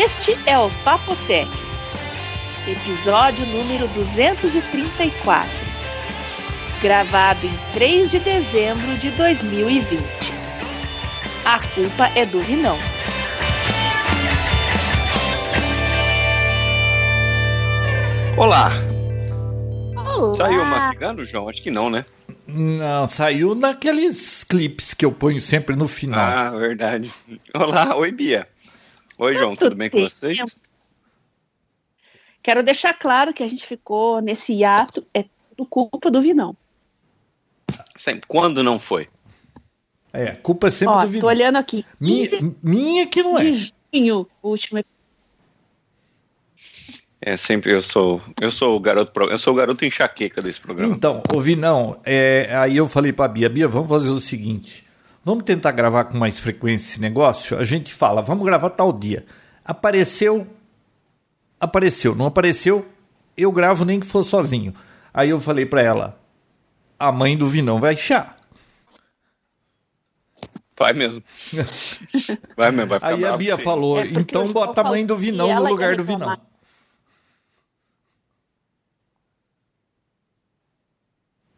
Este é o Papotec, episódio número 234, gravado em 3 de dezembro de 2020. A culpa é do Vinão. Olá! Olá. Saiu mastigando, João? Acho que não, né? Não, saiu naqueles clipes que eu ponho sempre no final. Ah, verdade. Olá, oi Bia. Oi, João, tudo bem com vocês? Quero deixar claro que a gente ficou nesse hiato, é tudo culpa do Vinão. Sempre. Quando não foi? É, culpa é sempre Ó, do tô Vinão. olhando aqui. Minha, 15 minha que não é. de junho, último É sempre eu sou, eu sou o garoto, eu sou o garoto enxaqueca desse programa. Então, ô Vinão, é, aí eu falei pra Bia, Bia, vamos fazer o seguinte, vamos tentar gravar com mais frequência esse negócio? A gente fala, vamos gravar tal dia. Apareceu, apareceu, não apareceu, eu gravo nem que for sozinho. Aí eu falei pra ela, a mãe do Vinão vai chá. Vai mesmo. Vai mesmo, vai ficar Aí a Bia sim. falou, É então bota a mãe do Vinão no lugar do. Vinão.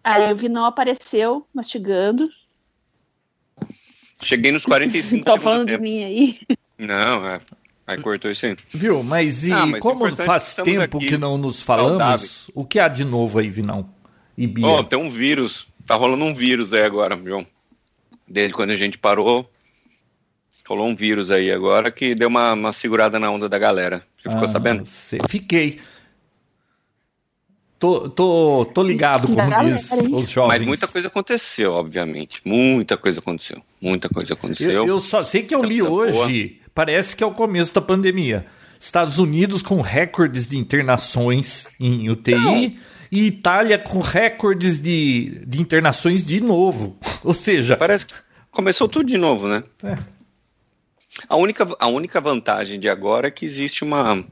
Aí o Vinão apareceu mastigando. Cheguei nos 45 Tô do segundo falando de mim aí. Não, é. Aí cortou isso aí. Viu? Mas e Ah, mas como é faz que tempo aqui, que não nos falamos, saudáveis. o que há de novo aí, Vinão? E Bia? Ó, tem um vírus. Tá rolando um vírus aí agora, João. Desde quando a gente parou, rolou um vírus aí agora que deu uma, uma segurada na onda da galera. Você ficou Ah, sabendo? sei. Fiquei. Tô, tô, tô ligado, como Galera, diz hein? os jovens. Mas muita coisa aconteceu, obviamente. Muita coisa aconteceu. Muita coisa aconteceu. Eu, eu só sei que eu li Coisa boa. hoje, parece que é o começo da pandemia. Estados Unidos com recordes de internações em UTI e Itália com recordes de, de internações de novo. Ou seja, Parece que começou tudo de novo, né? É. A, única, a única vantagem de agora é que existe uma,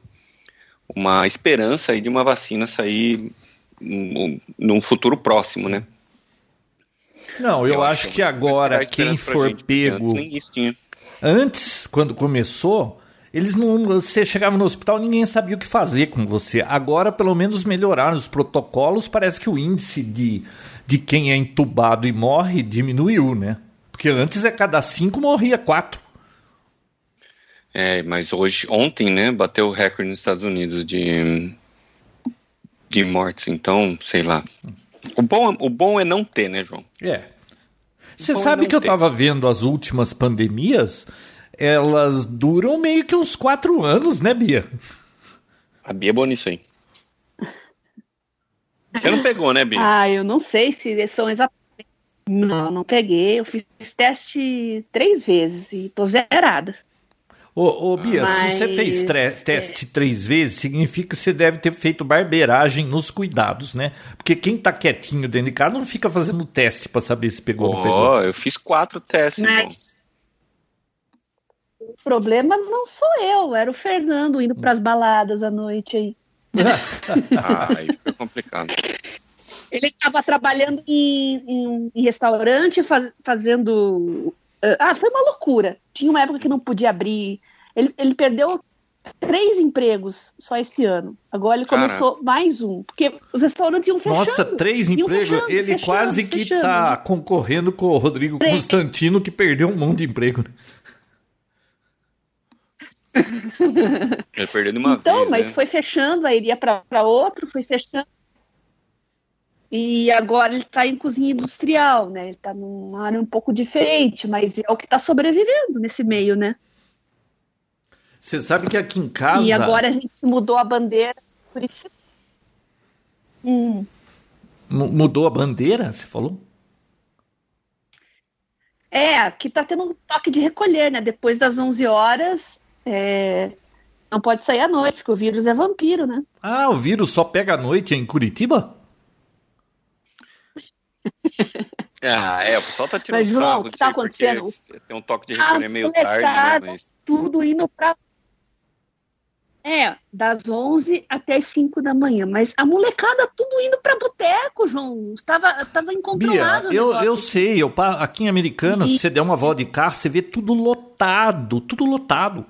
uma esperança aí de uma vacina sair num, futuro próximo, né? não, eu, acho que agora vai quem for gente, antes pego tinha. Antes, quando começou, eles não. Você chegava no hospital ninguém sabia o que fazer com você. Agora, pelo menos, melhoraram os protocolos. Parece que o índice de, de quem é entubado e morre diminuiu, né? Porque antes é cada cinco morria quatro. É, mas hoje, ontem, né, bateu o recorde nos Estados Unidos de, de mortes, então, sei lá. O bom, o bom é não ter, né, João? É. Você Bom, sabe não que eu tem. tava vendo as últimas pandemias? Elas duram meio que uns quatro anos, né, Bia? A Bia é boa nisso aí. Você não pegou, né, Bia? Ah, eu não sei se são exatamente. Não, não peguei. Eu fiz teste três vezes e tô zerada. Ô, ô Bia, se você Mas, fez é. teste três vezes, significa que você deve ter feito barbeiragem nos cuidados, né? Porque quem tá quietinho dentro de casa não fica fazendo teste pra saber se pegou ou não pegou. Ó, eu fiz quatro testes, João. Mas o problema não sou eu, era o Fernando indo pras baladas à noite aí. Ah, aí fica complicado. Ele estava trabalhando em, em- em restaurante, faz- fazendo. Ah, foi uma loucura. Tinha uma época que não podia abrir. Ele, ele perdeu três empregos só esse ano. Agora ele começou mais um. Porque os restaurantes iam fechando. Nossa, três empregos. fechando, Ele fechando, quase que fechando. tá concorrendo com o Rodrigo Três. Constantino, que perdeu um monte de emprego. Ele perdeu de uma Então, vez, mas né? foi fechando, aí ele ia para outro, foi fechando. E agora ele está em cozinha industrial, né? Ele está numa área um pouco diferente, mas é o que está sobrevivendo nesse meio, né? Você sabe que aqui em casa. E agora a gente mudou a bandeira, por isso. Hum, mu- Mudou a bandeira, você falou? é, aqui tá tendo um toque de recolher, né? Depois das 11 horas, é, não pode sair à noite, porque o vírus é vampiro, né? Ah, o vírus só pega à noite em Curitiba? Ah, é, o pessoal tá tirando Mas, João, o que tá acontecendo? Tem um toque de recolher meio tarde, né? Mas... tudo indo pra. É, das 11 até as 5 da manhã. Mas a molecada tudo indo pra boteco, João. Tava, tava Bia, incontrolável. o eu, eu sei, eu, pa- aqui em Americana, se você der uma volta de carro, você vê tudo lotado, tudo lotado.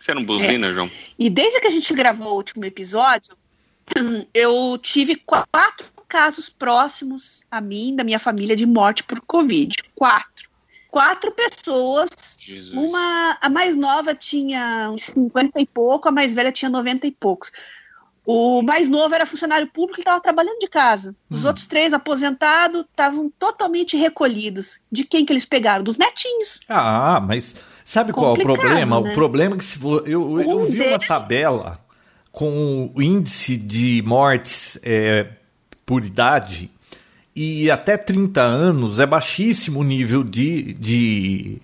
Você não buzina, é. João? E desde que a gente gravou o último episódio, eu tive quatro casos próximos a mim, da minha família, de morte por Covid. Quatro. Quatro pessoas. Jesus. Uma, a mais nova tinha uns 50 e pouco, a mais velha tinha 90 e poucos. O mais novo era funcionário público e estava trabalhando de casa. Os hum. outros três aposentados estavam totalmente recolhidos. De quem que eles pegaram? Dos netinhos. Ah, mas sabe qual é o problema? Né? O problema é que se for, eu, eu, um vi deles... uma tabela com o índice de mortes é, por idade e até 30 anos é baixíssimo o nível de, de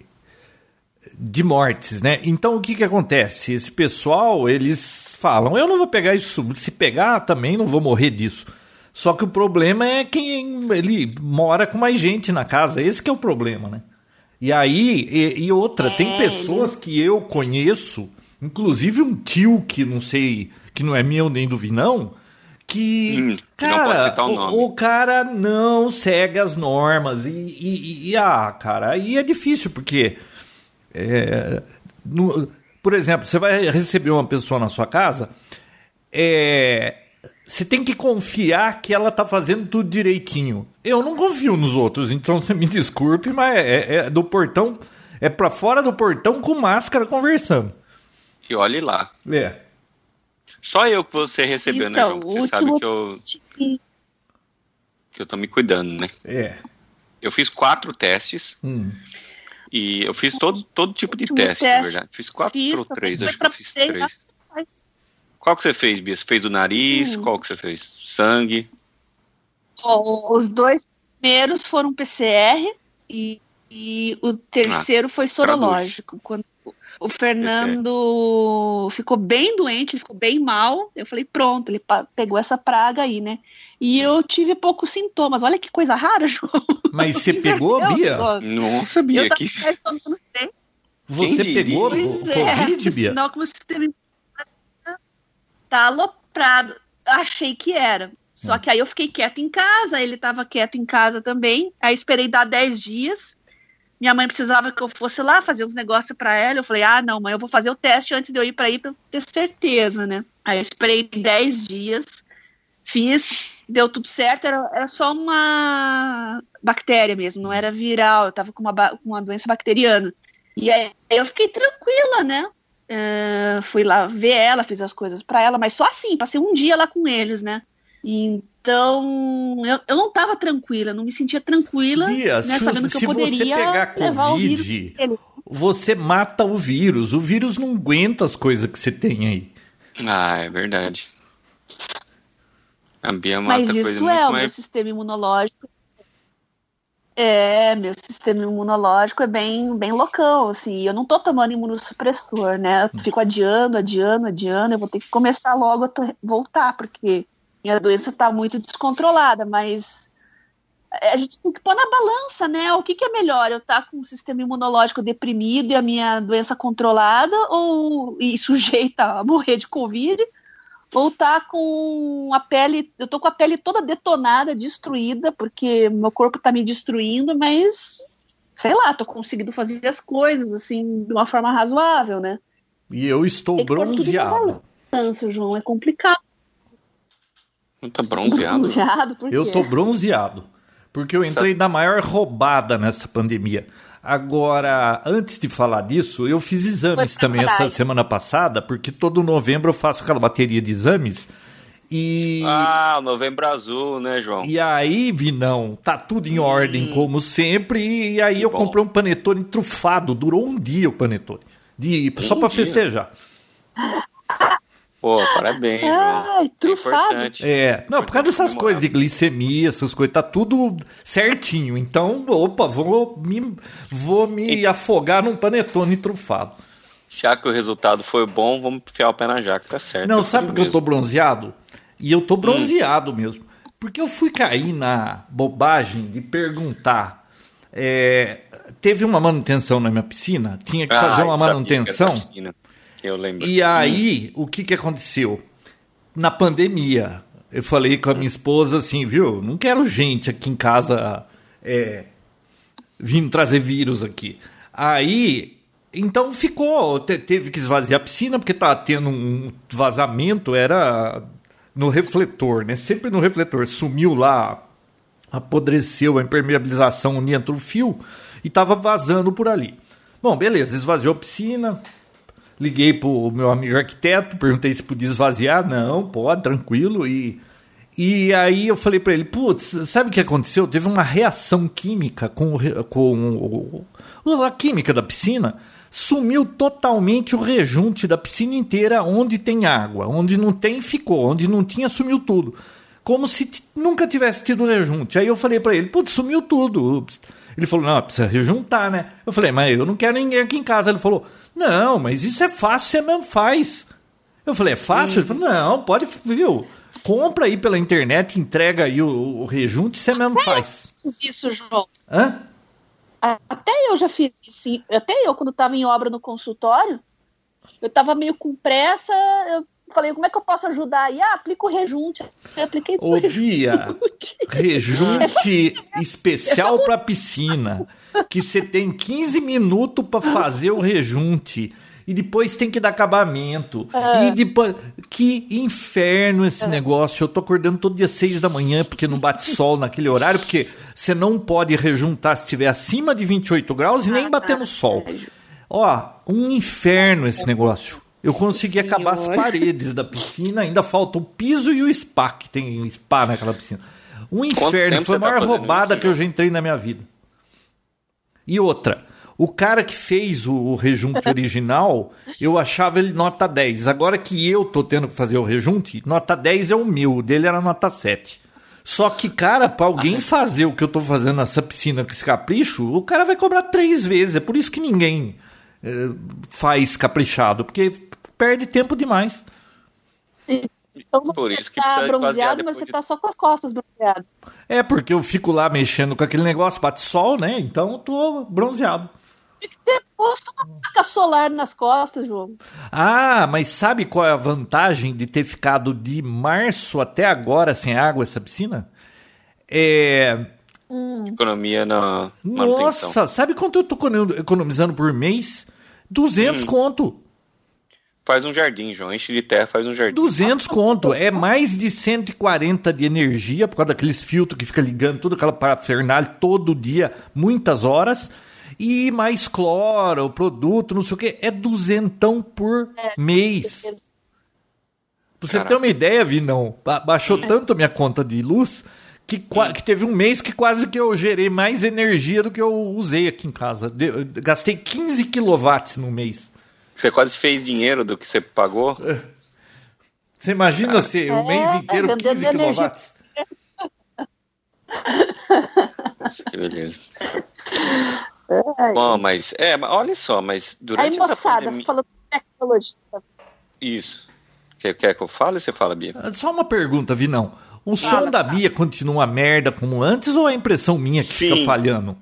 de mortes, né? Então o que que acontece? Esse pessoal, eles falam, eu não vou pegar isso, se pegar também não vou morrer disso. Só que o problema é quem ele mora com mais gente na casa, esse que é o problema, né? E aí, e, e outra, é, tem pessoas que eu conheço, inclusive um tio que não sei, que não é meu nem do Vinão, que, hum, que cara, o, o, cara não segue as normas e, e, e, ah, cara, aí é difícil porque é, no, por exemplo, você vai receber uma pessoa na sua casa, é, você tem que confiar que ela está fazendo tudo direitinho. Eu não confio nos outros, então você me desculpe, mas é, é do portão, é para fora do portão com máscara conversando. E olhe lá. É. Só eu que você recebeu, né, então, né, João? Você sabe que eu que eu tô me cuidando, né? É. Eu fiz quatro testes. Hum. E eu fiz todo, todo tipo de teste, teste, na verdade. Fiz quatro fiz, ou três, acho que eu fiz três. Qual que você fez, Bia? Você fez do nariz? Hum. Qual que você fez? Sangue? Os dois primeiros foram PCR e, e o terceiro ah, foi sorológico. Quando o Fernando ficou bem doente, ele ficou bem mal, eu falei, pronto, ele pegou essa praga aí, né? E eu tive poucos sintomas. Olha que coisa rara, João. Mas você pegou, Bia? Não sabia que. Você pegou pois é, Covid, Bia? Sinal que o sistema tá aloprado. Achei que era. Só hum. que aí eu fiquei quieto em casa, ele estava quieto em casa também. Aí esperei dar 10 dias. Minha mãe precisava que eu fosse lá fazer uns negócios para ela. Eu falei: "Ah, não, mãe, eu vou fazer o teste antes de eu ir para aí para ter certeza, né?" Aí eu esperei 10 dias. Fiz, deu tudo certo, era, era só uma bactéria mesmo, não era viral, eu tava com uma, com uma doença bacteriana. E aí eu fiquei tranquila, né? Uh, fui lá ver ela, fiz as coisas para ela, mas só assim, passei um dia lá com eles, né? Então, eu, eu não estava tranquila, não me sentia tranquila, Bia, né, sabendo que eu poderia você pegar levar COVID, o vírus. Você mata o vírus, o vírus não aguenta as coisas que você tem aí. Ah, é verdade. A Bia mata Mas isso é, o mais... meu sistema imunológico. É, meu sistema imunológico é bem, bem loucão, assim. Eu não tô tomando imunossupressor, né? Eu fico adiando, adiando, adiando. Eu vou ter que começar logo a voltar, porque minha doença tá muito descontrolada, mas a gente tem que pôr na balança, né? O que, que é melhor? Eu estar tá com o sistema imunológico deprimido e a minha doença controlada ou e sujeita a morrer de Covid? ou tá com a pele, eu tô com a pele toda detonada, destruída, porque meu corpo tá me destruindo, mas sei lá, tô conseguindo fazer as coisas assim de uma forma razoável, né? E eu estou bronzeado. Balança, João, é complicado. Não tá bronzeado? Bronzeado, por quê? Eu tô bronzeado. Porque eu entrei na maior roubada nessa pandemia. Agora, antes de falar disso, eu fiz exames também essa semana passada, porque todo novembro eu faço aquela bateria de exames. E... Ah, novembro azul, né, João? E aí, Vinão, tá tudo em ordem, hum. como sempre. E aí que eu bom. comprei um panetone trufado. Durou um dia o panetone. De, um só para festejar. Pô, parabéns, Ai, trufado. É, é, não, por causa dessas coisas de glicemia, essas coisas, tá tudo certinho. Então, opa, vou me, vou me e... afogar num panetone trufado. Já que o resultado foi bom, vamos enfiar o pé na jaca, tá certo. Não, sabe por que eu tô bronzeado? E eu tô hum. bronzeado hum. mesmo. Porque eu fui cair na bobagem de perguntar. É, teve uma manutenção na minha piscina, tinha que fazer ah, uma manutenção. Eu lembro. E aí, o que, que aconteceu? Na pandemia, eu falei com a minha esposa assim, viu? Não quero gente aqui em casa é, vindo trazer vírus aqui. Aí então ficou, te, teve que esvaziar a piscina porque estava tendo um vazamento, era no refletor, né? Sempre no refletor. Sumiu lá, apodreceu a impermeabilização onde entra o fio e estava vazando por ali. Bom, beleza, esvaziou a piscina. Liguei pro meu amigo arquiteto, perguntei se podia esvaziar. Não, pode, tranquilo. E, e aí eu falei para ele: Putz, sabe o que aconteceu? Teve uma reação química com, com a química da piscina sumiu totalmente o rejunte da piscina inteira onde tem água. Onde não tem, ficou. Onde não tinha, sumiu tudo. Como se nunca tivesse tido rejunte. Aí eu falei para ele, putz, sumiu tudo. Ele falou, não, precisa rejuntar, né? Eu falei, mas eu não quero ninguém aqui em casa. Ele falou, não, mas isso é fácil, você mesmo faz. Eu falei, é fácil? Ele falou, não, pode, viu? Compra aí pela internet, entrega aí o, o rejunte, você mesmo faz. Isso, João. Hã? Até eu já fiz isso. Até eu, quando estava em obra no consultório, eu estava meio com pressa. Eu falei, como é que eu posso ajudar? E ah, aplica o rejunte. Eu apliquei Ô, Bia, rejunte especial para piscina. Que você tem 15 minutos para fazer o rejunte e depois tem que dar acabamento. Ah. E depois. Que inferno esse ah. negócio. Eu tô acordando todo dia 6 da manhã porque não bate sol naquele horário, porque você não pode rejuntar se estiver acima de 28 graus e nem bater no sol. Ó, um inferno esse negócio. Eu consegui Senhor. acabar as paredes da piscina, ainda falta o piso e o spa, que tem spa naquela piscina. Um inferno, foi a maior tá roubada isso, que eu já entrei na minha vida. E outra, o cara que fez o, o rejunte original, eu achava ele nota 10. Agora que eu tô tendo que fazer o rejunte, nota 10 é o meu, o dele era nota 7. Só que, cara, pra alguém fazer o que eu tô fazendo nessa piscina com esse capricho, o cara vai cobrar três vezes. É por isso que ninguém faz caprichado, porque perde tempo demais. Então você Por isso que tá bronzeado, mas você de... tá só com as costas bronzeadas. É, porque eu fico lá mexendo com aquele negócio, bate sol, né? Então eu tô bronzeado. Tem que ter posto uma placa solar nas costas, João. Ah, mas sabe qual é a vantagem de ter ficado de março até agora sem água essa piscina? É. Hum. Economia na manutenção. Nossa, sabe quanto eu tô economizando por mês? 200 hum. conto. Faz um jardim, João. Enche de terra, faz um jardim. 200 conto. É mais de 140 de energia, por causa daqueles filtros que fica ligando toda aquela parafernália todo dia, muitas horas. E mais cloro, produto, não sei o que, é duzentão por é, mês. Pra você Caraca. ter uma ideia, Vinão, baixou tanto a minha conta de luz que, que, teve um mês que quase que eu gerei mais energia do que eu usei aqui em casa. De, gastei 15 quilowatts no mês. Você quase fez dinheiro do que você pagou? É. Você imagina se o mês é, inteiro é, 15 quilowatts? Nossa, que beleza. Bom, mas é, olha só, mas durante Aí, moçada, essa pandemia... falando de tecnologia. Isso. Quer, quer que eu fale? Você fala, Bia? Ah, só uma pergunta, Vinão. O som da Bia continua uma merda como antes ou é impressão minha que Sim. fica falhando?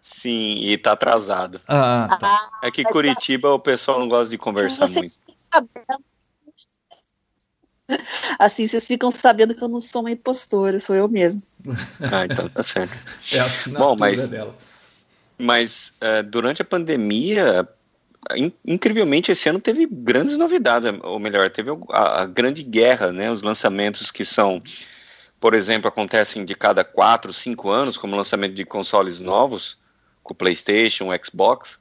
Sim, e tá atrasado. Ah, tá. É que Curitiba o pessoal não gosta de conversar muito. Assim vocês ficam sabendo que eu não sou uma impostora, sou eu mesmo. Ah, então tá certo. É a assinatura Bom, mas, dela. Mas uh, durante a pandemia, in, incrivelmente, esse ano teve grandes novidades, ou melhor, teve a, a, grande guerra, né? Os lançamentos que são, por exemplo, acontecem de cada 4, 5 anos, como o lançamento de consoles novos, com o PlayStation, o Xbox,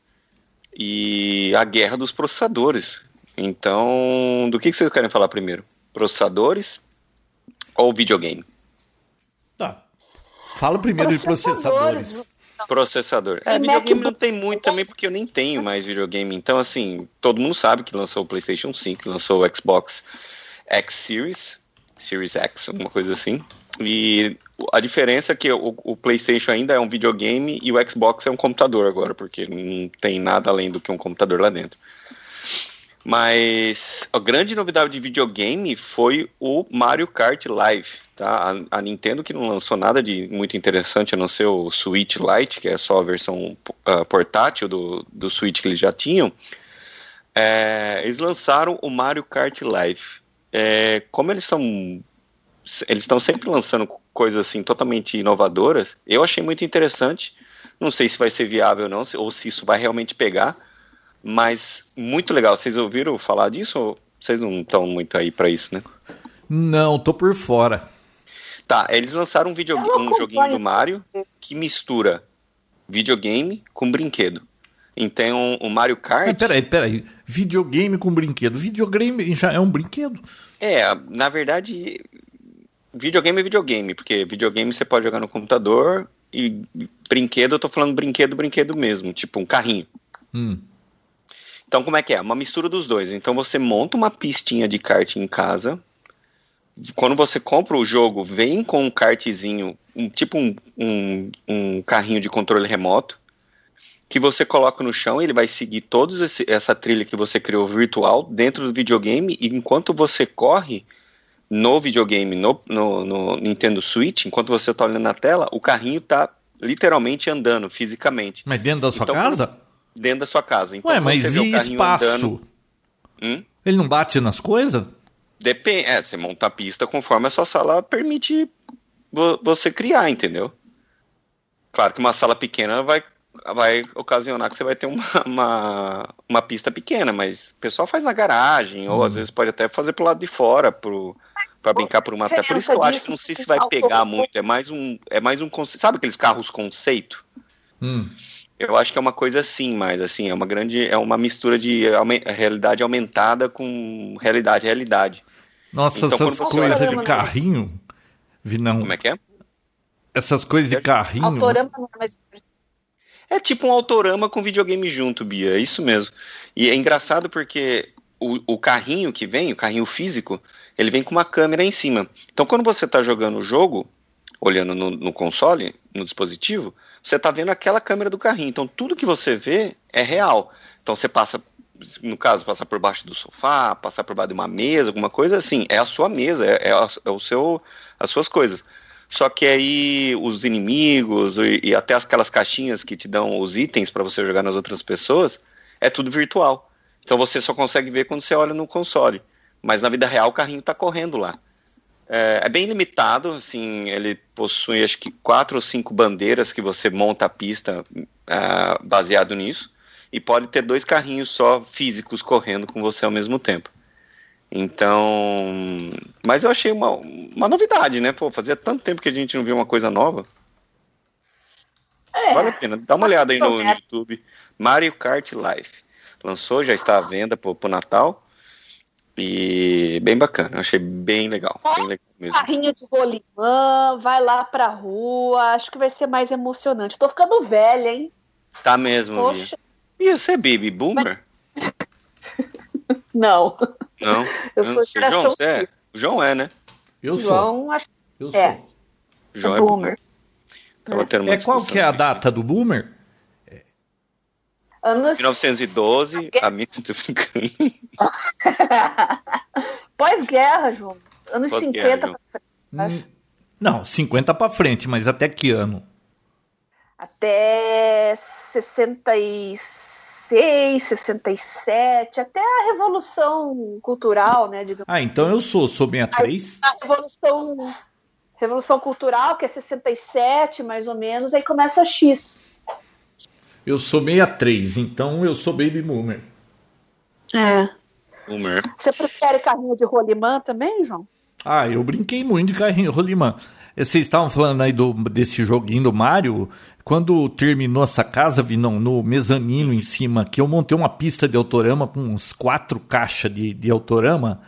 e a guerra dos processadores. Então, do que, que vocês querem falar primeiro? Processadores ou videogame? Tá. Fala primeiro de processadores. Processador. É, videogame não tem muito também, porque eu nem tenho mais videogame. Então, assim, todo mundo sabe que lançou o PlayStation 5, lançou o Xbox X Series, Series X, alguma coisa assim. E a diferença é que o, o, PlayStation ainda é um videogame e o Xbox é um computador agora, porque não tem nada além do que um computador lá dentro. Mas a grande novidade de videogame foi o Mario Kart Live. Tá? A, a, Nintendo que não lançou nada de muito interessante, a não ser o Switch Lite, que é só a versão uh, portátil do, do Switch que eles já tinham. É, eles lançaram o Mario Kart Live. É, como eles são eles estão sempre lançando coisas assim totalmente inovadoras. Eu achei muito interessante. Não sei se vai ser viável ou não, ou se isso vai realmente pegar Mas muito legal. Vocês ouviram falar disso ou vocês não estão muito aí para isso, né? Não, tô por fora. Tá, eles lançaram um, video, um joguinho do Mario que mistura videogame com brinquedo. Então, o Mario Kart. Mas peraí, peraí. Videogame com brinquedo. Videogame já é um brinquedo? É, na verdade, videogame é videogame, porque videogame você pode jogar no computador e brinquedo, eu tô falando brinquedo, brinquedo mesmo, tipo um carrinho. Hum. Então, como é que é? Uma mistura dos dois. Então, você monta uma pistinha de kart em casa. Quando você compra o jogo, vem com um kartzinho, um, tipo um, um, um carrinho de controle remoto que você coloca no chão, ele vai seguir toda essa trilha que você criou virtual dentro do videogame, e enquanto você corre no videogame, no, no, no Nintendo Switch, enquanto você está olhando na tela, o carrinho está literalmente andando fisicamente. Mas dentro da sua então, casa? Dentro da sua casa. Então, Ué, mas você e espaço? Andando, hum? Ele não bate nas coisas? Depende. É, você monta a pista conforme a sua sala permite você criar, entendeu? Claro que uma sala pequena vai vai ocasionar que você vai ter uma, uma, uma, pista pequena, mas o pessoal faz na garagem, ou às uhum. vezes pode até fazer pro lado de fora, pro, para brincar por uma. Até por isso que eu acho que não sei se vai pegar muito. É mais um. É mais um Sabe aqueles carros conceito? Hum. Eu acho que é uma coisa assim, mas assim, é uma grande. É uma mistura de realidade aumentada com realidade, realidade. Nossa, então, essas coisas de carrinho. Vinão. Como é que é? Essas coisas de carrinho. Autorama não é mais é tipo um autorama com videogame junto, Bia, é isso mesmo. E é engraçado porque o, o carrinho que vem, o carrinho físico, ele vem com uma câmera em cima. Então quando você está jogando o jogo, olhando no, no, console, no dispositivo, você está vendo aquela câmera do carrinho. Então tudo que você vê é real. Então você passa, no caso, passar por baixo do sofá, passar por baixo de uma mesa, alguma coisa assim, é a sua mesa, é, é, é o seu, as suas coisas. Só que aí os inimigos e, e até aquelas caixinhas que te dão os itens para você jogar nas outras pessoas, é tudo virtual. Então você só consegue ver quando você olha no console. Mas na vida real o carrinho está correndo lá. É, é, bem limitado, assim, ele possui acho que quatro ou cinco bandeiras que você monta a pista uh, baseado nisso. E pode ter dois carrinhos só físicos correndo com você ao mesmo tempo. Então. Mas eu achei uma, uma novidade, né? Pô, fazia tanto tempo que a gente não viu uma coisa nova. É, vale a pena. Dá uma olhada aí no, no YouTube. Mario Kart Life. Lançou, já está à venda pro, pro Natal. E bem bacana, achei bem legal. É, bem legal mesmo. Carrinho de rolimã, vai lá pra rua, acho que vai ser mais emocionante. Tô ficando velha, hein? Tá mesmo, Poxa. Vi. E você é baby boomer? Não. Não. Eu, sou João, você é? O João é, né? Eu sou. João, acho... Eu sou. É. João é boomer. É. é qual que é a data do boomer? Anos... 1912, a minha tô brincando. Pós-guerra, João. Anos Pós 50 João. pra frente. Hum, não, 50 para frente, mas até que ano? Até 66, 67, até a Revolução Cultural, né? Digamos ah, então assim. eu sou, sou 63. A, a Revolução, Revolução Cultural, que é 67, mais ou menos, aí começa a X. Eu sou 63, então eu sou baby boomer. É. Boomer. Você prefere carrinho de rolimã também, João? Ah, eu brinquei muito de carrinho de rolimã. Vocês estavam falando aí do, desse joguinho do Mario. Quando terminou essa casa, vi não, no mezanino em cima, que eu montei uma pista de autorama com uns quatro caixas de, de autorama.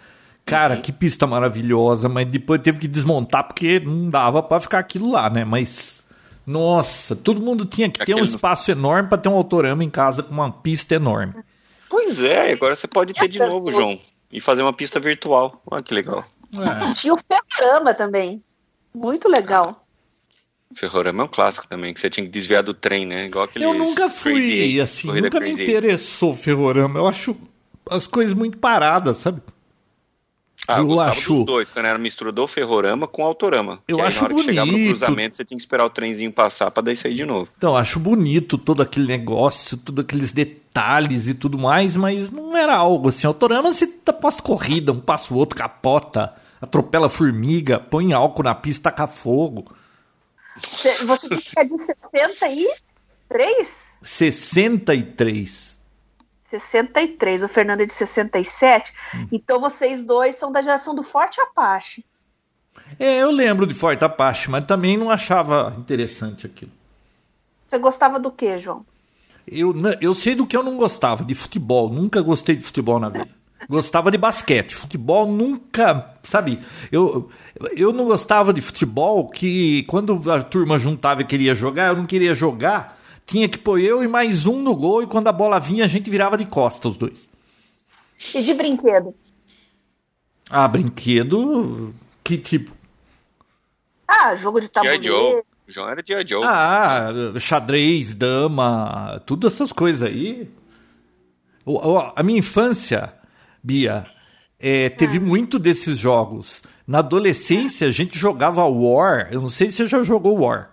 Cara, uhum. que pista maravilhosa, mas depois teve que desmontar porque não dava para ficar aquilo lá, né? Mas nossa, todo mundo tinha que ter um espaço enorme para ter um autorama em casa com uma pista enorme. Pois é, agora você pode ter de novo, João. E fazer uma pista virtual. Olha que legal. É. Tinha o ferrorama também. Muito legal. Ferrorama é um clássico também, que você tinha que desviar do trem, né? Igual aquele. Eu nunca fui assim, nunca me interessou ferrorama. Eu acho as coisas muito paradas, sabe? Ah, eu, eu acho dois, quando era mistura do ferrorama com autorama. Eu acho na hora bonito. que chegava no cruzamento, você tinha que esperar o trenzinho passar para daí sair de novo. Então, eu acho bonito todo aquele negócio, todos aqueles detalhes e tudo mais, mas não era algo assim. Autorama você tá pós-corrida, um passa o outro, capota, atropela formiga, põe álcool na pista, taca fogo. Você fica de 63? 63. 63, o Fernando é de 67. Hum. Então vocês dois são da geração do Forte Apache. É, eu lembro de Forte Apache, mas também não achava interessante aquilo. Você gostava do que, João? Eu, eu sei do que eu não gostava, de futebol. Nunca gostei de futebol na vida. Gostava de basquete. Futebol nunca, sabe? Eu, eu não gostava de futebol que quando a turma juntava e queria jogar, eu não queria jogar. Tinha que pôr eu e mais um no gol e quando a bola vinha a gente virava de costas os dois. E de brinquedo? Ah, brinquedo? Que tipo? Ah, jogo de tabuleiro. João era dia Joe. Ah, xadrez, dama, tudo essas coisas aí. A minha infância, Bia, é, teve ah. muito desses jogos. Na adolescência, a gente jogava War. Eu não sei se você já jogou War.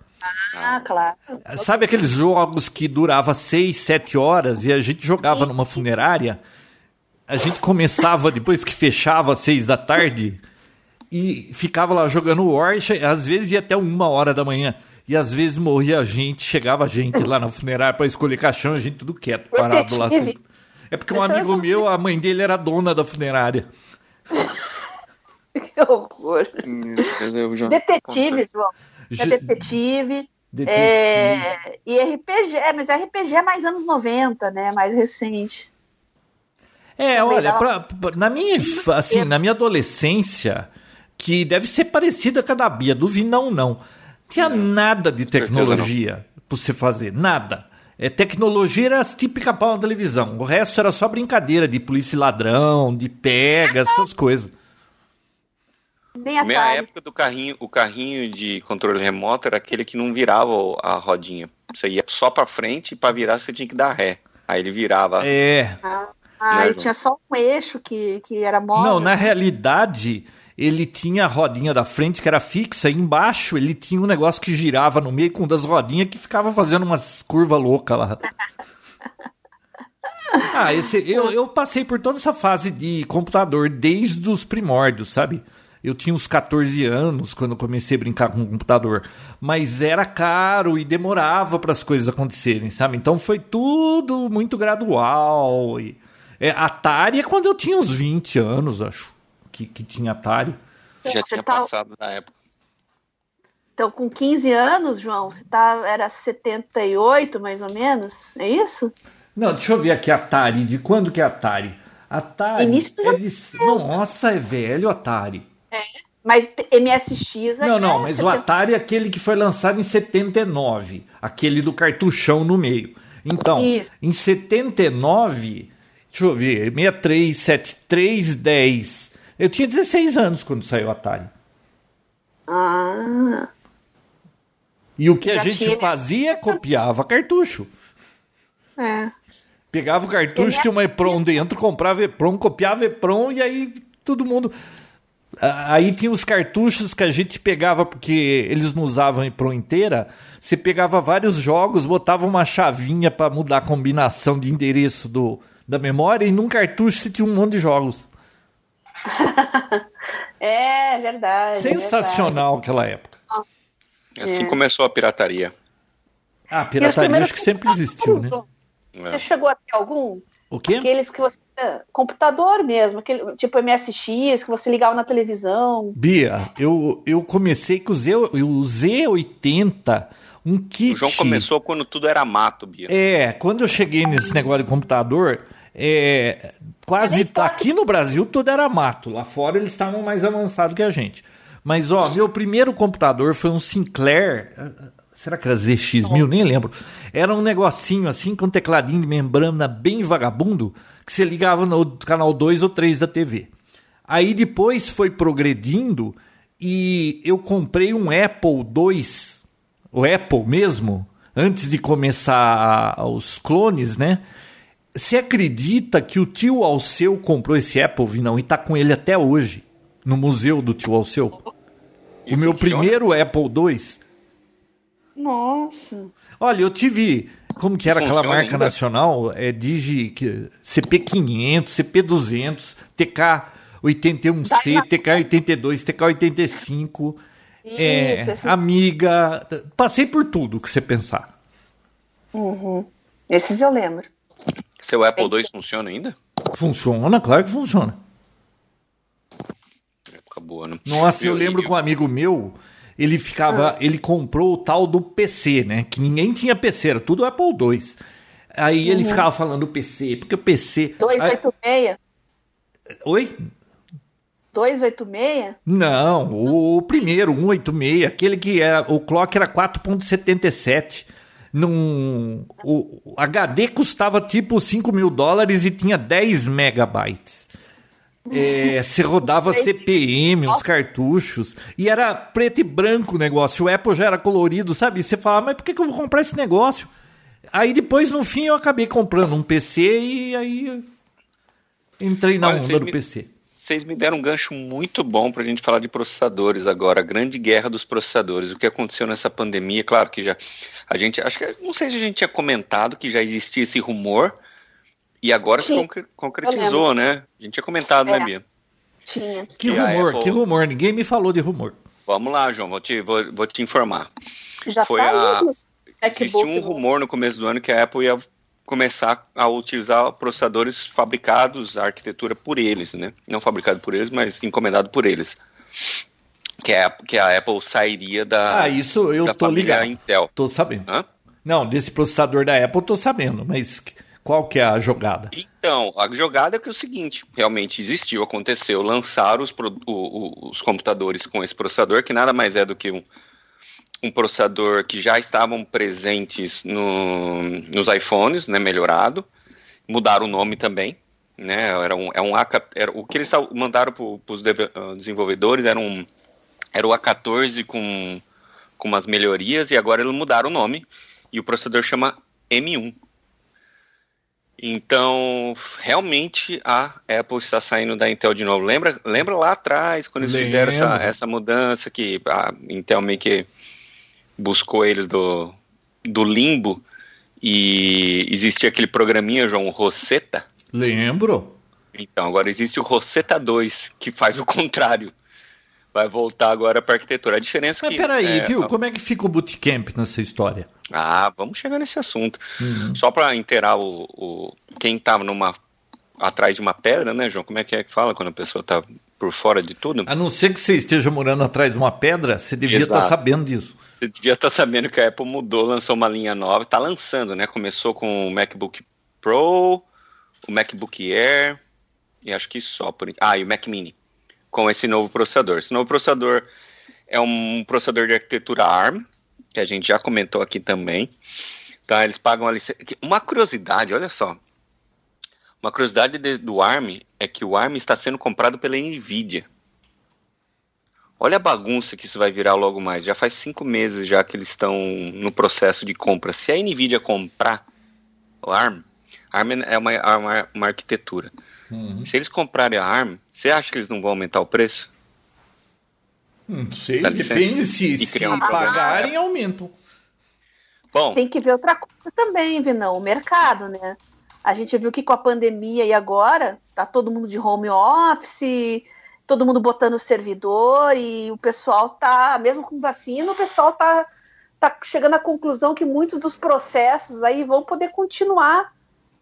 Ah, claro. Sabe aqueles jogos que durava 6, 7 horas e a gente jogava numa funerária? A gente começava depois que fechava às 6 da tarde e ficava lá jogando War, às vezes ia até uma hora da manhã. E às vezes morria gente, chegava gente lá na funerária para escolher caixão, a gente tudo quieto, parado lá. Tudo. É porque um amigo meu, a mãe dele era dona da funerária. que horror. Detetive, João. É detetive. Detetive. É... E RPG, é, mas RPG é mais anos 90, né? Mais recente. É, olha, pra, na minha assim, na minha adolescência, que deve ser parecida com a da Bia, do Vinão não. Tinha não. nada de tecnologia para você fazer, nada. É, tecnologia era as típicas pau na televisão. O resto era só brincadeira de polícia e ladrão, de pega, essas coisas. Nem a minha época do carrinho, o carrinho de controle remoto era aquele que não virava a rodinha. Você ia só para frente e para virar você tinha que dar ré. Aí ele virava. É. Ah, ah ele tinha só um eixo que, que era móvel. Não, na realidade, ele tinha a rodinha da frente que era fixa, e embaixo ele tinha um negócio que girava no meio com das rodinhas que ficava fazendo umas curvas loucas lá. ah, esse, eu, eu passei por toda essa fase de computador desde os primórdios, sabe? Eu tinha uns 14 anos quando comecei a brincar com o computador, mas era caro e demorava para as coisas acontecerem, sabe? Então foi tudo muito gradual. E, é, Atari é quando eu tinha uns 20 anos, acho que, que tinha Atari. Já tinha tá... passado na época. Então, com 15 anos, João, você tá, era 78, mais ou menos? É isso? Não, deixa eu ver aqui Atari. De quando que é Atari? Atari. Início é de... Nossa, é velho Atari. É, mas MSX é Não, não, mas 70... o Atari é aquele que foi lançado em 79. Aquele do cartuchão no meio. Então, Isso. em 79, deixa eu ver, 63, 73, 10. Eu tinha 16 anos quando saiu o Atari. Ah. E o que a gente tinha... fazia, copiava cartucho. É. Pegava o cartucho, tinha uma EPROM dentro, comprava EPROM, copiava EPROM e aí todo mundo. Aí tinha os cartuchos que a gente pegava, porque eles não usavam EPROM inteira. Você pegava vários jogos, botava uma chavinha para mudar a combinação de endereço do, da memória, e num cartucho você tinha um monte de jogos. é verdade. Sensacional é verdade. aquela época. Assim é. começou a pirataria. Ah, a pirataria acho que sempre existiu, né? Você chegou a ter algum? O quê? Aqueles que você. Computador mesmo, aquele, tipo MSX, que você ligava na televisão. Bia, eu, eu comecei com o, Z, o Z80, um kit. O João começou quando tudo era mato, Bia. É, quando eu cheguei nesse negócio de computador, é, quase aqui no Brasil tudo era mato. Lá fora eles estavam mais avançados que a gente. Mas ó, meu primeiro computador foi um Sinclair. Será que era ZX1000? Nem lembro. Era um negocinho assim com um tecladinho de membrana bem vagabundo que você ligava no canal 2 ou 3 da TV. Aí depois foi progredindo e eu comprei um Apple II, o Apple mesmo, antes de começar os clones, né? Você acredita que o tio Alceu comprou esse Apple, Vinão, e tá com ele até hoje, no museu do tio Alceu? E o meu primeiro Apple II. Nossa. Olha, eu tive. Como que era aquela marca ainda? nacional? É Digi. CP500, CP200, TK81C, TK82, TK85. é, Amiga. Passei por tudo que você pensar. Uhum. Esses eu lembro. Seu Apple II funciona ainda? Funciona, claro que funciona. Época boa, né? Nossa, eu, lembro que um amigo meu, ele ficava, Ah. ele comprou o tal do PC, né? Que ninguém tinha PC, era tudo Apple II. Aí Uhum. ele ficava falando PC, porque o PC. Aí- 286? Oi? 286? Não, o, o primeiro, 186, aquele que era. O clock era 4,77. Num, o, o HD custava tipo 5 mil dólares e tinha 10 megabytes. É, você rodava CPM, os cartuchos, e era preto e branco o negócio. O Apple já era colorido, sabe? Você falava, mas por que, que eu vou comprar esse negócio? Aí depois, no fim, eu acabei comprando um PC e aí entrei na Olha, onda do me- PC. Vocês me deram um gancho muito bom para a gente falar de processadores agora, a grande guerra dos processadores. O que aconteceu nessa pandemia? Claro que já a gente, acho que não sei se a gente tinha comentado que já existia esse rumor e agora se Sim, concre- concretizou, né? A gente tinha comentado, É. né, Bia? Tinha. Que que a rumor, Apple- que rumor, ninguém me falou de rumor. Vamos lá, João, vou te, vou, vou te informar. Já Foi tá a- Existiu um MacBook, rumor no começo do ano que a Apple ia começar a utilizar processadores fabricados, a arquitetura por eles, né? Não fabricado por eles, mas encomendado por eles. Que, é, que a Apple sairia da, Ah, isso eu da tô ligado. Intel. Tô sabendo. Hã? Não, desse processador da Apple eu tô sabendo, mas qual que é a jogada? Então, a jogada é que é o seguinte, realmente existiu, aconteceu, lançaram os, o- o- os computadores com esse processador, que nada mais é do que um, um processador que já estavam presentes no- nos iPhones, né, melhorado, mudaram o nome também, né, era um, é um AK, era, o que eles mandaram para os desenvolvedores era, um, era o A14 com, com umas melhorias, e agora eles mudaram o nome, e o processador chama M1. Então, realmente a Apple está saindo da Intel de novo. Lembra, lembra lá atrás, quando eles fizeram essa, essa mudança, que a Intel meio que buscou eles do, do limbo e existia aquele programinha, João, Rosetta? Lembro. Então, agora existe o Rosetta 2, que faz o contrário. Vai voltar agora para arquitetura. A diferença é Mas que... peraí, é, viu? Como é que fica o bootcamp nessa história? Ah, vamos chegar nesse assunto. Uhum. Só para inteirar o, o quem estava numa atrás de uma pedra, né, João? Como é que é que fala quando a pessoa tá por fora de tudo? A não ser que você esteja morando atrás de uma pedra, você devia estar sabendo disso. Você devia estar sabendo que a Apple mudou, lançou uma linha nova, está lançando, né? Começou com o MacBook Pro, o MacBook Air e acho que só por ah, e o Mac Mini com esse novo processador. Esse novo processador é um processador de arquitetura ARM, que a gente já comentou aqui também. Tá, eles pagam a licença. Uma curiosidade, olha só. Uma curiosidade de- do ARM é que o ARM está sendo comprado pela Nvidia. Olha a bagunça que isso vai virar logo mais. Já faz cinco meses já que eles estão no processo de compra. Se a Nvidia comprar o ARM, ARM é uma, é uma, uma arquitetura. Se eles comprarem a ARM, você acha que eles não vão aumentar o preço? Não sei, depende se, E se um programa. pagarem, aumentam. Bom, Tem que ver outra coisa também, Vinão, o mercado, né? A gente viu que com a pandemia e agora, tá todo mundo de home office, todo mundo botando servidor e o pessoal tá, mesmo com vacina, o pessoal tá, tá chegando à conclusão que muitos dos processos aí vão poder continuar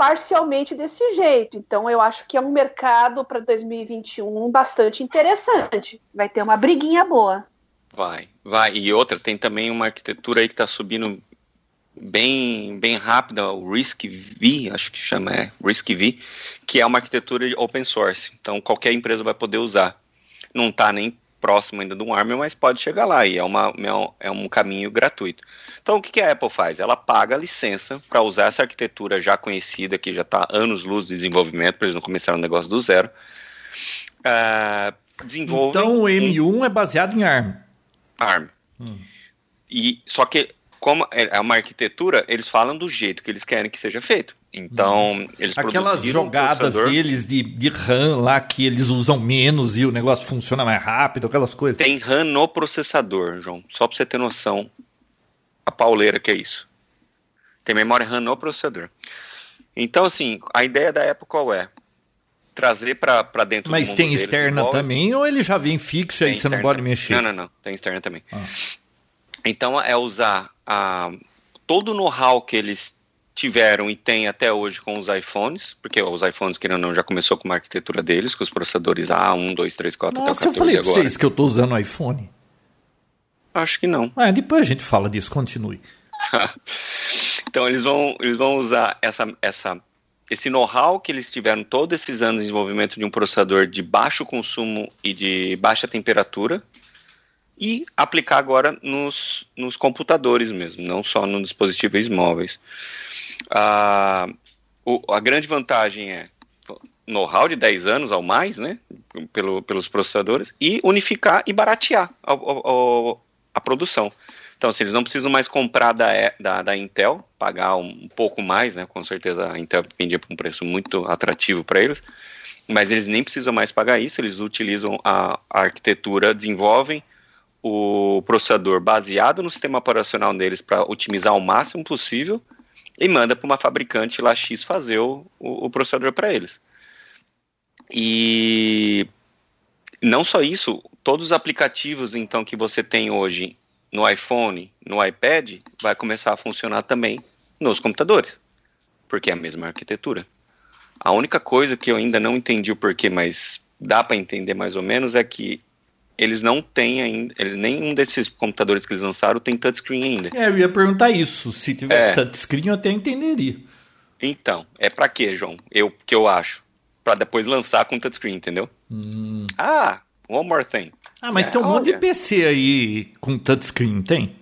parcialmente desse jeito. Então eu acho que é um mercado para 2021 bastante interessante. Vai ter uma briguinha boa. vai, vai. E outra, tem também uma arquitetura aí que está subindo bem, bem rápida, o RISC-V, acho que chama, é, RISC-V, que é uma arquitetura open source. Então qualquer empresa vai poder usar. Não está nem próximo ainda do ARM, mas pode chegar lá e é, uma, é um- é um caminho gratuito. Então o que, a Apple faz? Ela paga a licença para usar essa arquitetura já conhecida, que já está anos luz de desenvolvimento, para eles não começarem um negócio do zero. Ah, desenvolvem Então o um- M1 é baseado em ARM. ARM. E só que como é uma arquitetura, eles falam do jeito que eles querem que seja feito. Então, eles Aquelas um jogadas processador- deles de, de RAM lá que eles usam menos e o negócio funciona mais rápido, aquelas coisas. Tem RAM no processador, João. Só pra você ter noção a pauleira que é isso. Tem memória RAM no processador. Então, assim, a ideia da Apple qual é? Trazer pra pra dentro do Mas mundo tem deles, externa também ou ele já vem fixo aí Tem você não pode também. mexer? Não, não, não. Tem externa também. Ah. Então é usar a, todo o know-how que eles tiveram e têm até hoje com os iPhones, porque os iPhones, querendo ou não, já começou com uma arquitetura deles, com os processadores A1, 2, 3, 4 Nossa, até o 14 eu falei agora. pra vocês que eu tô usando iPhone. Acho que não. Ah, depois a gente fala disso, continue. então eles vão, eles vão usar essa, essa, esse know-how que eles tiveram todos esses anos de desenvolvimento de um processador de baixo consumo e de baixa temperatura e aplicar agora nos, nos computadores mesmo, não só nos dispositivos móveis. Ah, o, a grande vantagem é know-how de 10 anos ao mais, né, pelo, pelos processadores, e unificar e baratear a, a, a produção. Então, assim, eles não precisam mais comprar da, da, da Intel, pagar um, um, pouco mais, né? Com certeza a Intel vendia por um preço muito atrativo para eles, mas eles nem precisam mais pagar isso, eles utilizam a, a arquitetura, desenvolvem o processador baseado no sistema operacional deles para otimizar o máximo possível e manda para uma fabricante lá X fazer o, o, o processador para eles. E não só isso, todos os aplicativos então que você tem hoje no iPhone, no iPad, vai começar a funcionar também nos computadores, porque é a mesma arquitetura. A única coisa que eu ainda não entendi o porquê, mas dá para entender mais ou menos, é que eles não têm ainda, nenhum desses computadores que eles lançaram tem touchscreen ainda. É, eu ia perguntar isso. Se tivesse é. touchscreen, eu até entenderia. Então, é para quê, João? Eu que eu acho, para depois lançar com touchscreen, entendeu? Hum. Ah, one more thing. Ah, mas é, tem um olha. monte de PC aí com touchscreen, tem?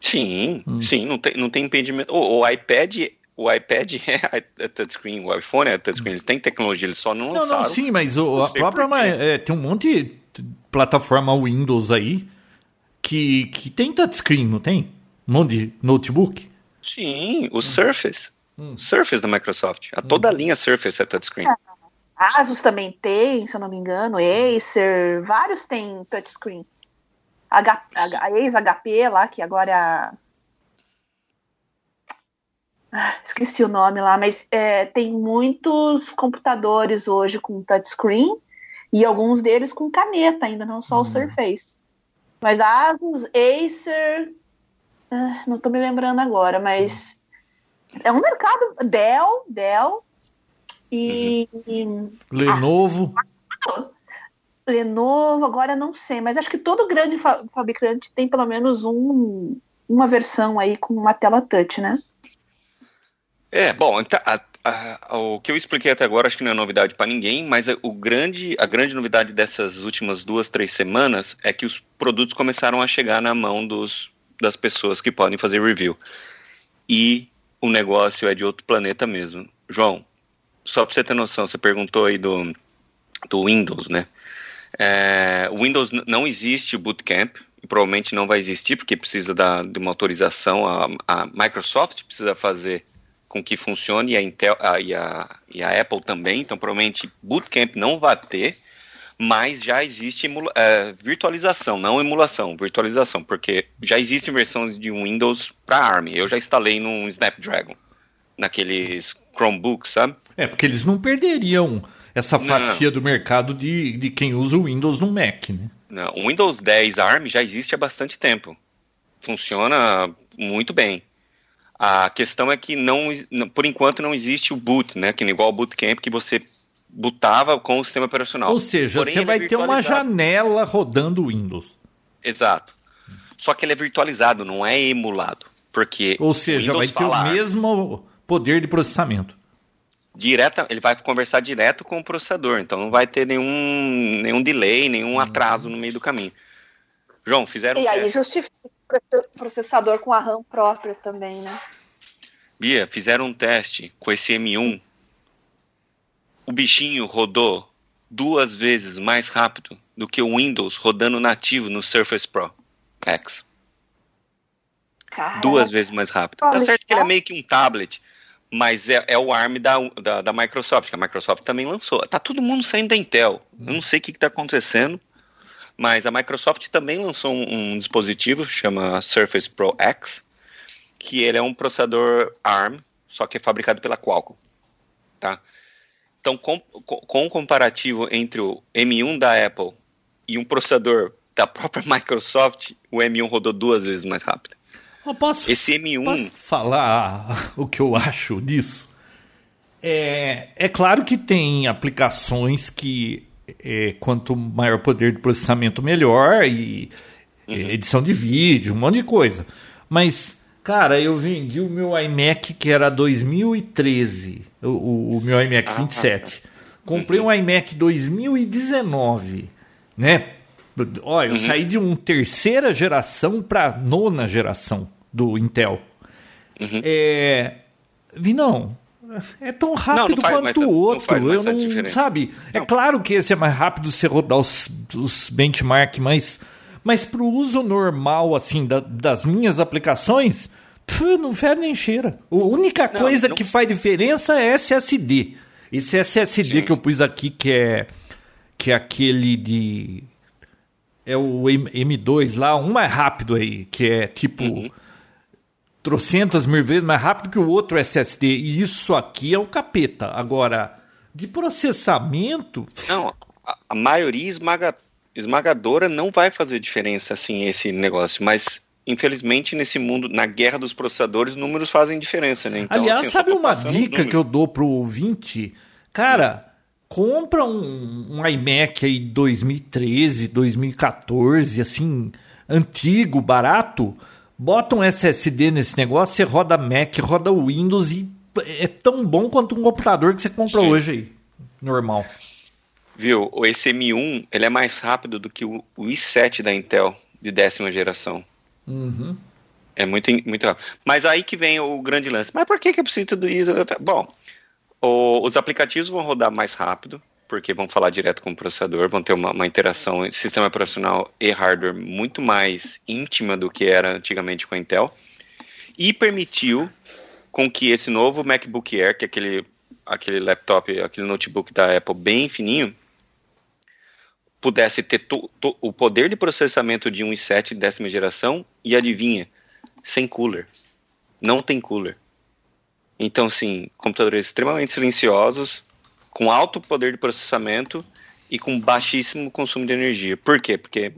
Sim, hum. sim, não tem, não tem impedimento. O, o iPad o iPad é touchscreen, o iPhone é touchscreen, eles têm tecnologia, eles só não lançaram. Não, não, sim, mas o, a própria é, tem um monte de plataforma Windows aí que, que tem touchscreen, não tem? Um monte de notebook? Sim, o hum. Surface. Hum. Surface da Microsoft. A toda a hum. linha Surface é touchscreen. É. Asus também tem, se eu não me engano, Acer, vários têm touchscreen. H, a ex-HP lá, que agora é a... Ah, esqueci o nome lá, mas é, tem muitos computadores hoje com touchscreen e alguns deles com caneta, ainda não só o hum. Surface. Mas Asus, Acer, ah, não estou me lembrando agora, mas é um mercado Dell, Dell e. Uhum. Lenovo. Ah, Lenovo, agora não sei, mas acho que todo grande fa fabricante tem pelo menos um, uma versão aí com uma tela touch, né? É, bom, então, a, a, o que eu expliquei até agora acho que não é novidade para ninguém, mas o grande, a grande novidade dessas últimas duas, três semanas é que os produtos começaram a chegar na mão dos, das pessoas que podem fazer review. E o negócio é de outro planeta mesmo. João, só para você ter noção, você perguntou aí do, do Windows, né? É, o Windows não existe o Bootcamp, e provavelmente não vai existir, porque precisa da, de uma autorização. A, a Microsoft precisa fazer com que funcione, e a, Intel, a, e, a, e a Apple também, então provavelmente Bootcamp não vai ter, mas já existe emula, é, virtualização, não emulação, virtualização, porque já existem versões de Windows para ARM. Eu já instalei num Snapdragon, naqueles Chromebooks, sabe? É, porque eles não perderiam essa fatia não. do mercado de, de quem usa o Windows no Mac, né? Não, o Windows 10 ARM já existe há bastante tempo. Funciona muito bem. A questão é que não, por enquanto não existe o boot, né? Que igual o bootcamp que você bootava com o sistema operacional. Ou seja, Porém, você vai é ter uma janela rodando Windows. Exato. Só que ele é virtualizado, não é emulado. Porque Ou seja, vai ter falar, o mesmo poder de processamento. Direta, ele vai conversar direto com o processador, então não vai ter nenhum, nenhum delay, nenhum atraso no meio do caminho. João, fizeram. E aí justifica processador com a RAM própria também, né? Bia, fizeram um teste com esse M1. O bichinho rodou duas vezes mais rápido do que o Windows rodando nativo no Surface Pro X. Caraca. Duas vezes mais rápido. Tá certo que ele é meio que um tablet, mas é, é o ARM da, da, da, Microsoft, que a Microsoft também lançou. Tá todo mundo saindo da Intel. Eu não sei o que, está acontecendo. Mas a Microsoft também lançou um, um dispositivo chama Surface Pro X, que ele é um processador ARM, só que é fabricado pela Qualcomm, tá? Então, com, com o comparativo entre o M1 da Apple e um processador da própria Microsoft, o M1 rodou duas vezes mais rápido. Eu posso, Esse M1. Posso falar o que eu acho disso? É, é claro que tem aplicações que é, quanto maior poder de processamento, melhor, e uhum. edição de vídeo, um monte de coisa. Mas, cara, eu vendi o meu iMac que era 2013, o, o meu iMac ah, 27. Ah, Comprei uhum. um iMac 2019, né? Olha, eu uhum. saí de uma terceira geração para nona geração do Intel. Uhum. É, vi não, é tão rápido não, não quanto o outro. Não eu não, diferença. sabe? É claro que esse é mais rápido você rodar os, os benchmark, mas mas para o uso normal assim da, das minhas aplicações, pff, não fede nem cheira. A única coisa que faz diferença é SSD. Esse SSD Sim. que eu pus aqui que é que é aquele de é o M2 lá, um mais rápido aí, que é tipo uhum trocentas mil vezes mais rápido que o outro SSD. E isso aqui é o capeta. Agora, de processamento. Não, a, a maioria esmaga, esmagadora não vai fazer diferença assim esse negócio, mas infelizmente nesse mundo, na guerra dos processadores, números fazem diferença, né? Então, Aliás, assim, sabe uma dica que eu dou pro ouvinte? Cara, compra um, um iMac aí 2013, 2014, assim, antigo, barato Bota um SSD nesse negócio, você roda Mac, roda Windows e é tão bom quanto um computador que você compra Sim. hoje aí. Normal. Viu, o M1 ele é mais rápido do que o, i7 da Intel de décima geração. Uhum. É muito, muito rápido. Mas aí que vem o grande lance. Mas por que, que eu preciso tudo isso? Bom, o, os aplicativos vão rodar mais rápido, porque vão falar direto com o processador, vão ter uma, uma interação sistema operacional e hardware muito mais íntima do que era antigamente com a Intel, e permitiu com que esse novo MacBook Air, que é aquele, aquele laptop, aquele notebook da Apple bem fininho, pudesse ter to, to, o poder de processamento de um i7 décima geração e adivinha, sem cooler. Não tem cooler. Então, sim, computadores extremamente silenciosos, com alto poder de processamento e com baixíssimo consumo de energia. Por quê? Porque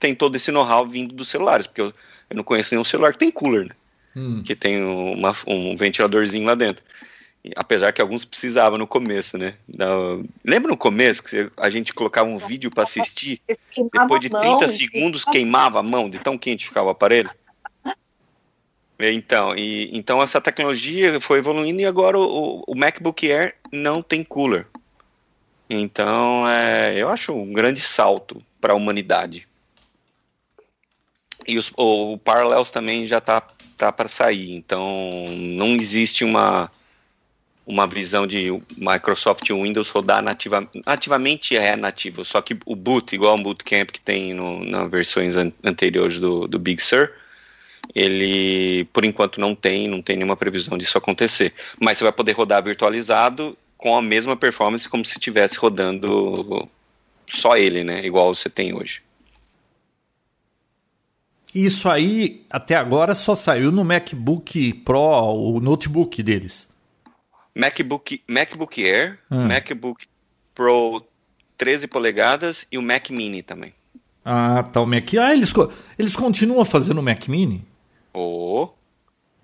tem todo esse know-how vindo dos celulares, porque eu, eu, não conheço nenhum celular que tem cooler, né? Hum. Que tem uma, um ventiladorzinho lá dentro. Apesar que alguns precisavam no começo, né? Da... Lembra no começo que a gente colocava um vídeo para assistir? Depois de 30 segundos queimava a mão de tão quente ficava o aparelho? Então, e, então essa tecnologia foi evoluindo e agora o, o MacBook Air não tem cooler. Então, é, eu acho um grande salto para a humanidade. E os, o, o Parallels também já está tá para sair. Então, não existe uma uma visão de Microsoft Windows rodar nativa, nativamente é nativo, só que o boot, igual o Bootcamp que tem no, nas versões an, anteriores do, do Big Sur, ele por enquanto não tem, não tem nenhuma previsão disso acontecer. Mas você vai poder rodar virtualizado com a mesma performance como se estivesse rodando só ele, né? Igual você tem hoje. Isso aí até agora só saiu no MacBook Pro, o notebook deles. MacBook, MacBook Air, hum. MacBook Pro 13 polegadas e o Mac Mini também. Ah, tá o Mac. Ah, eles, eles continuam fazendo o Mac Mini? Oh,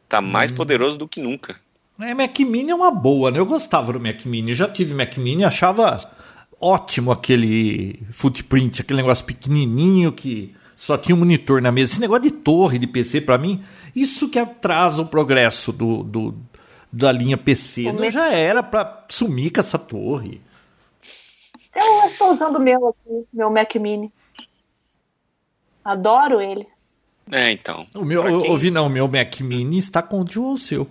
tá mais hum. poderoso do que nunca. É, Mac Mini é uma boa, né? Eu gostava do Mac Mini, já tive Mac Mini, achava ótimo aquele footprint, aquele negócio pequenininho que só tinha um monitor na mesa. Esse negócio de torre de PC, para mim, isso que atrasa o progresso do, do da linha PC. Não, já era para sumir com essa torre. Eu estou usando o meu aqui, meu Mac Mini. Adoro ele. É, então. O meu, quem... ouvi não, o meu Mac Mini está com o Dual seu.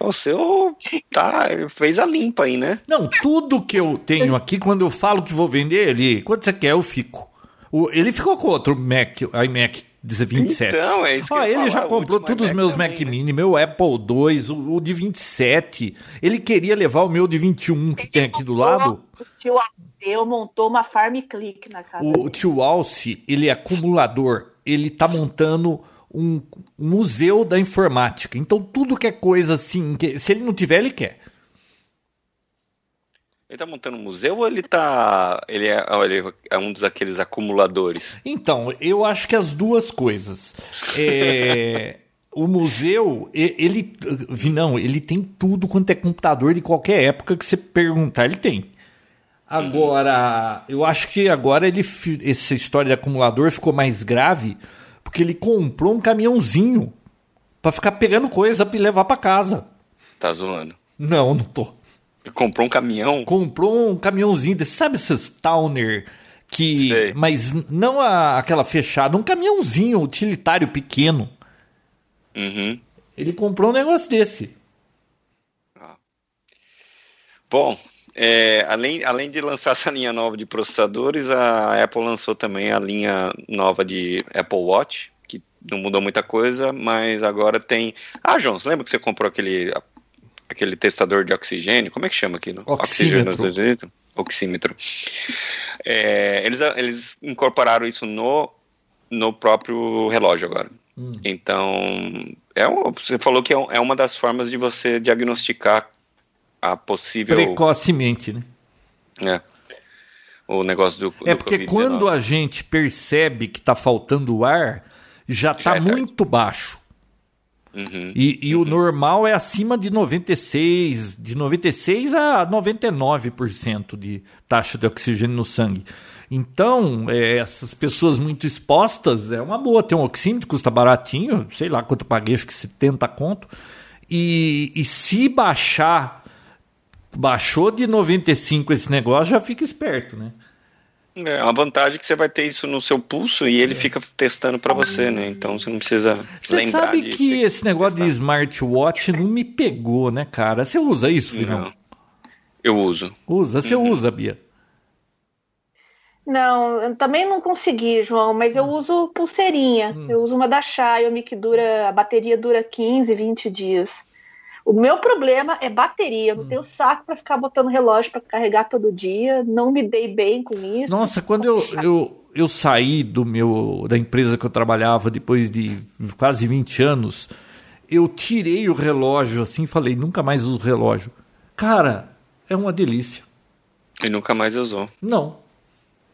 O seu tá, fez a limpa aí, né? Não, tudo que eu tenho aqui, quando eu falo que vou vender ele, quanto você quer, eu fico. O, ele ficou com outro Mac, iMac 27. Então, é isso que ah, Ele falar, já comprou todos os meus Mac também, Mini, né? meu Apple II, o, o, de 27. Ele queria levar o meu de 21 que ele tem aqui do lado. O tio Alce montou uma Farm Click na casa. O, o tio Alce, ele é acumulador ele está montando um museu da informática. Então, tudo que é coisa assim, que, se ele não tiver, ele quer. Ele tá montando um museu ou ele tá. Ele é, ele é um dos aqueles acumuladores? Então, eu acho que as duas coisas. É, o museu, ele. Não, ele tem tudo quanto é computador de qualquer época que você perguntar, ele tem. Agora, eu acho que agora ele essa história de acumulador ficou mais grave porque ele comprou um caminhãozinho para ficar pegando coisa para levar para casa. Tá zoando? Não, não tô. Comprou um caminhão? Comprou um caminhãozinho, sabe esses Towner que, Sei. mas não a, aquela fechada, um caminhãozinho utilitário pequeno. Uhum. Ele comprou um negócio desse. Ah. Bom, é, além, além de lançar essa linha nova de processadores, a Apple lançou também a linha nova de Apple Watch, que não mudou muita coisa, mas agora tem. Ah, João, lembra que você comprou aquele, aquele testador de oxigênio? Como é que chama aquilo? Oxímetro. Oxímetro. Oxímetro. É, eles, eles incorporaram isso no, no próprio relógio agora. Hum. Então, é um, você falou que é, é uma das formas de você diagnosticar a possível. Precocemente, né? É. O negócio do. É do porque quando a gente percebe que está faltando ar, já está é muito baixo. Uhum, e, e uhum. o normal é acima de 96, de 96 a 99% de taxa de oxigênio no sangue. Então, é, essas pessoas muito expostas, é uma boa. Tem um oxímetro, custa baratinho, sei lá quanto paguei, acho que 70 conto. E, e se baixar baixou de 95 esse negócio, já fica esperto, né? É uma vantagem que você vai ter isso no seu pulso e ele é. fica testando para você, né? Então você não precisa você lembrar. Você sabe que esse negócio testar. de smartwatch não me pegou, né, cara? Você usa isso, não? Eu uso. Usa, você uhum. usa, Bia? Não, eu também não consegui, João, mas eu uso pulseirinha. Hum. Eu uso uma da Xiaomi que dura, a bateria dura 15, 20 dias. O meu problema é bateria. Eu não hum. tenho saco para ficar botando relógio para carregar todo dia. Não me dei bem com isso. Nossa, quando eu, eu, eu saí do meu da empresa que eu trabalhava depois de quase 20 anos, eu tirei o relógio assim e falei, nunca mais uso relógio. Cara, é uma delícia. E nunca mais usou. Não.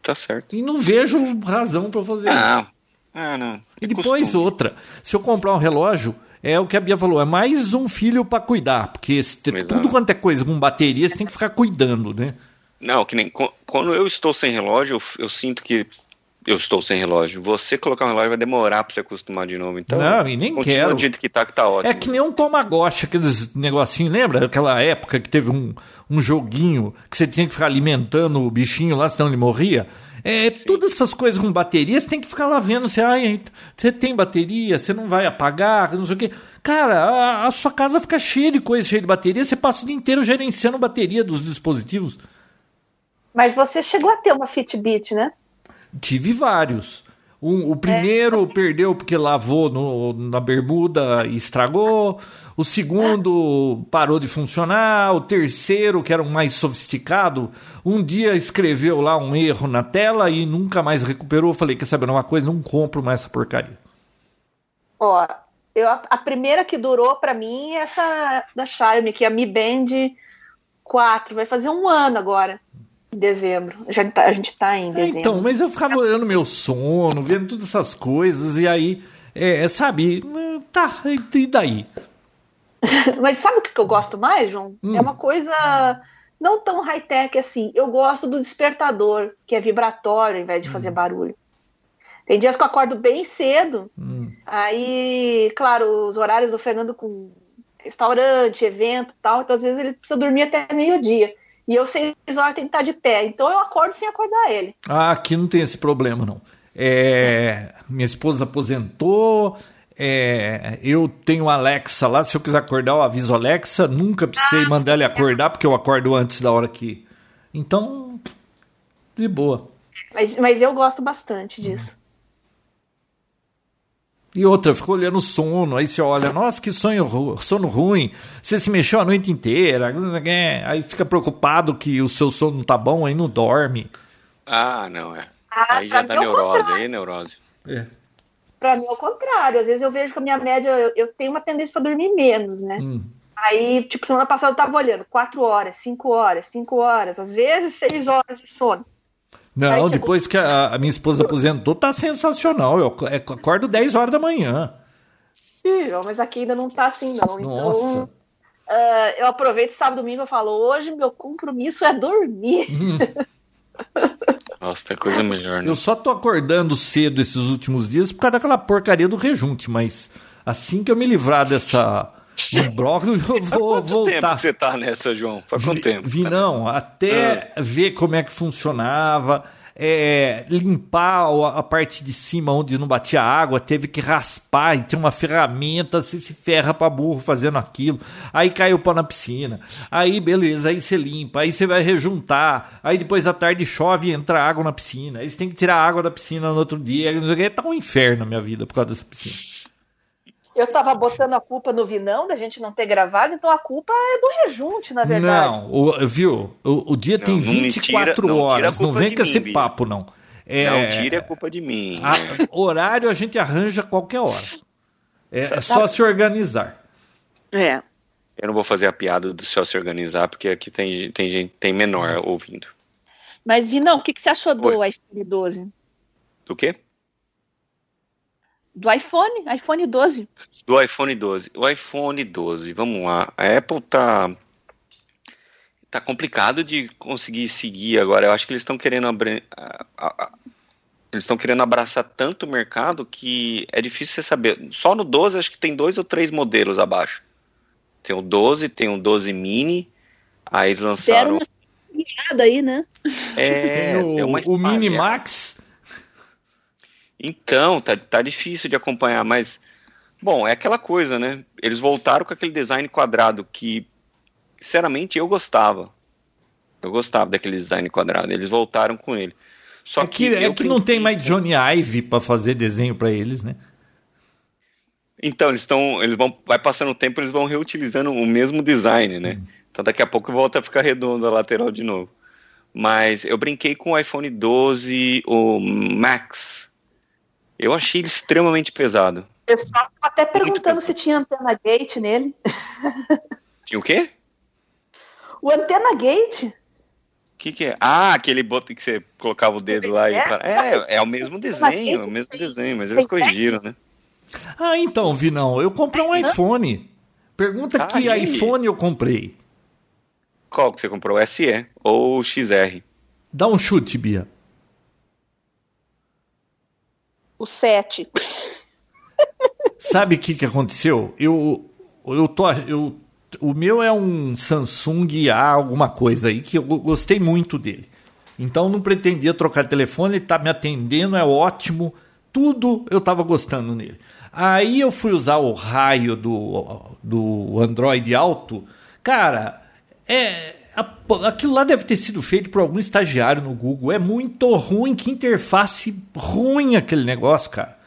Tá certo. E não vejo razão para fazer ah, isso. Ah, não. É e depois costume. outra. Se eu comprar um relógio, é o que a Bia falou, é mais um filho para cuidar, porque Exato. tudo quanto é coisa com bateria, você tem que ficar cuidando, né? Não, que nem quando eu estou sem relógio, eu, eu sinto que eu estou sem relógio. Você colocar um relógio vai demorar para você acostumar de novo. Então, não, e nem quero. do jeito que tá, que tá ótimo. É que nem um Tamagotchi, aqueles negocinhos, lembra? Aquela época que teve um, um joguinho que você tinha que ficar alimentando o bichinho lá, senão ele morria. É, todas essas coisas com bateria, você tem que ficar lá vendo se ah, você tem bateria, você não vai apagar, não sei o quê. Cara, a, a, sua casa fica cheia de coisa, cheia de bateria, você passa o dia inteiro gerenciando bateria dos dispositivos. Mas você chegou a ter uma Fitbit, né? Tive vários. Um, o primeiro é. perdeu porque lavou no, na bermuda e estragou. O segundo é. parou de funcionar. O terceiro, que era um mais sofisticado, um dia escreveu lá um erro na tela e nunca mais recuperou. Eu falei: quer saber uma coisa? Não compro mais essa porcaria. Ó, eu, a primeira que durou para mim é essa da Xiaomi, que é a Mi Band 4. Vai fazer um ano agora em dezembro. A gente tá, a gente tá em é, dezembro. É, então, mas eu ficava olhando meu sono, vendo todas essas coisas, e aí, é, sabe, tá, e daí? mas sabe o que eu gosto mais, João? Hum. É uma coisa não tão high-tech assim. Eu gosto do despertador, que é vibratório, ao invés de fazer hum. barulho. Tem dias que eu acordo bem cedo, hum. aí, claro, os horários do Fernando com restaurante, evento e tal, então às vezes ele precisa dormir até meio-dia. E eu, seis horas, tenho que estar de pé. Então eu acordo sem acordar ele. Ah, aqui não tem esse problema, não. É, minha esposa aposentou. É, eu tenho Alexa lá. Se eu quiser acordar, eu aviso Alexa. Nunca precisei ah, mandar ele acordar, porque eu acordo antes da hora que. Então, de boa. Mas, mas eu gosto bastante disso. E outra, ficou olhando o sono, aí você olha, nossa, que sonho, sono ruim, você se mexeu a noite inteira, aí fica preocupado que o seu sono não tá bom, aí não dorme. Ah, não, é. Ah, aí já dá neurose, aí é neurose. É. Pra mim é o contrário, às vezes eu vejo que a minha média, eu, eu tenho uma tendência para dormir menos, né? Hum. Aí, tipo, semana passada eu tava olhando, quatro horas, cinco horas, cinco horas, às vezes seis horas de sono. Não, Aí, tipo- depois que a, a minha esposa aposentou, tá sensacional. Eu ac- acordo 10 horas da manhã. Filho, mas aqui ainda não tá assim, não. Nossa. Então, ah, eu aproveito sábado e domingo e falo, hoje meu compromisso é dormir. Nossa, tem coisa melhor, né? Eu só tô acordando cedo esses últimos dias por causa daquela porcaria do rejunte, mas assim que eu me livrar dessa imbróglio, eu vou Quanto tempo voltar. que você tá nessa, João? Faz quanto tempo? Vi Tá não, até ver como é que funcionava, é, limpar o- a parte de cima onde não batia água, teve que raspar e tem uma ferramenta, você se ferra pra burro fazendo aquilo. Aí cai o na piscina. Aí beleza, aí você limpa, aí você vai rejuntar. Aí depois da tarde chove e entra água na piscina. Aí você tem que tirar a água da piscina no outro dia. quê. Tá um inferno a minha vida por causa dessa piscina. Eu tava botando a culpa no Vinão da gente não ter gravado, então a culpa é do rejunte, na verdade. Não, o- viu? O, o dia Não, tem não me 24 tira- não horas. Não culpa vem com mim, esse papo, não. É, Não, tire a culpa de mim. a- horário a gente arranja qualquer hora. É, é só se organizar. É. Eu não vou fazer a piada do céu se organizar, porque aqui tem, tem gente tem menor ouvindo. Mas, Vinão, o que, que você achou do Oi. iPhone 12? Do quê? Do iPhone, iPhone 12. Do iPhone 12. O iPhone 12, vamos lá. A Apple tá. Tá complicado de conseguir seguir agora. Eu acho que eles estão querendo abrir. Eles estão querendo abraçar tanto o mercado que é difícil você saber. Só no 12 acho que tem dois ou três modelos abaixo. Tem o 12, tem o 12 mini. Aí eles Deram lançaram. uma piada aí, né? É, Tem o, uma o Mini. Max. Então, tá, tá difícil de acompanhar, mas. Bom, é aquela coisa, né? Eles voltaram com aquele design quadrado que, sinceramente, eu gostava. Eu gostava daquele design quadrado. Eles voltaram com ele. Só É que, é eu que não tem mais Johnny Ive pra fazer desenho pra eles, né? Então, eles estão. Eles vão. Vai passando o tempo, eles vão reutilizando o mesmo design, né? Então daqui a pouco volta a ficar redondo a lateral de novo. Mas eu brinquei com o iPhone 12, o Max. Eu achei ele extremamente pesado. O pessoal tá até perguntando se tinha antena gate nele. Tinha o quê? O antena gate? O que, que é? Ah, aquele botão que você colocava o dedo lá e. É? para- É, é o mesmo desenho, é o mesmo desenho, mas eles corrigiram, né? Ah, então, Vinão, eu comprei um iPhone. Pergunta Ah, que aí? iPhone eu comprei. Qual que você comprou? O SE ou o XR? Dá um chute, Bia. O 7. Sabe o que, que aconteceu? Eu, eu tô, eu, o meu é um Samsung A alguma coisa aí que eu go- gostei muito dele. Então não pretendia trocar telefone, ele tá me atendendo, é ótimo. Tudo eu tava gostando nele. Aí eu fui usar o raio do, do Android Auto. Cara, é, aquilo lá deve ter sido feito por algum estagiário no Google. É muito ruim, que interface ruim aquele negócio, cara.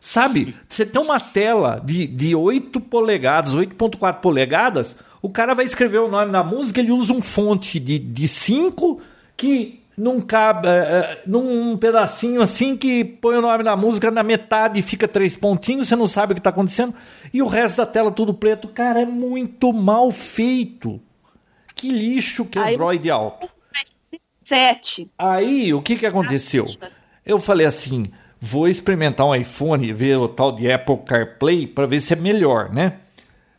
Sabe? Você tem uma tela de, de 8 polegadas, 8.4 polegadas, o cara vai escrever o nome da música, ele usa um fonte de, de 5 que não cabe, é, é, num pedacinho assim que põe o nome da música na metade e fica três pontinhos, você não sabe o que está acontecendo, e o resto da tela tudo preto. Cara, é muito mal feito. Que lixo que Aí- Android alto. 7. Aí, o que que aconteceu? Eu falei assim, vou experimentar um iPhone, ver o tal de Apple CarPlay para ver se é melhor, né?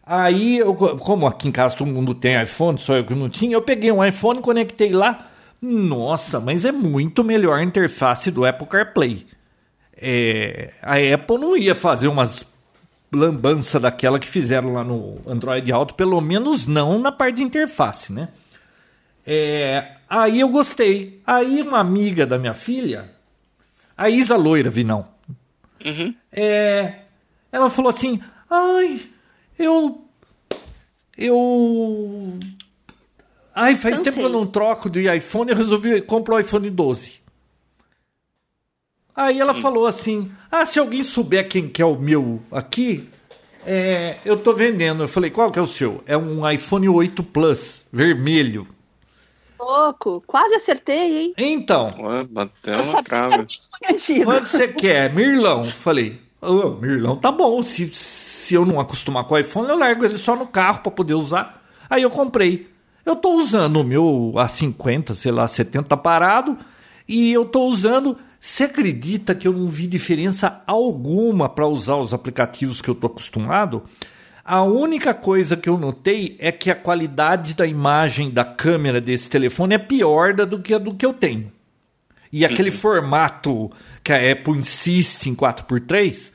Aí, eu, como aqui em casa todo mundo tem iPhone, só eu que não tinha, eu peguei um iPhone, conectei lá. Nossa, mas é muito melhor a interface do Apple CarPlay. É, a Apple não ia fazer umas lambança daquela que fizeram lá no Android Auto, pelo menos não na parte de interface, né? É, aí eu gostei. Aí uma amiga da minha filha, a Isa Loira, vi não. Uhum. É, ela falou assim: ai, eu. Eu. Ai, faz Cansei. tempo que eu não troco de iPhone, eu resolvi comprar o iPhone 12. Aí ela falou assim: Ah, se alguém souber quem que é o meu aqui, é, eu tô vendendo. Eu falei: Qual que é o seu? É um iPhone 8 Plus, vermelho. Louco. Quase acertei, hein? Então, Ué, Bateu Eu uma sabia trava. quanto você quer? Mirlão. Falei: Ô, Mirlão, tá bom. Se, se eu não acostumar com o iPhone, eu largo ele só no carro para poder usar. Aí eu comprei. Eu tô usando o meu A50, sei lá, 70 parado, e eu tô usando. Você acredita que eu não vi diferença alguma para usar os aplicativos que eu tô acostumado? A única coisa que eu notei é que a qualidade da imagem da câmera desse telefone é pior do que a do que eu tenho. E aquele uhum. formato que a Apple insiste em 4x3,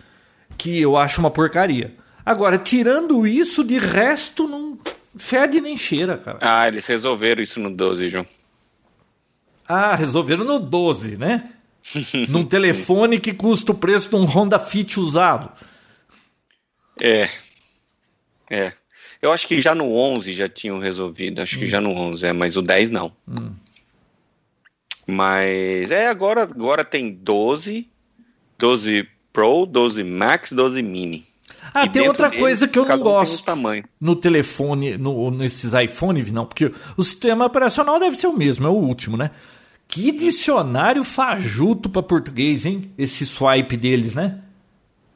que eu acho uma porcaria. Agora, tirando isso, de resto, não fede nem cheira, cara. Ah, eles resolveram isso no 12, João. Ah, resolveram no 12, né? Num telefone que custa o preço de um Honda Fit usado. É. É. Eu acho que já no 11 já tinham resolvido. Acho hum. que já no 11, é, mas o 10 não. Hum. Mas é, agora, agora tem 12, 12 Pro, 12 Max, 12 Mini. Ah, e tem outra deles, coisa que eu não gosto no telefone, no, nesses iPhones, não, porque o sistema operacional deve ser o mesmo, é o último, né? Que dicionário fajuto para português, hein? Esse swipe deles, né?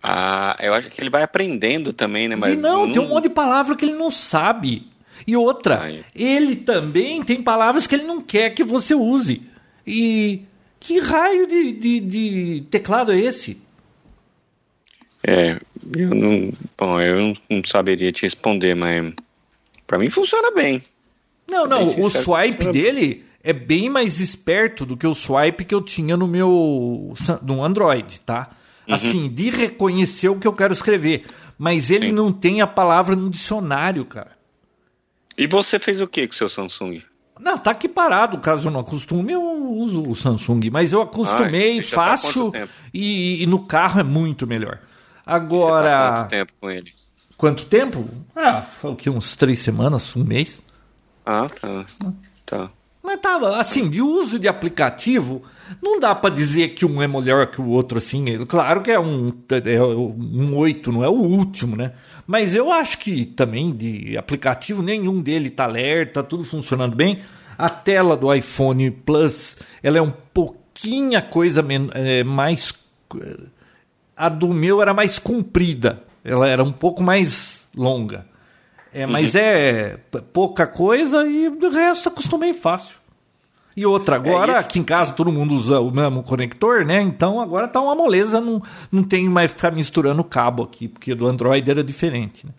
Ah, eu acho que ele vai aprendendo também, né? Mas e não, não, tem um monte de palavra que ele não sabe. E outra, Ai. ele também tem palavras que ele não quer que você use. E que raio de, de, de teclado é esse? É, eu não, bom, eu não saberia te responder, mas para mim funciona bem. Não, não, o swipe dele é bem mais esperto do que o swipe que eu tinha no meu no Android, tá? Uhum. Assim, de reconhecer o que eu quero escrever, mas ele Sim. não tem a palavra no dicionário, cara. E você fez o que com o seu Samsung? Não, tá aqui parado. Caso eu não acostume, eu uso o Samsung. Mas eu acostumei Ai, fácil tá e, e, no carro é muito melhor. Agora. Tá quanto tempo com ele? Quanto tempo? Ah, foi o que? Uns três semanas, um mês. Ah, tá. Tá. Mas tava, assim, de uso de aplicativo, não dá para dizer que um é melhor que o outro, assim. Claro que é um, é um 8, não é o último, né? Mas eu acho que também de aplicativo nenhum dele tá alerta, tudo funcionando bem. A tela do iPhone Plus, ela é um pouquinho coisa é, mais a do meu era mais comprida, ela era um pouco mais longa. É, mas uhum. é pouca coisa e o resto acostumei fácil. E outra, agora é aqui em casa todo mundo usa o mesmo conector, né? Então agora tá uma moleza, não, não tem mais ficar misturando cabo aqui, porque do Android era diferente, né?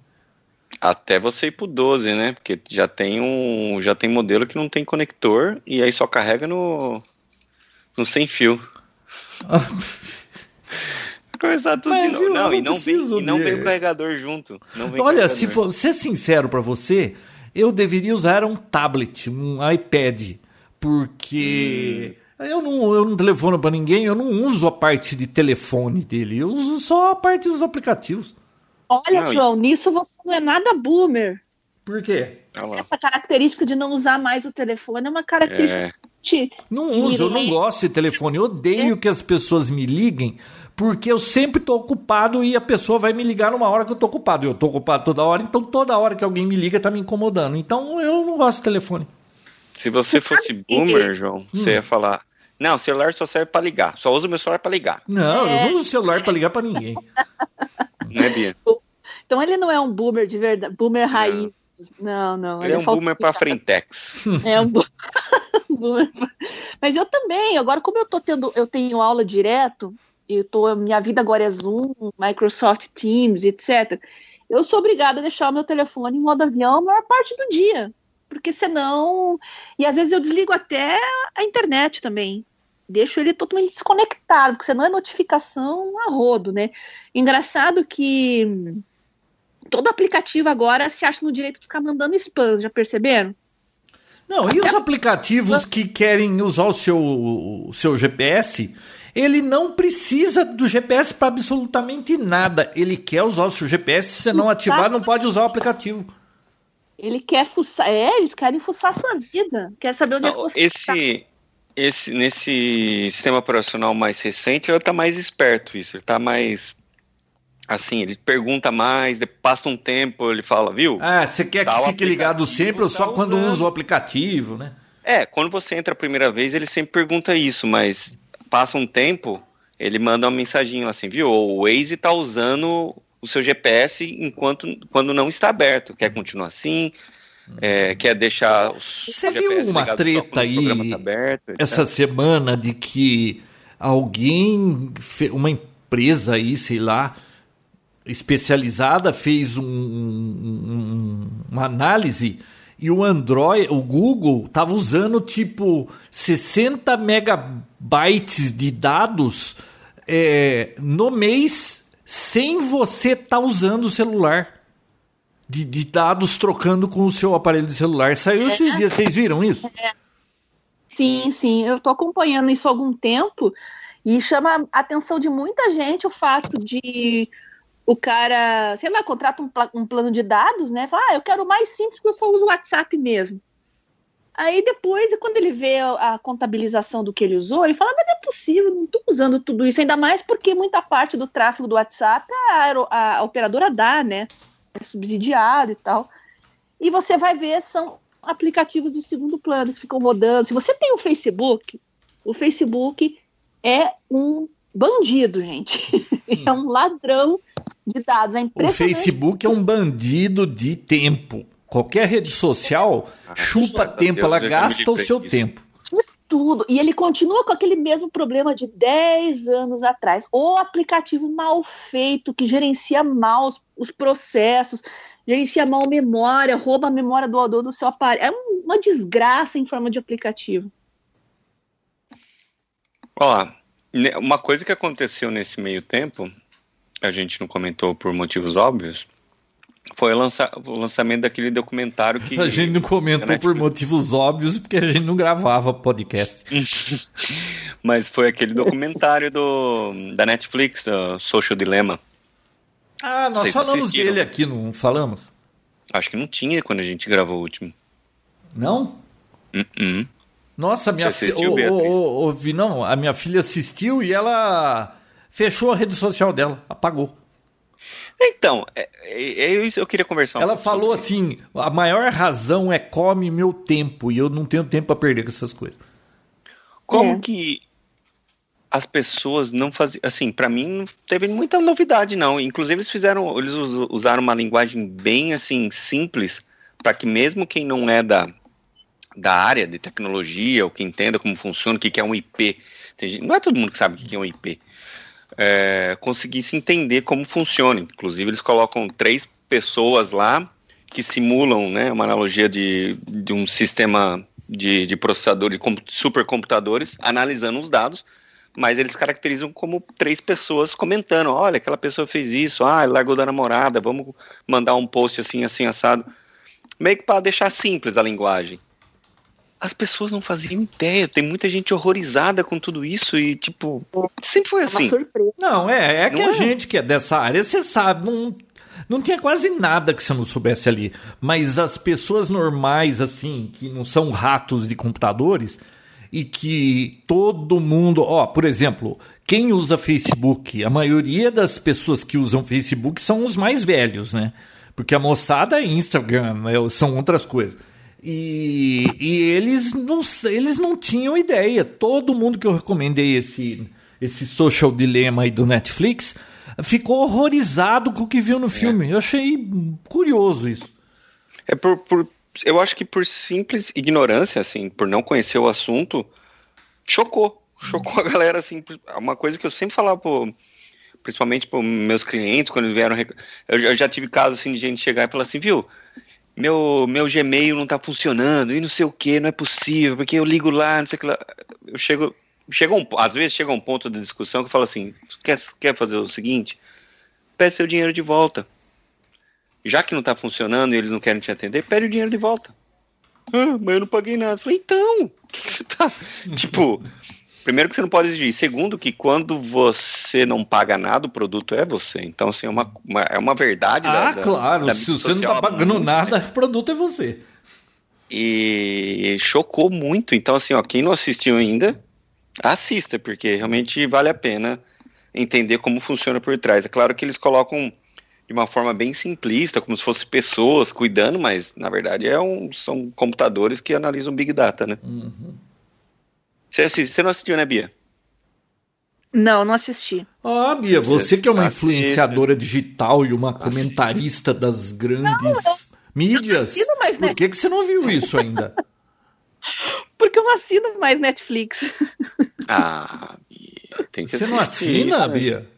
Até você ir pro 12, né? Porque já tem um. Já tem modelo que não tem conector e aí só carrega no. no sem fio. Começar tudo Mas, de novo. Não, e não, vem, e não vem o carregador junto. Olha, se for ser sincero para você, eu deveria usar um tablet, um iPad porque hum. eu, não, eu não telefono para ninguém, eu não uso a parte de telefone dele, eu uso só a parte dos aplicativos. Olha, não, João, e... nisso você não é nada boomer. Por quê? Essa característica de não usar mais o telefone é uma característica é. de, Não de uso, eu não gosto de telefone. Eu odeio é. que as pessoas me liguem, porque eu sempre estou ocupado e a pessoa vai me ligar numa hora que eu estou ocupado. Eu estou ocupado toda hora, então toda hora que alguém me liga está me incomodando. Então eu não gosto de telefone. Se você fosse boomer, João, hum. você ia falar: Não, o celular só serve para ligar. Só uso meu celular para ligar. Não, é. eu não uso celular para ligar para ninguém. Não é, Bia? Então ele não é um boomer de verdade, boomer raiz. Não, não. Ele, ele é um boomer para frentex. É um boomer. Mas eu também. Agora, como eu tô tendo, eu tenho aula direto, eu tô, minha vida agora é Zoom, Microsoft Teams, etc. Eu sou obrigada a deixar o meu telefone em modo avião a maior parte do dia porque senão. E às vezes eu desligo até a internet também. Deixo ele totalmente desconectado, porque senão é notificação a rodo, né? Engraçado que todo aplicativo agora se acha no direito de ficar mandando spam, já perceberam? Não, e os aplicativos que querem usar o seu, o seu GPS, ele não precisa do GPS para absolutamente nada. Ele quer usar o seu GPS, se não ativar, não pode usar o aplicativo. Ele quer fuçar. É, eles querem fuçar a sua vida. Quer saber onde Não, é que você esse, tá. esse Nesse sistema operacional mais recente, ele tá mais esperto isso. Ele tá mais. Assim, ele pergunta mais, passa um tempo, ele fala, viu? Ah, você quer tá que fique ligado sempre ou só tá quando usa o aplicativo, né? É, quando você entra a primeira vez, ele sempre pergunta isso, mas passa um tempo, ele manda uma mensagem assim, viu? O Waze tá usando o seu GPS enquanto quando não está aberto. Quer continuar assim? É, quer deixar os Você viu uma treta aí tá aberto, essa semana de que alguém, uma empresa aí, sei lá, especializada fez um, um, uma análise e o Android, o Google estava usando tipo 60 megabytes de dados é, no mês sem você estar tá usando o celular. De, de, dados trocando com o seu aparelho de celular. Saiu é. esses dias, vocês viram isso? É. Sim, sim, eu estou acompanhando isso há algum tempo e chama a atenção de muita gente o fato de o cara, sei lá, contrata um, um plano de dados, né? Fala, ah, eu quero mais simples porque eu só uso o WhatsApp mesmo. Aí depois, quando ele vê a contabilização do que ele usou, ele fala, mas não é possível, não estou usando tudo isso, ainda mais porque muita parte do tráfego do WhatsApp a, a, operadora dá, né? É subsidiado e tal. E você vai ver, são aplicativos de segundo plano que ficam rodando. Se você tem o Facebook, o Facebook é um bandido, gente. é um ladrão de dados. É o Facebook é um bandido de tempo. Qualquer rede social ah, chupa tempo, ela gasta o seu tempo. De tudo. E ele continua com aquele mesmo problema de 10 anos atrás. O aplicativo mal feito, que gerencia mal os, os processos, gerencia mal a memória, rouba a memória do, do, do seu aparelho. É uma desgraça em forma de aplicativo. Olá, uma coisa que aconteceu nesse meio tempo a gente não comentou por motivos óbvios, foi o, lança o lançamento daquele documentário que. A gente não comentou por motivos óbvios, porque a gente não gravava podcast. Mas foi aquele documentário do, da Netflix, do Social Dilemma. Ah, nós falamos assistiram. dele aqui, não falamos? Acho que não tinha quando a gente gravou o último. Não? Uh -uh. Nossa, minha filha. Ô, Vinão, a minha filha assistiu e ela fechou a rede social dela, apagou. Então, é, é, é isso eu queria conversar. Um Ela falou assim: a maior razão é come meu tempo e eu não tenho tempo para perder com essas coisas. Como é. que as pessoas não faziam. Assim, para mim não teve muita novidade, não. Inclusive, eles fizeram. Eles usaram uma linguagem bem assim, simples, para que mesmo quem não é da, da área de tecnologia, ou que entenda como funciona, o que é um IP. Não é todo mundo que sabe o que é um IP é, conseguisse entender como funciona. Inclusive, eles colocam três pessoas lá que simulam né, uma analogia de, de um sistema de, de processador de supercomputadores analisando os dados, mas eles caracterizam como três pessoas comentando: olha, aquela pessoa fez isso, ah, largou da namorada, vamos mandar um post assim, assim, assado. Meio que para deixar simples a linguagem as pessoas não faziam ideia. Tem muita gente horrorizada com tudo isso e, tipo, sempre foi é assim. Não, é, é que não a é? gente que é dessa área, você sabe, não, não tinha quase nada que você não soubesse ali. Mas as pessoas normais, assim, que não são ratos de computadores e que todo mundo. Ó, por exemplo, quem usa Facebook? A maioria das pessoas que usam Facebook são os mais velhos, né? Porque a moçada é Instagram, é, são outras coisas. E, e eles, não, eles não tinham ideia. Todo mundo que eu recomendei esse, esse social dilema aí do Netflix ficou horrorizado com o que viu no filme. É. Eu achei curioso isso. É por, por, eu acho que por simples ignorância, assim, por não conhecer o assunto, chocou. Chocou a galera, assim, uma coisa que eu sempre falava pro, principalmente para meus clientes, quando vieram. Eu já tive casos assim de gente chegar e falar assim, viu? Meu, meu Gmail não tá funcionando e não sei o que, não é possível, porque eu ligo lá, não sei o que lá. Eu chego, chega um, às vezes chega um ponto de discussão que eu falo assim, quer, quer fazer o seguinte? Pede seu dinheiro de volta. Já que não tá funcionando e eles não querem te atender, pede o dinheiro de volta. Ah, mas eu não paguei nada. Eu falei, então, o que você tá... tipo, primeiro que você não pode exigir. Segundo, que quando você não paga nada, o produto é você. Então, assim, é uma, uma é uma verdade. Ah, da, claro. Da Se você não está pagando nada, o produto é você. E chocou muito. Então, assim, ó, quem não assistiu ainda, assista, porque realmente vale a pena entender como funciona por trás. É claro que eles colocam de uma forma bem simplista, como se fossem pessoas cuidando, mas na verdade é um, são computadores que analisam Big Data, né? Uhum. Você, assiste, você não assistiu, né, Bia? Não, não assisti. Ah, Bia, você que é uma influenciadora digital e uma comentarista das grandes não, mídias, por que, que você não viu isso ainda? Porque eu não assino mais Netflix. Ah, Bia, tem que Você não assina, isso, Bia?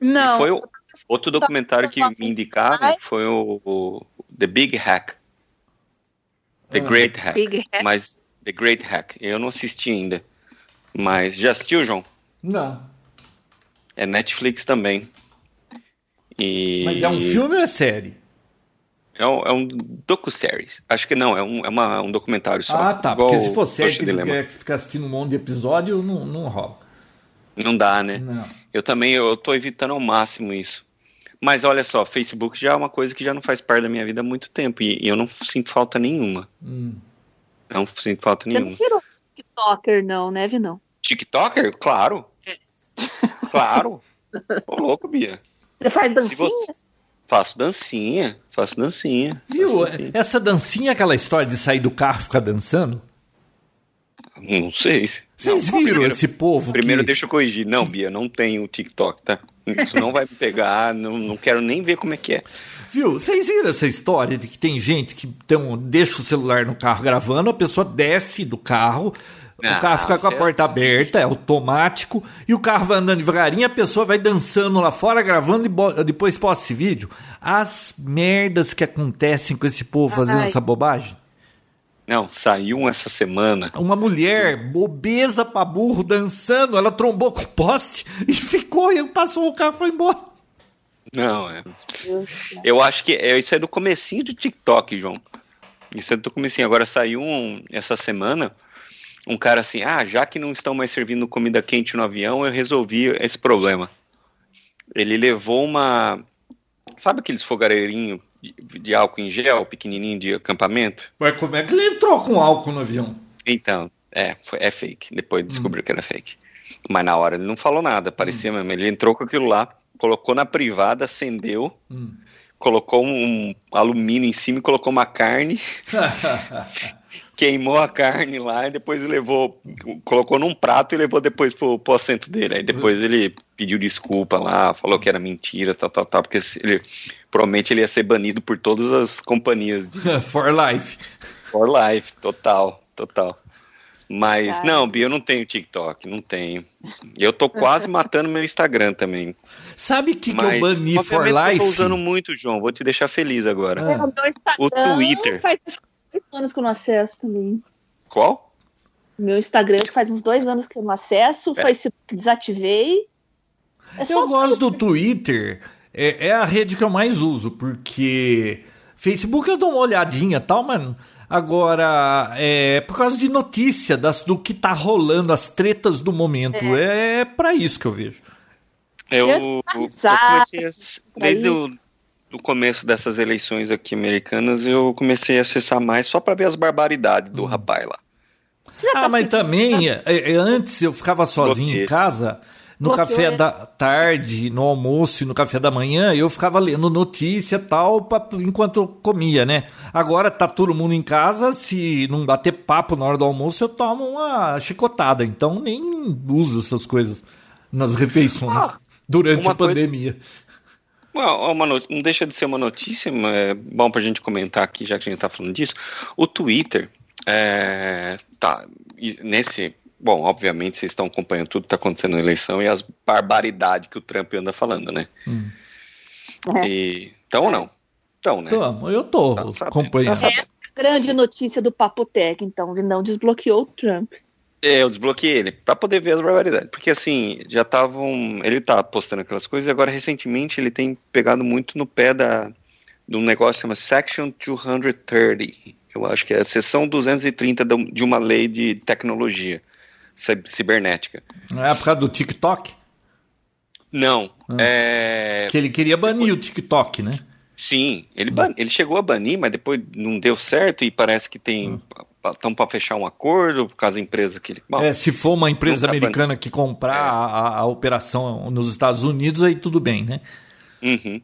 Não. E foi o, outro documentário que me indicaram foi o, o The Big Hack. The ah, Great Hack. Hack. Mas The Great Hack. Eu não assisti ainda. Mas já assistiu, João? Não. É Netflix também. E... Mas é um filme ou é série? É um, é um docu-series. Acho que não, é um, é uma, um documentário só. Ah, tá. Porque se for série que quer ficar assistindo um monte de episódio, não, não rola. Não dá, né? Não. Eu também eu tô evitando ao máximo isso. Mas olha só, Facebook já é uma coisa que já não faz parte da minha vida há muito tempo. E, e eu não sinto falta nenhuma. Hum. Não sinto falta Você nenhuma. Você não virou TikToker, não, né, não? TikToker? Claro. É. Claro. Ô, louco, Bia. Você faz dancinha? Você... Faço dancinha, faço dancinha. Viu? Faço dancinha. Essa dancinha é aquela história de sair do carro e ficar dançando? Não sei. Vocês não, viram primeiro, esse povo? Primeiro que... deixa eu corrigir. Não, Bia, não tem o TikTok, tá? Isso não vai me pegar, não, não quero nem ver como é que é. Viu? Vocês viram essa história de que tem gente que tem um, deixa o celular no carro gravando, a pessoa desce do carro, ah, o carro fica com a porta aberta, é automático, e o carro vai andando devagarinho, a pessoa vai dançando lá fora, gravando e depois posta esse vídeo. As merdas que acontecem com esse povo fazendo Ai. essa bobagem. Não, saiu essa semana. Uma mulher, bobeza pra burro, dançando, ela trombou com o poste e ficou, e passou o carro e foi embora. Não, é. Eu acho que é, isso é do comecinho do TikTok, João. Isso é do comecinho. Agora saiu um, essa semana um cara assim, ah, já que não estão mais servindo comida quente no avião, eu resolvi esse problema. Ele levou uma, sabe aqueles fogareirinhos de, de, álcool em gel, pequenininho de acampamento? Mas como é que ele entrou com álcool no avião? Então, é, foi, é fake. Depois descobriu hum. que era fake. Mas na hora ele não falou nada, parecia hum. mesmo. Ele entrou com aquilo lá, colocou na privada, acendeu. Hum colocou um alumínio em cima e colocou uma carne. queimou a carne lá e depois levou, colocou num prato e levou depois pro, pro assento dele. Aí depois ele pediu desculpa lá, falou que era mentira, tal, tal, tal, porque ele, provavelmente ele ia ser banido por todas as companhias. De... For life. For life, total, total. Mas, não, Bia, eu não tenho TikTok, não tenho. Eu tô quase matando meu Instagram também. Sabe o que, que eu bani for life? Eu tô usando muito, João, vou te deixar feliz agora. Ah. o Twitter. Faz dois anos que eu não acesso também. Qual? Meu Instagram faz uns dois anos que eu não acesso, o é. Facebook desativei. É eu gosto do Twitter, é, é a rede que eu mais uso, porque Facebook eu dou uma olhadinha e tal, mas Agora, é por causa de notícia das, do que tá rolando, as tretas do momento. É, é para isso que eu vejo. Eu, eu comecei a, desde o do começo dessas eleições aqui americanas, eu comecei a acessar mais só para ver as barbaridades do hum. rapaz lá. Ah, mas também, é, é, antes eu ficava sozinho em casa no café da tarde, no almoço e no café da manhã, eu ficava lendo notícia tal pra, enquanto eu comia, né? Agora tá todo mundo em casa, se não bater papo na hora do almoço, eu tomo uma chicotada. Então nem uso essas coisas nas refeições ah, durante a pandemia. Coisa... Uma, uma não deixa de ser uma notícia, mas é bom pra gente comentar aqui, já que a gente tá falando disso. O Twitter, é, tá, nesse Bom, obviamente vocês estão acompanhando tudo que está acontecendo na eleição e as barbaridades que o Trump anda falando, né? Hum. E, então ou não? Então, né? Tô, eu tô tá acompanhando. Essa é a grande notícia do Papotec, então, não desbloqueou o Trump. É, eu desbloqueei ele para poder ver as barbaridades, porque assim, já estavam, ele tá postando aquelas coisas e agora recentemente ele tem pegado muito no pé da de um negócio chamado Section 230. Eu acho que é a seção 230 de uma lei de tecnologia cibernética. Não é por causa do TikTok? Não. Ah. É... Que ele queria banir o TikTok, né? Sim, ele, ban... ele chegou a banir, mas depois não deu certo e parece que tem. Estão para fechar um acordo por causa da empresa que ele. Bom, é, se for uma empresa americana que comprar é. a, a, operação nos Estados Unidos, aí tudo bem, né? Uhum.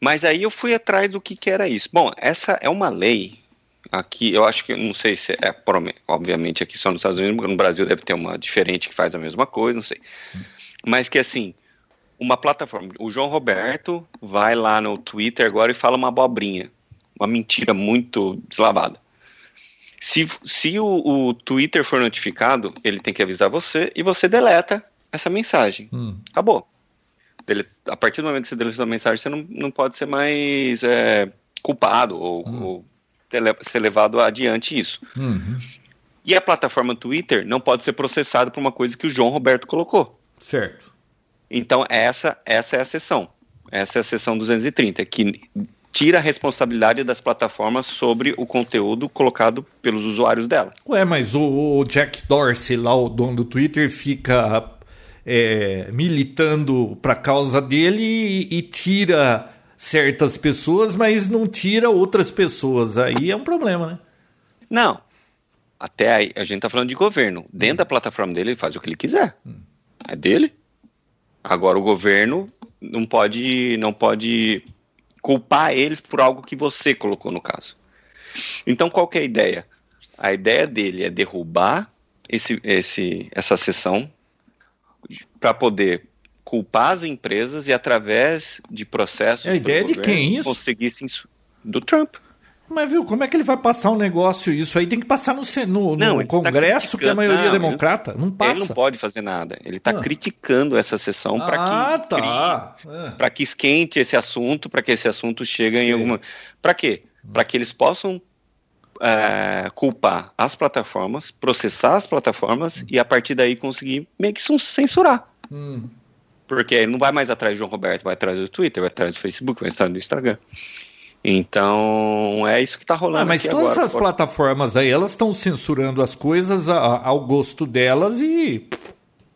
Mas aí eu fui atrás do que, que era isso. Bom, essa é uma lei Aqui, eu acho que, não sei se é, obviamente, aqui só nos Estados Unidos, no Brasil deve ter uma diferente que faz a mesma coisa, não sei. mas que assim, uma plataforma. O João Roberto vai lá no Twitter agora e fala uma abobrinha, uma mentira muito deslavada. Se, se o, o Twitter for notificado, ele tem que avisar você e você deleta essa mensagem. Hum. Acabou. Dele, a partir do momento que você deletou a mensagem, você não, não pode ser mais é, culpado ou, Hum. ou ter- ser levado adiante isso. Uhum. E a plataforma Twitter não pode ser processada por uma coisa que o João Roberto colocou. Certo. Então, essa, essa é a seção. Essa é a seção 230, que tira a responsabilidade das plataformas sobre o conteúdo colocado pelos usuários dela. Ué, mas o, o Jack Dorsey, lá, o dono do Twitter, fica é, militando pra causa dele e, e tira certas pessoas, mas não tira outras pessoas. Aí é um problema, né? Não. Até aí, a gente tá falando de governo. Dentro da plataforma dele, ele faz o que ele quiser. É dele. Agora, o governo não pode, não pode culpar eles por algo que você colocou no caso. Então, qual que é a ideia? A ideia dele é derrubar esse, esse, essa sessão para poder culpar as empresas e através de processos É a ideia do de quem isso? conseguir do Trump. Mas viu, como é que ele vai passar um negócio? Isso aí tem que passar no, no, no Não, ele tá Congresso, que é a maioria não, democrata. Não passa. Ele não pode fazer nada. Ele está Ah. criticando essa sessão para ah, que tá. É. para que esquente esse assunto, para que esse assunto chegue Sim. em alguma. Para quê? Para que eles possam é, culpar as plataformas, processar as plataformas e a partir daí conseguir meio que censurar. Hum. Porque ele não vai mais atrás do João Roberto, vai atrás do Twitter, vai atrás do Facebook, vai atrás do Instagram. Então, é isso que está rolando. Ah, mas todas agora. essas plataformas aí, elas estão censurando as coisas a- ao gosto delas e.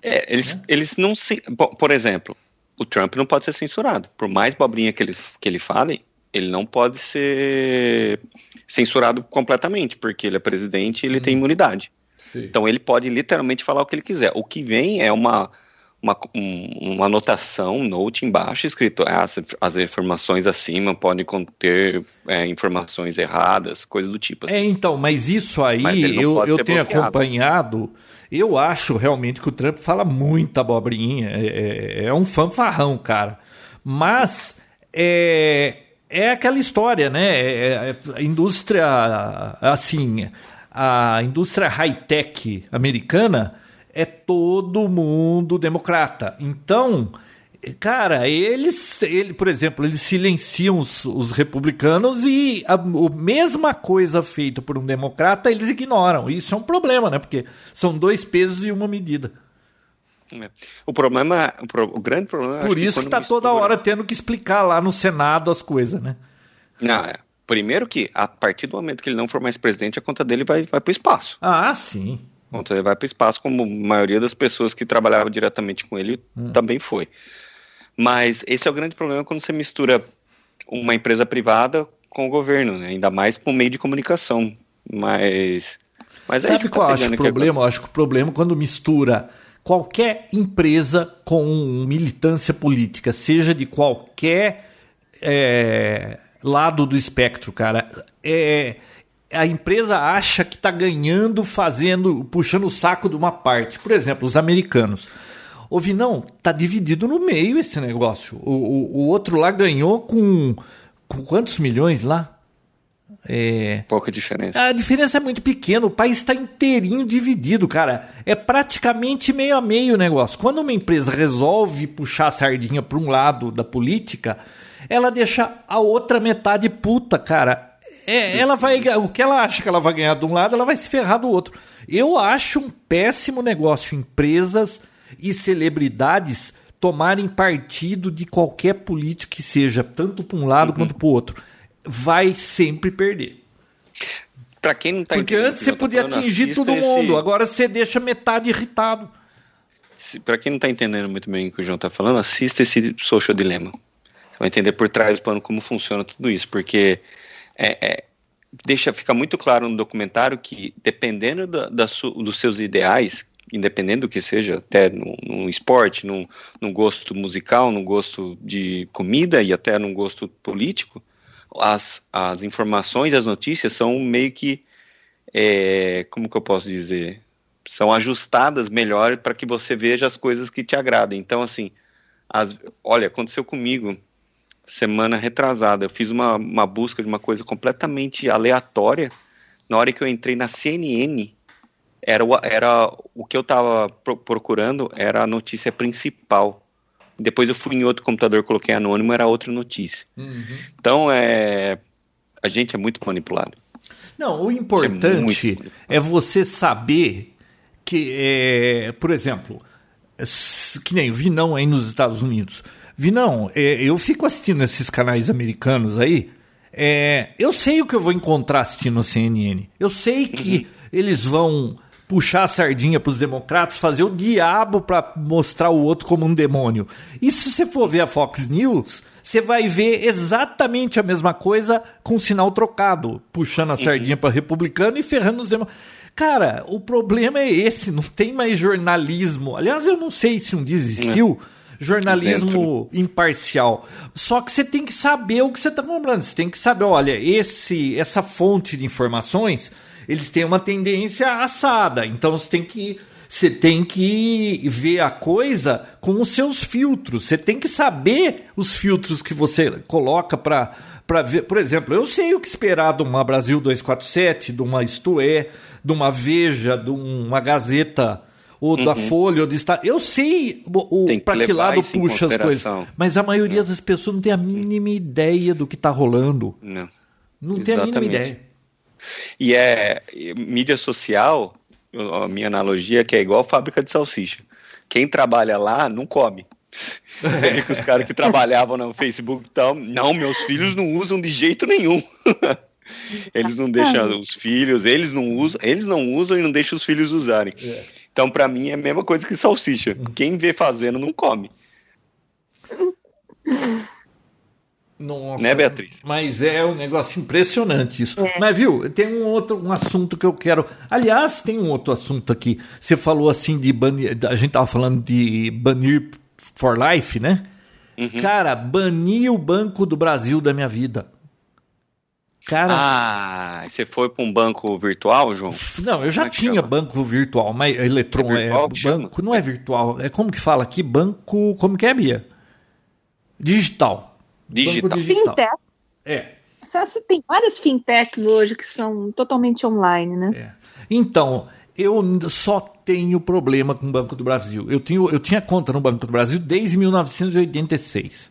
É, eles, eles não se. Por exemplo, o Trump não pode ser censurado. Por mais bobrinha que ele, que ele fale, ele não pode ser censurado completamente, porque ele é presidente e ele tem imunidade. Então ele pode literalmente falar o que ele quiser. O que vem é uma, uma, um- uma anotação, um note embaixo, escrito "Ah, as, as informações acima podem conter é, informações erradas, coisa do tipo. É, assim. então, mas isso aí Mas eu, eu tenho bloqueado. acompanhado. Eu acho realmente que o Trump fala muita abobrinha. É, é- é um fanfarrão, cara. Mas é, é aquela história, né? É- é- a indústria, assim, a indústria high-tech americana é todo mundo democrata. Então, Cara, eles, ele, por exemplo, eles silenciam os, os republicanos e a, a mesma coisa feita por um democrata eles ignoram. Isso é um problema, né? Porque são dois pesos e uma medida. É. O problema, o, o grande problema. Por isso que quando tá toda hora tendo que explicar lá no Senado as coisas, né? Não, é. Primeiro que, a partir do momento que ele não for mais presidente, a conta dele vai, vai para o espaço. Ah, sim. A conta dele vai para o espaço, como a maioria das pessoas que trabalhavam diretamente com ele Hum. também foi. Mas esse é o grande problema quando você mistura uma empresa privada com o governo, né? ainda mais o meio de comunicação. Mas, mas é isso Sabe que qual tá eu acho o problema? Eu acho que o problema é quando mistura qualquer empresa com militância política, seja de qualquer é, lado do espectro, cara. É, a empresa acha que está ganhando fazendo, puxando o saco de uma parte. Por exemplo, os americanos. Ouvi, não, tá dividido no meio esse negócio. O, o, o outro lá ganhou com, com quantos milhões lá? É, Pouca diferença. a diferença é muito pequena, o país está inteirinho dividido, cara. É praticamente meio a meio o negócio. Quando uma empresa resolve puxar a sardinha para um lado da política, ela deixa a outra metade puta, cara. É, ela vai o que ela acha que ela vai ganhar de um lado, ela vai se ferrar do outro. Eu acho um péssimo negócio empresas e celebridades tomarem partido de qualquer político que seja, tanto para um lado quanto para o outro. Vai sempre perder. Pra quem não tá Porque antes você podia atingir todo esse- mundo, agora você deixa metade irritado. Se, pra quem não tá entendendo muito bem o que o João tá falando, assista esse Social Dilemma. Você vai entender por trás do plano como funciona tudo isso, porque é, é, deixa fica muito claro no documentário que dependendo da, da su- dos seus ideais, independente do que seja, até no, esporte, no, no gosto musical, no gosto de comida e até no gosto político, as, as informações, as notícias são meio que, é, como que eu posso dizer, são ajustadas melhor para que você veja as coisas que te agradam. Então, assim, as, olha, aconteceu comigo semana retrasada. Eu fiz uma, uma busca de uma coisa completamente aleatória. Na hora que eu entrei na CNN, era o, era o que eu estava pro, procurando, era a notícia principal. Depois eu fui em outro computador, coloquei anônimo, era outra notícia. Uhum. Então, é, a gente é muito manipulado. Não, o importante é, é você saber que, é, por exemplo, que nem vi não aí nos Estados Unidos. Vi não, é, eu fico assistindo esses canais americanos aí. É, eu sei o que eu vou encontrar assistindo a CNN. Eu sei que uhum. eles vão puxar a sardinha para os democratas, fazer o diabo para mostrar o outro como um demônio. E se você for ver a Fox News, você vai ver exatamente a mesma coisa com sinal trocado, puxando a uhum. sardinha para republicano e ferrando os demônios. Cara, o problema é esse, não tem mais jornalismo. Aliás, eu não sei se um dia existiu. É jornalismo imparcial. Só que você tem que saber o que você está comprando. Você tem que saber, olha, esse, essa fonte de informações eles têm uma tendência assada. Então você tem que você tem que ver a coisa com os seus filtros. Você tem que saber os filtros que você coloca para para ver. Por exemplo, eu sei o que esperar de uma Brasil 247, de uma Isto É, de uma Veja, de uma Gazeta ou uhum. da Folha ou do Estado. Eu sei para que, que lado puxa as coisas. Mas a maioria não. das pessoas não tem a mínima ideia do que está rolando. Não. Não Exatamente. tem a mínima ideia. E é mídia social, a minha analogia é que é igual fábrica de salsicha. Quem trabalha lá não come. Você vê que os caras que trabalhavam no Facebook e tal, não, meus filhos não usam de jeito nenhum. eles não deixam os filhos, eles não usam, eles não usam e não deixam os filhos usarem. É. Então, para mim, é a mesma coisa que salsicha. Quem vê fazendo não come. Nossa, né, Beatriz? Mas é um negócio impressionante isso. É. Mas viu, tem um outro um assunto que eu quero. Aliás, tem um outro assunto aqui. Você falou assim de banir. A gente tava falando de banir for life, né? Uhum. Cara, bani o Banco do Brasil da minha vida. Cara. Ah, você foi para um banco virtual, João? Não, eu já é tinha chama? banco virtual, mas eletrônico. É, virtual, é banco, não é virtual. É como que fala aqui? Banco. Como que é, Bia? Digital. Digital. digital. Fintech. É. Tem várias fintechs hoje que são totalmente online, né? É. Então, eu só tenho problema com o Banco do Brasil. Eu, tenho, eu tinha conta no Banco do Brasil desde 1986.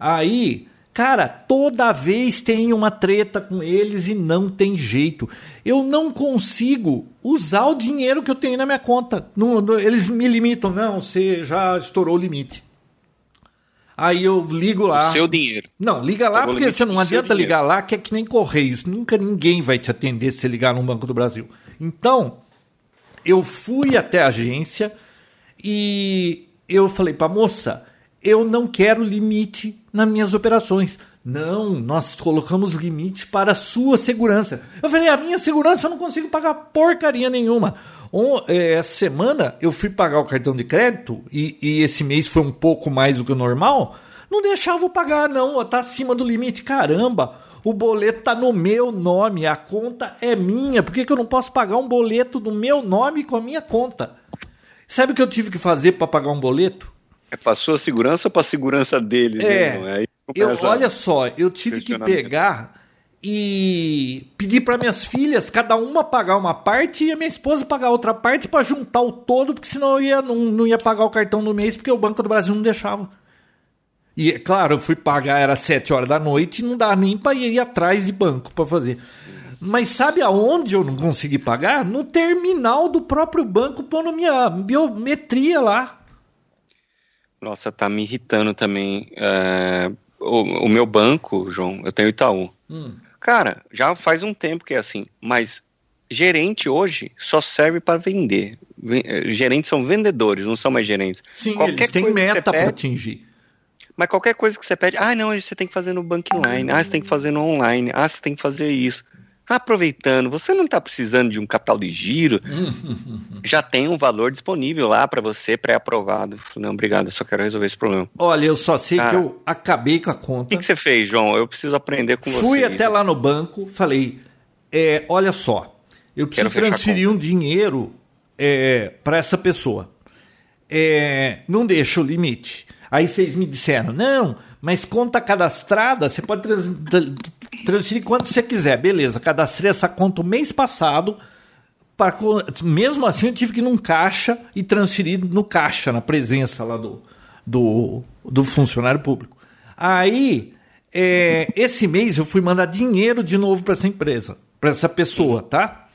Aí, cara, toda vez tem uma treta com eles e não tem jeito. Eu não consigo usar o dinheiro que eu tenho na minha conta. Não, eles me limitam. Não, você já estourou o limite. Aí eu ligo lá. O seu dinheiro. Não, liga lá, porque você não adianta ligar lá, que é que nem Correios. Nunca ninguém vai te atender se ligar no Banco do Brasil. Então, eu fui até a agência e eu falei para a moça, eu não quero limite nas minhas operações. Não, nós colocamos limite para a sua segurança. Eu falei, a minha segurança eu não consigo pagar porcaria nenhuma. Um, é, essa semana eu fui pagar o cartão de crédito e, e, esse mês foi um pouco mais do que o normal. Não deixava eu pagar, não. Tá acima do limite. Caramba, o boleto tá no meu nome, a conta é minha. Por que, que eu não posso pagar um boleto no meu nome com a minha conta? Sabe o que eu tive que fazer para pagar um boleto? É para sua segurança ou para segurança deles? É, né? eu, olha só, eu tive que pegar e pedir para minhas filhas cada uma pagar uma parte e a minha esposa pagar outra parte para juntar o todo, porque senão eu ia, não, não ia pagar o cartão do mês porque o Banco do Brasil não deixava. E é claro, eu fui pagar, era 7 horas da noite e não dá nem para ir atrás de banco para fazer. Mas sabe aonde eu não consegui pagar? No terminal do próprio banco pondo minha biometria lá. Nossa, tá me irritando também. É, o, o, meu banco, João, eu tenho Itaú. Hum. Cara, já faz um tempo que é assim, mas gerente hoje só serve para vender. Eh, gerentes são vendedores, não são mais gerentes. Sim, qualquer eles têm meta para atingir. Mas qualquer coisa que você pede, ah, não, você tem que fazer no Bankline, ah, você tem que fazer no online, ah, você tem que fazer isso. Aproveitando, você não está precisando de um capital de giro, já tem um valor disponível lá para você, pré-aprovado. Não, obrigado, eu só quero resolver esse problema. Olha, eu só sei Cara, que eu acabei com a conta. O que, que, você fez, João? Eu preciso aprender com Fui você. Fui até lá no banco, falei, é, olha só, eu preciso transferir um dinheiro é, para essa pessoa. É, não deixa o limite. Aí vocês me disseram, não, mas conta cadastrada, você pode trans, transferir quanto você quiser. Beleza, cadastrei essa conta o mês passado. Pra, mesmo assim, eu tive que ir num caixa e transferir no caixa, na presença lá do, do, do funcionário público. Aí, é, esse mês eu fui mandar dinheiro de novo para essa empresa, para essa pessoa, tá?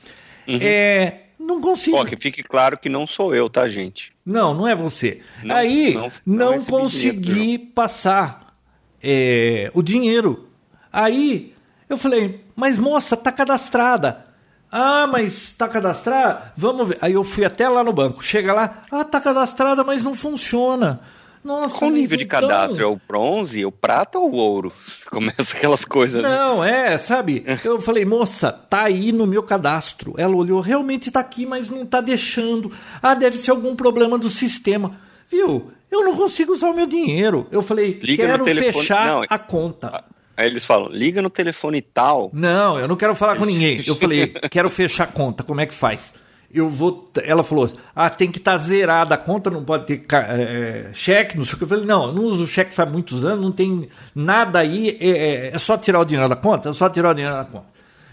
Uhum. É, não consigo. Ó, que fique claro que não sou eu, tá, gente? Não, não é você. Não, Aí, não, não, não consegui dinheiro, passar é, o dinheiro. Aí, eu falei, mas moça, tá cadastrada. Ah, mas tá cadastrada? Vamos ver. Aí eu fui até lá no banco. Chega lá, ah, tá cadastrada, mas não funciona. Nossa, Qual nível de então... cadastro? É o bronze, o prata ou o ouro? Começa aquelas coisas. Né? Não, né? é, sabe? Eu falei, moça, tá aí no meu cadastro. Ela olhou, realmente tá aqui, mas não tá deixando. Ah, deve ser algum problema do sistema. Viu? Eu não consigo usar o meu dinheiro. Eu falei, Liga quero fechar não, a conta. Aí eles falam, liga no telefone tal. Não, eu não quero falar com ninguém. Eu falei, quero fechar a conta, como é que faz? eu vou. Ela falou: ah, tem que estar tá zerada a conta, não pode ter é, cheque, não sei o que. Eu falei: não, eu não uso cheque faz muitos anos, não tem nada aí, é, é, é, só tirar o dinheiro da conta? É só tirar o dinheiro da conta.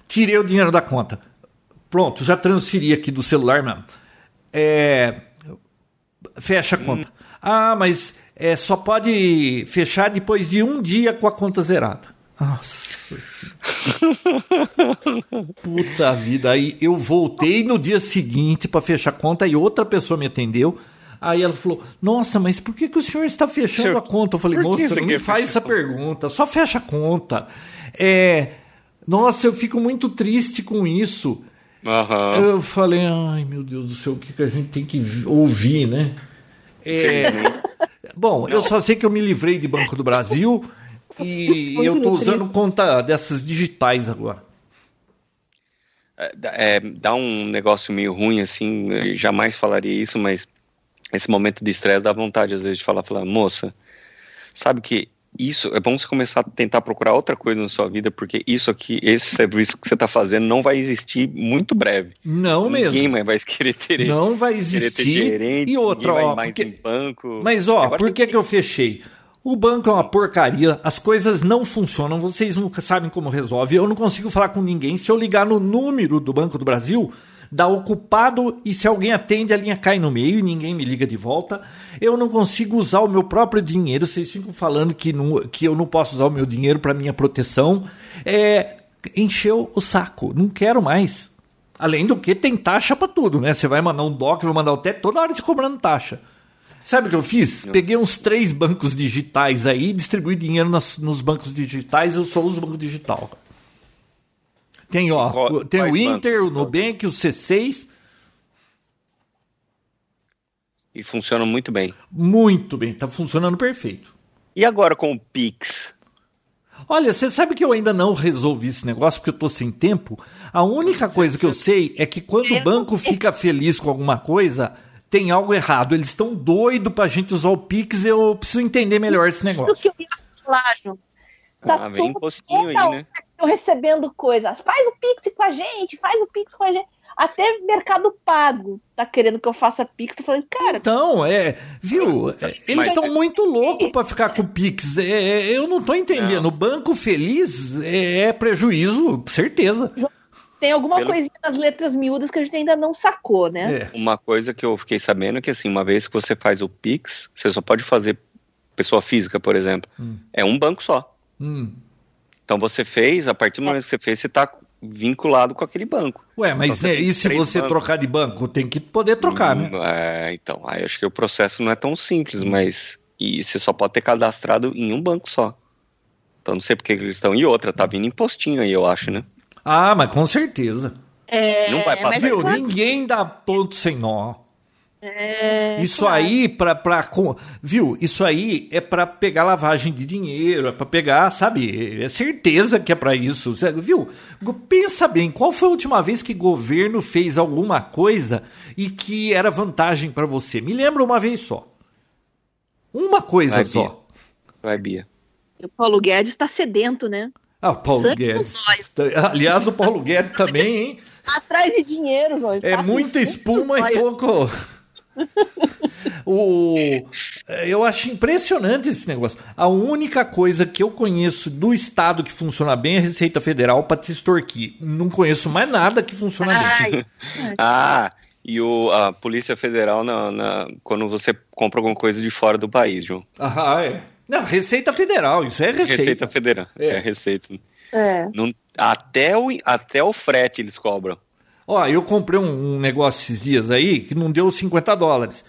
Tirei o dinheiro da conta. Pronto, já transferi aqui do celular mesmo. É, fecha a conta. Hum. Ah, mas é, só pode fechar depois de um dia com a conta zerada. Nossa Puta vida. Aí eu voltei no dia seguinte para fechar a conta e outra pessoa me atendeu. Aí ela falou: Nossa, mas por que, que o senhor está fechando senhor, a conta? Eu falei: Moça, não me faz essa pergunta, só fecha a conta. É, nossa, eu fico muito triste com isso. Uhum. Eu falei: Ai, meu Deus do céu, o que, que a gente tem que ouvir, né? É, bom, eu só sei que eu me livrei de Banco do Brasil. E eu estou usando conta dessas digitais agora. É, é, dá um negócio meio ruim, assim, eu jamais falaria isso, mas esse momento de estresse dá vontade, às vezes, de falar, falar, moça, sabe que isso, é bom você começar a tentar procurar outra coisa na sua vida, porque isso aqui, esse serviço que você está fazendo não vai existir muito breve. Não Ninguém mesmo. Ninguém vai querer ter Não vai existir. Gerente, e outra, ó, mais porque... em banco. Mas ó, por que, que eu fechei? O banco é uma porcaria, as coisas não funcionam, vocês nunca sabem como resolve. Eu não consigo falar com ninguém. Se eu ligar no número do Banco do Brasil, dá ocupado e se alguém atende, a linha cai no meio e ninguém me liga de volta. Eu não consigo usar o meu próprio dinheiro. Vocês ficam falando que, não, que eu não posso usar o meu dinheiro para minha proteção. É, encheu o saco, não quero mais. Além do que tem taxa para tudo, né? Você vai mandar um DOC, vai mandar o toda hora te cobrando taxa. Sabe o que eu fiz? Peguei uns três bancos digitais aí, distribuí dinheiro nas, nos bancos digitais, eu só uso banco digital. Tem, ó, tem o Inter, o Nubank, o C6. E funciona muito bem. Muito bem, tá funcionando perfeito. E agora com o Pix? Olha, você sabe que eu ainda não resolvi esse negócio porque eu tô sem tempo? A única coisa que eu sei é que quando o banco fica feliz com alguma coisa, tem algo errado. Eles estão doidos pra gente usar o Pix. Eu preciso entender melhor esse negócio. Isso que eu ia falar, João. Tá ah, vem postinho aí, né? Estão recebendo coisas. Faz o Pix com a gente, faz o Pix com a gente. Até Mercado Pago tá querendo que eu faça Pix. Tô falando, cara. Então, é. Viu? Eles estão é muito loucos para ficar com o Pix. É, é, eu não tô entendendo. Não. Banco feliz é, é prejuízo, certeza. Tem alguma Pelo... coisinha nas letras miúdas que a gente ainda não sacou, né? É. Uma coisa que eu fiquei sabendo é que, assim, uma vez que você faz o Pix, você só pode fazer pessoa física, por exemplo. Hum. É um banco só. Hum. Então você fez, a partir do momento que você fez, você está vinculado com aquele banco. Ué, mas então, né, e se você bancos. trocar de banco? Tem que poder trocar, hum, né? É, então, aí acho que o processo não é tão simples, hum. mas e você só pode ter cadastrado em um banco só. Então não sei porque eles estão. E outra, tá vindo impostinho aí, eu acho, né? Ah, mas com certeza. É, não vai passar. Viu, ninguém dá ponto sem nó. É, isso claro. aí para para viu? Isso aí é para pegar lavagem de dinheiro, é para pegar, sabe? É certeza que é para isso, viu? Pensa bem, qual foi a última vez que governo fez alguma coisa e que era vantagem para você? Me lembra uma vez só. Uma coisa Vai, só. Bia. Vai, Bia. O Paulo Guedes está sedento, né? Ah, o Paulo Sangue Guedes. nos Aliás, o Paulo Guedes também, hein? Atrás de dinheiro, João. É muita espuma e pouco. o, eu acho impressionante esse negócio. A única coisa que eu conheço do Estado que funciona bem é a Receita Federal para te extorquir. Não conheço mais nada que funciona bem. ah, e o, a Polícia Federal na, na, quando você compra alguma coisa de fora do país, João. Ah, é. Não, Receita Federal, isso é Receita. Receita Federal, é, é Receita. É. Não, até, o, até o frete eles cobram. Ó, eu comprei um, um, negócio esses dias aí que não deu 50 dólares.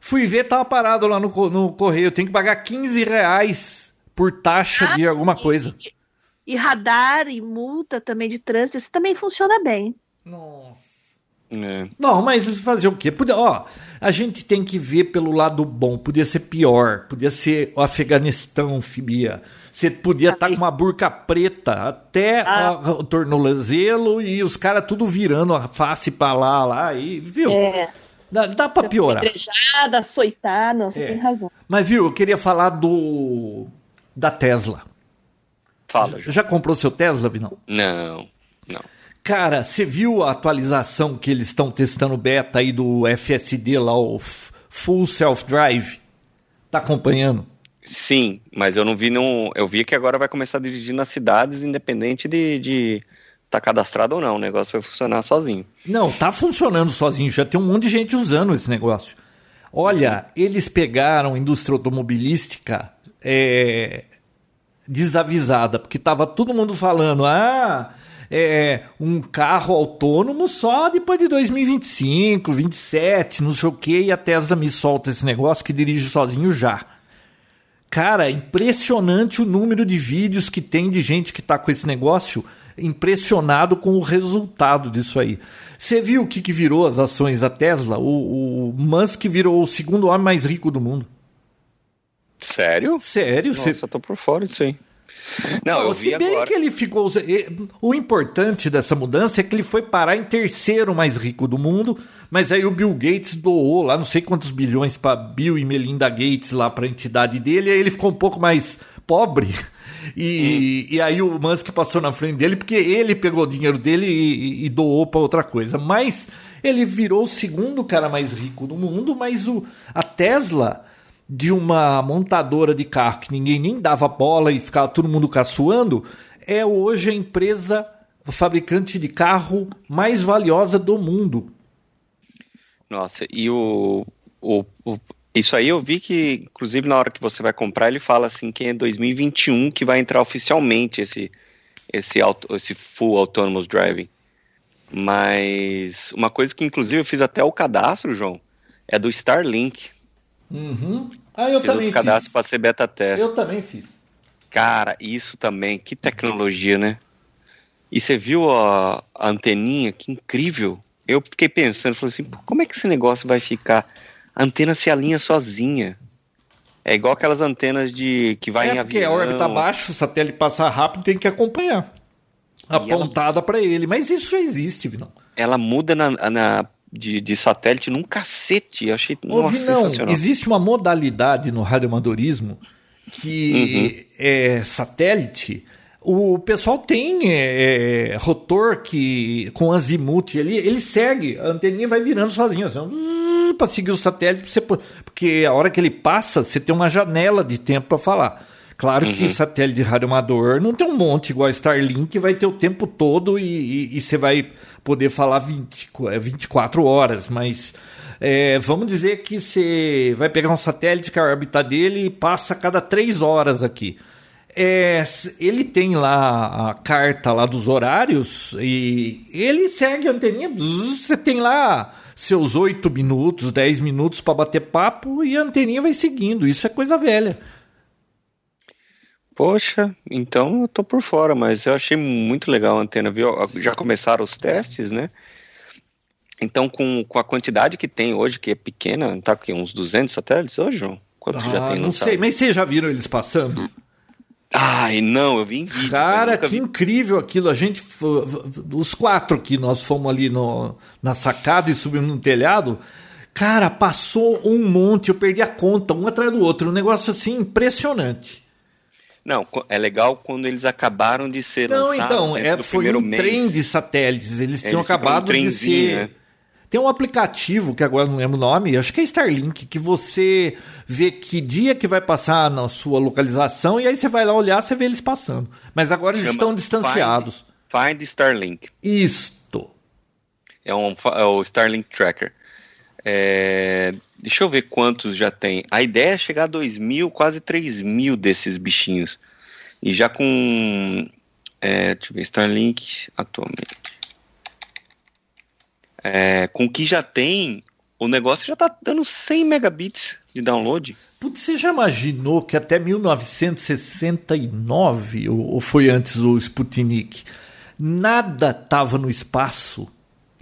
Fui ver, tava parado lá no, no correio. Tem que pagar 15 reais por taxa ah, de alguma coisa. E, e radar e multa também de trânsito, isso também funciona bem. Nossa. É. Não, mas fazer o quê? Ó, a gente tem que ver pelo lado bom. Podia ser pior. Podia ser o Afeganistão, Fibia. Você podia estar tá com uma burca preta até ah. o tornozelo e os caras tudo virando a face para lá, lá. E, viu? É. Dá, dá pra piorar. Pedrejada, açoitar, não, você é. tem razão. Mas, viu, eu queria falar do. da Tesla. Fala, Já, já comprou seu Tesla, Vinão? Não, não. Cara, você viu a atualização que eles estão testando beta aí do FSD lá, o Full Self Drive? Tá acompanhando? Sim, mas eu não vi não. Eu vi que agora vai começar a dirigir nas cidades, independente de, de tá cadastrado ou não. O negócio vai funcionar sozinho. Não, tá funcionando sozinho. Já tem um monte de gente usando esse negócio. Olha, eles pegaram a indústria automobilística é, desavisada, porque tava todo mundo falando, ah, é, um carro autônomo só depois de 2025, 27, não sei o que, e a Tesla me solta esse negócio que dirige sozinho já. Cara, impressionante o número de vídeos que tem de gente que está com esse negócio impressionado com o resultado disso aí. Você viu o que, que virou as ações da Tesla? O, o Musk virou o segundo homem mais rico do mundo. Sério? Sério? Nossa, cê... tô por fora disso aí. Não, eu se vi bem agora. que ele ficou. O importante dessa mudança é que ele foi parar em terceiro mais rico do mundo, mas aí o Bill Gates doou lá não sei quantos bilhões para Bill e Melinda Gates lá para a entidade dele, e aí ele ficou um pouco mais pobre. E, hum. e aí o Musk passou na frente dele porque ele pegou o dinheiro dele e, e doou para outra coisa. Mas ele virou o segundo cara mais rico do mundo, mas o, a Tesla de uma montadora de carro que ninguém nem dava bola e ficava todo mundo caçoando, é hoje a empresa fabricante de carro mais valiosa do mundo. Nossa, e o, o, o, isso aí eu vi que, inclusive na hora que você vai comprar, ele fala assim que é 2021 que vai entrar oficialmente esse, esse, auto, esse full autonomous driving. Mas uma coisa que inclusive eu fiz até o cadastro, João, é do Starlink. Uhum. Ah, eu fiz também fiz. cadastro para ser beta teste. Eu também fiz. Cara, isso também, que tecnologia, né? E você viu a, a anteninha, que incrível. Eu fiquei pensando, falei assim, como é que esse negócio vai ficar? A antena se alinha sozinha. É igual aquelas antenas de que vai é em avião. porque a órbita abaixo, o satélite passar rápido, tem que acompanhar. Apontada ela... para ele. Mas isso já existe, Vinão. Ela muda na, na de, de satélite num cacete. Eu achei nossa, não, sensacional. Existe uma modalidade no radioamadorismo que uhum. é satélite. O pessoal tem é, é, rotor que com azimuth, ele, ele segue, a anteninha vai virando sozinho, assim, para seguir o satélite, você, porque a hora que ele passa, você tem uma janela de tempo para falar. Claro uhum. que satélite de rádio amador não tem um monte igual a Starlink, vai ter o tempo todo e, você vai poder falar 20, 24 é, horas, mas é, vamos dizer que você vai pegar um satélite que a órbita dele e passa a cada 3 horas aqui. É, ele tem lá a carta lá dos horários e ele segue a anteninha. Você tem lá seus 8 minutos, 10 minutos para bater papo e a anteninha vai seguindo. Isso é coisa velha. Poxa, então eu tô por fora, mas eu achei muito legal a antena, viu? Já começaram os testes, né? Então, com, com a quantidade que tem hoje, que é pequena, tá com uns 200 satélites hoje, João? Quantos ah, já tem? Não, não sei, mas vocês já viram eles passando? Ai, não, eu vi em vídeo. Cara, que vi. incrível aquilo. A gente, os quatro que nós fomos ali no, na sacada e subimos no telhado, cara, passou um monte, eu perdi a conta, um atrás do outro. Um negócio assim impressionante. Não, é legal quando eles acabaram de ser Não, lançados. então, dentro é, foi um mês. trem de satélites. Eles tinham Eles ficam acabado um de ser. né? Tem um aplicativo que agora não lembro o nome, acho que é Starlink, que você vê que dia que vai passar na sua localização e aí você vai lá olhar, você vê eles passando. Mas agora eles Chama estão distanciados. Find, Find Starlink. Isto. É, um, é o Starlink Tracker. É, deixa eu ver quantos já tem. A ideia é chegar a 2 mil, quase 3 mil desses bichinhos. E já com. É, deixa eu ver, Starlink atualmente. É, com o que já tem, o negócio já tá dando 100 megabits de download. Putz, você já imaginou que até 1969, ou ou foi antes o Sputnik, nada estava no espaço?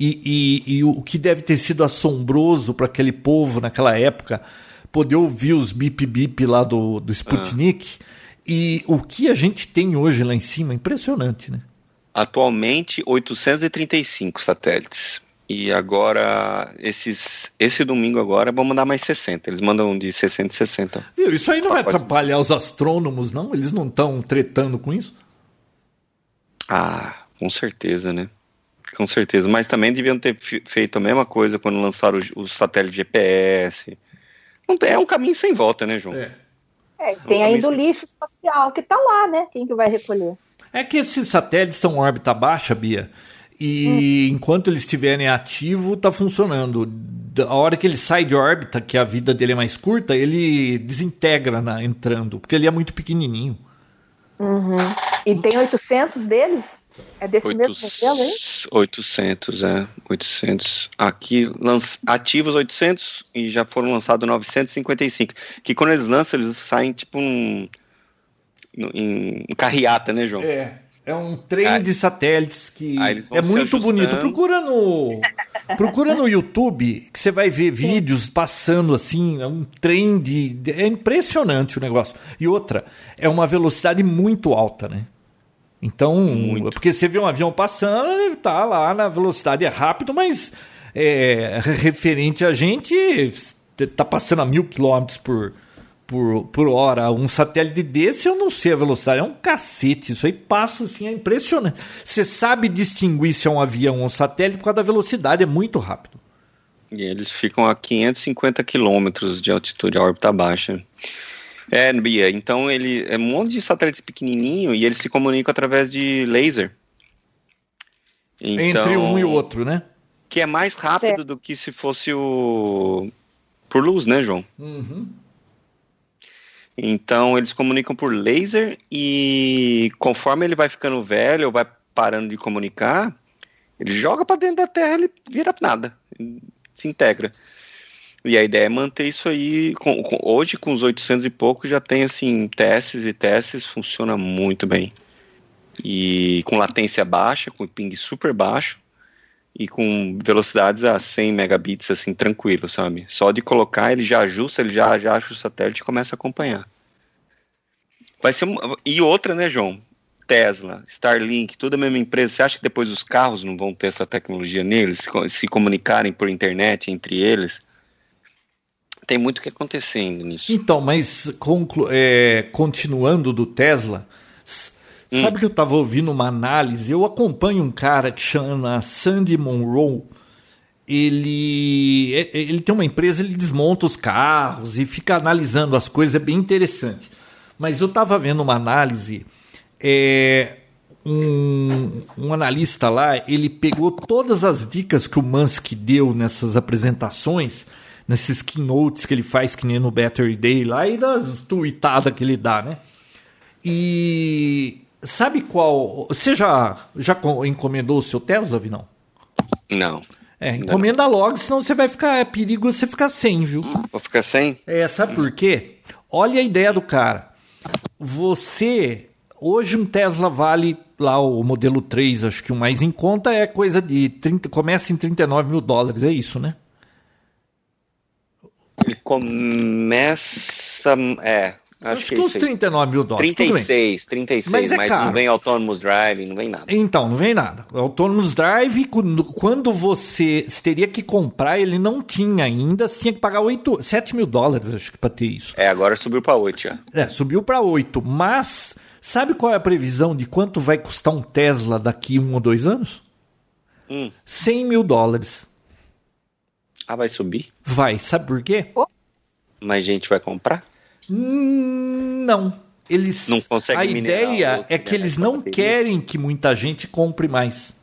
E, e- e o que deve ter sido assombroso para aquele povo naquela época, poder ouvir os bip-bip lá do, do Sputnik. E o que a gente tem hoje lá em cima, impressionante, né? Atualmente, 835 satélites. E agora, esses, esse domingo agora, vão mandar mais 60. Eles mandam de 60 em 60. Viu? Isso aí não vai atrapalhar os astrônomos, não? Eles não estão tretando com isso? Ah, com certeza, né? Com certeza. Mas também deviam ter fe- feito a mesma coisa quando lançaram os, os satélites GPS. Não tem- É um caminho sem volta, né, João? É. É, tem ainda o lixo espacial que tá lá, né? Quem que vai recolher? É que esses satélites são órbita baixa, Bia. E enquanto eles estiverem ativos, tá funcionando. Da- A hora que ele sai de órbita, que a vida dele é mais curta, ele desintegra na, entrando, porque ele é muito pequenininho. E tem 800 deles? É desse mesmo modelo, hein? 800, é. 800. Aqui, lanç- ativos 800 e já foram lançados 955. Que quando eles lançam, eles saem tipo um. Em, em carreata, né, João? É. É um trem Aí- de satélites que é muito bonito. Procura no procura no YouTube que você vai ver vídeos passando assim, é um trem de de- é impressionante o negócio. E outra, é uma velocidade muito alta, né? Então, Muito. porque você vê um avião passando, ele tá lá na velocidade é rápido, mas é, referente a gente tá passando a mil quilômetros por por, por hora. Um satélite desse, eu não sei a velocidade. É um cacete. Isso aí passa assim, é impressionante. Você sabe distinguir se é um avião ou um satélite por causa da velocidade, é muito rápido. E eles ficam a 550 quilômetros de altitude, a órbita baixa. É, Bia, então ele é um monte de satélites pequenininho e eles se comunicam através de laser. Então, Entre um e o outro, né? Que é mais rápido Certo. do que se fosse o por luz, né, João? Uhum. Então eles comunicam por laser e conforme ele vai ficando velho ou vai parando de comunicar, ele joga para dentro da Terra, ele vira nada, se integra. E a ideia é manter isso aí. com- com- hoje, com os 800 e pouco, já tem assim testes e testes, funciona muito bem. E com latência baixa, com ping super baixo e com velocidades a 100 megabits, assim, tranquilo, sabe? Só de colocar, ele já ajusta, ele já, já acha o satélite e começa a acompanhar. Vai ser E outra, né, João? Tesla, Starlink, tudo a mesma empresa. Você acha que depois os carros não vão ter essa tecnologia neles, se comunicarem por internet entre eles? Tem muito o que acontecendo nisso. Então, mas conclu- é, continuando do Tesla, s- sabe que eu estava ouvindo uma análise? Eu acompanho um cara que chama Sandy Monroe. Ele, é- ele tem uma empresa, ele desmonta os carros e fica analisando as coisas, é bem interessante. Mas eu estava vendo uma análise, é, um, um analista lá, ele pegou todas as dicas que o Musk deu nessas apresentações, nesses keynotes que ele faz, que nem no Battery Day lá, e das tuitadas que ele dá, né? E sabe qual. Você já, já co- encomendou o seu Tesla, Vinão? Não. É, encomenda logo, senão você vai ficar. É perigo você ficar sem, viu? Vou ficar sem? É, sabe por quê? Olha a ideia do cara. Você. Hoje um Tesla vale lá o modelo 3, acho que o mais em conta é coisa de 30, começa em 39 mil dólares, é isso, né? Ele começa. É. Acho Acho que que é uns isso aí. 39 mil dólares. tudo bem. 36, 36, Mas mas, é caro. não vem Autonomous Driving, não vem nada. Então, não vem nada. Autonomous Drive, quando- você teria que comprar, ele não tinha ainda, você tinha que pagar 8, 7 mil dólares, acho que, pra ter isso. É, agora subiu pra 8 já. É, subiu para 8. Mas, sabe qual é a previsão de quanto vai custar um Tesla daqui um ou dois anos? Hum. 100 mil dólares. Ah, vai subir? Vai, sabe por quê? Mas gente vai comprar? Hum, Não. Eles, Não consegue a ideia é que eles não bateria. querem que muita gente compre mais.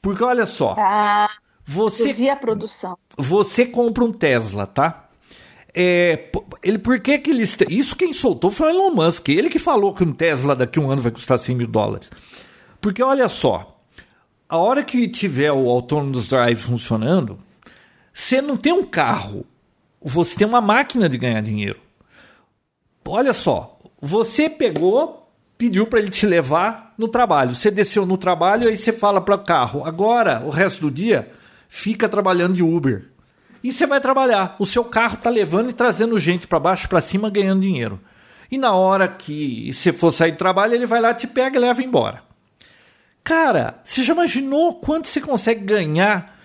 Porque olha só, Ah, você a produção. você compra um Tesla, tá? É, ele, por que que eles... Isso quem soltou foi o Elon Musk. Ele que falou que um Tesla daqui a um ano vai custar 100 mil dólares. Porque olha só, a hora que tiver o Autonomous Drive funcionando, você não tem um carro, você tem uma máquina de ganhar dinheiro. Olha só, você pegou, pediu para ele te levar no trabalho. Você desceu no trabalho aí você fala para o carro: agora, o resto do dia, fica trabalhando de Uber. E você vai trabalhar. O seu carro tá levando e trazendo gente para baixo, para cima, ganhando dinheiro. E na hora que você for sair do trabalho, ele vai lá, te pega e leva embora. Cara, você já imaginou quanto você consegue ganhar?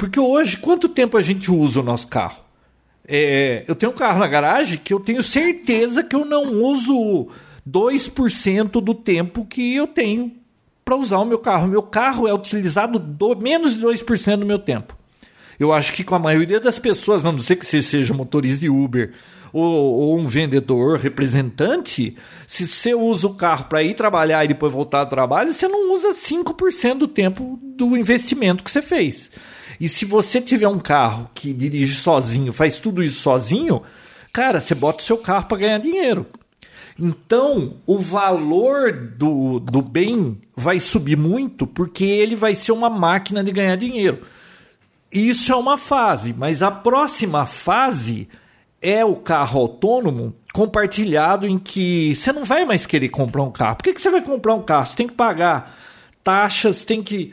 Porque hoje, quanto tempo a gente usa o nosso carro? É, eu tenho um carro na garagem que eu tenho certeza que eu não uso 2% do tempo que eu tenho para usar o meu carro. Meu carro é utilizado do, menos de 2% do meu tempo. Eu acho que com a maioria das pessoas, a não ser que você seja motorista de Uber ou, ou um vendedor representante, se você usa o carro para ir trabalhar e depois voltar ao trabalho, você não usa 5% do tempo do investimento que você fez. E se você tiver um carro que dirige sozinho, faz tudo isso sozinho, cara, você bota o seu carro para ganhar dinheiro. Então, o valor do, do bem vai subir muito porque ele vai ser uma máquina de ganhar dinheiro. Isso é uma fase, mas a próxima fase é o carro autônomo compartilhado em que você não vai mais querer comprar um carro. Por que, que você vai comprar um carro? Você tem que pagar taxas, tem que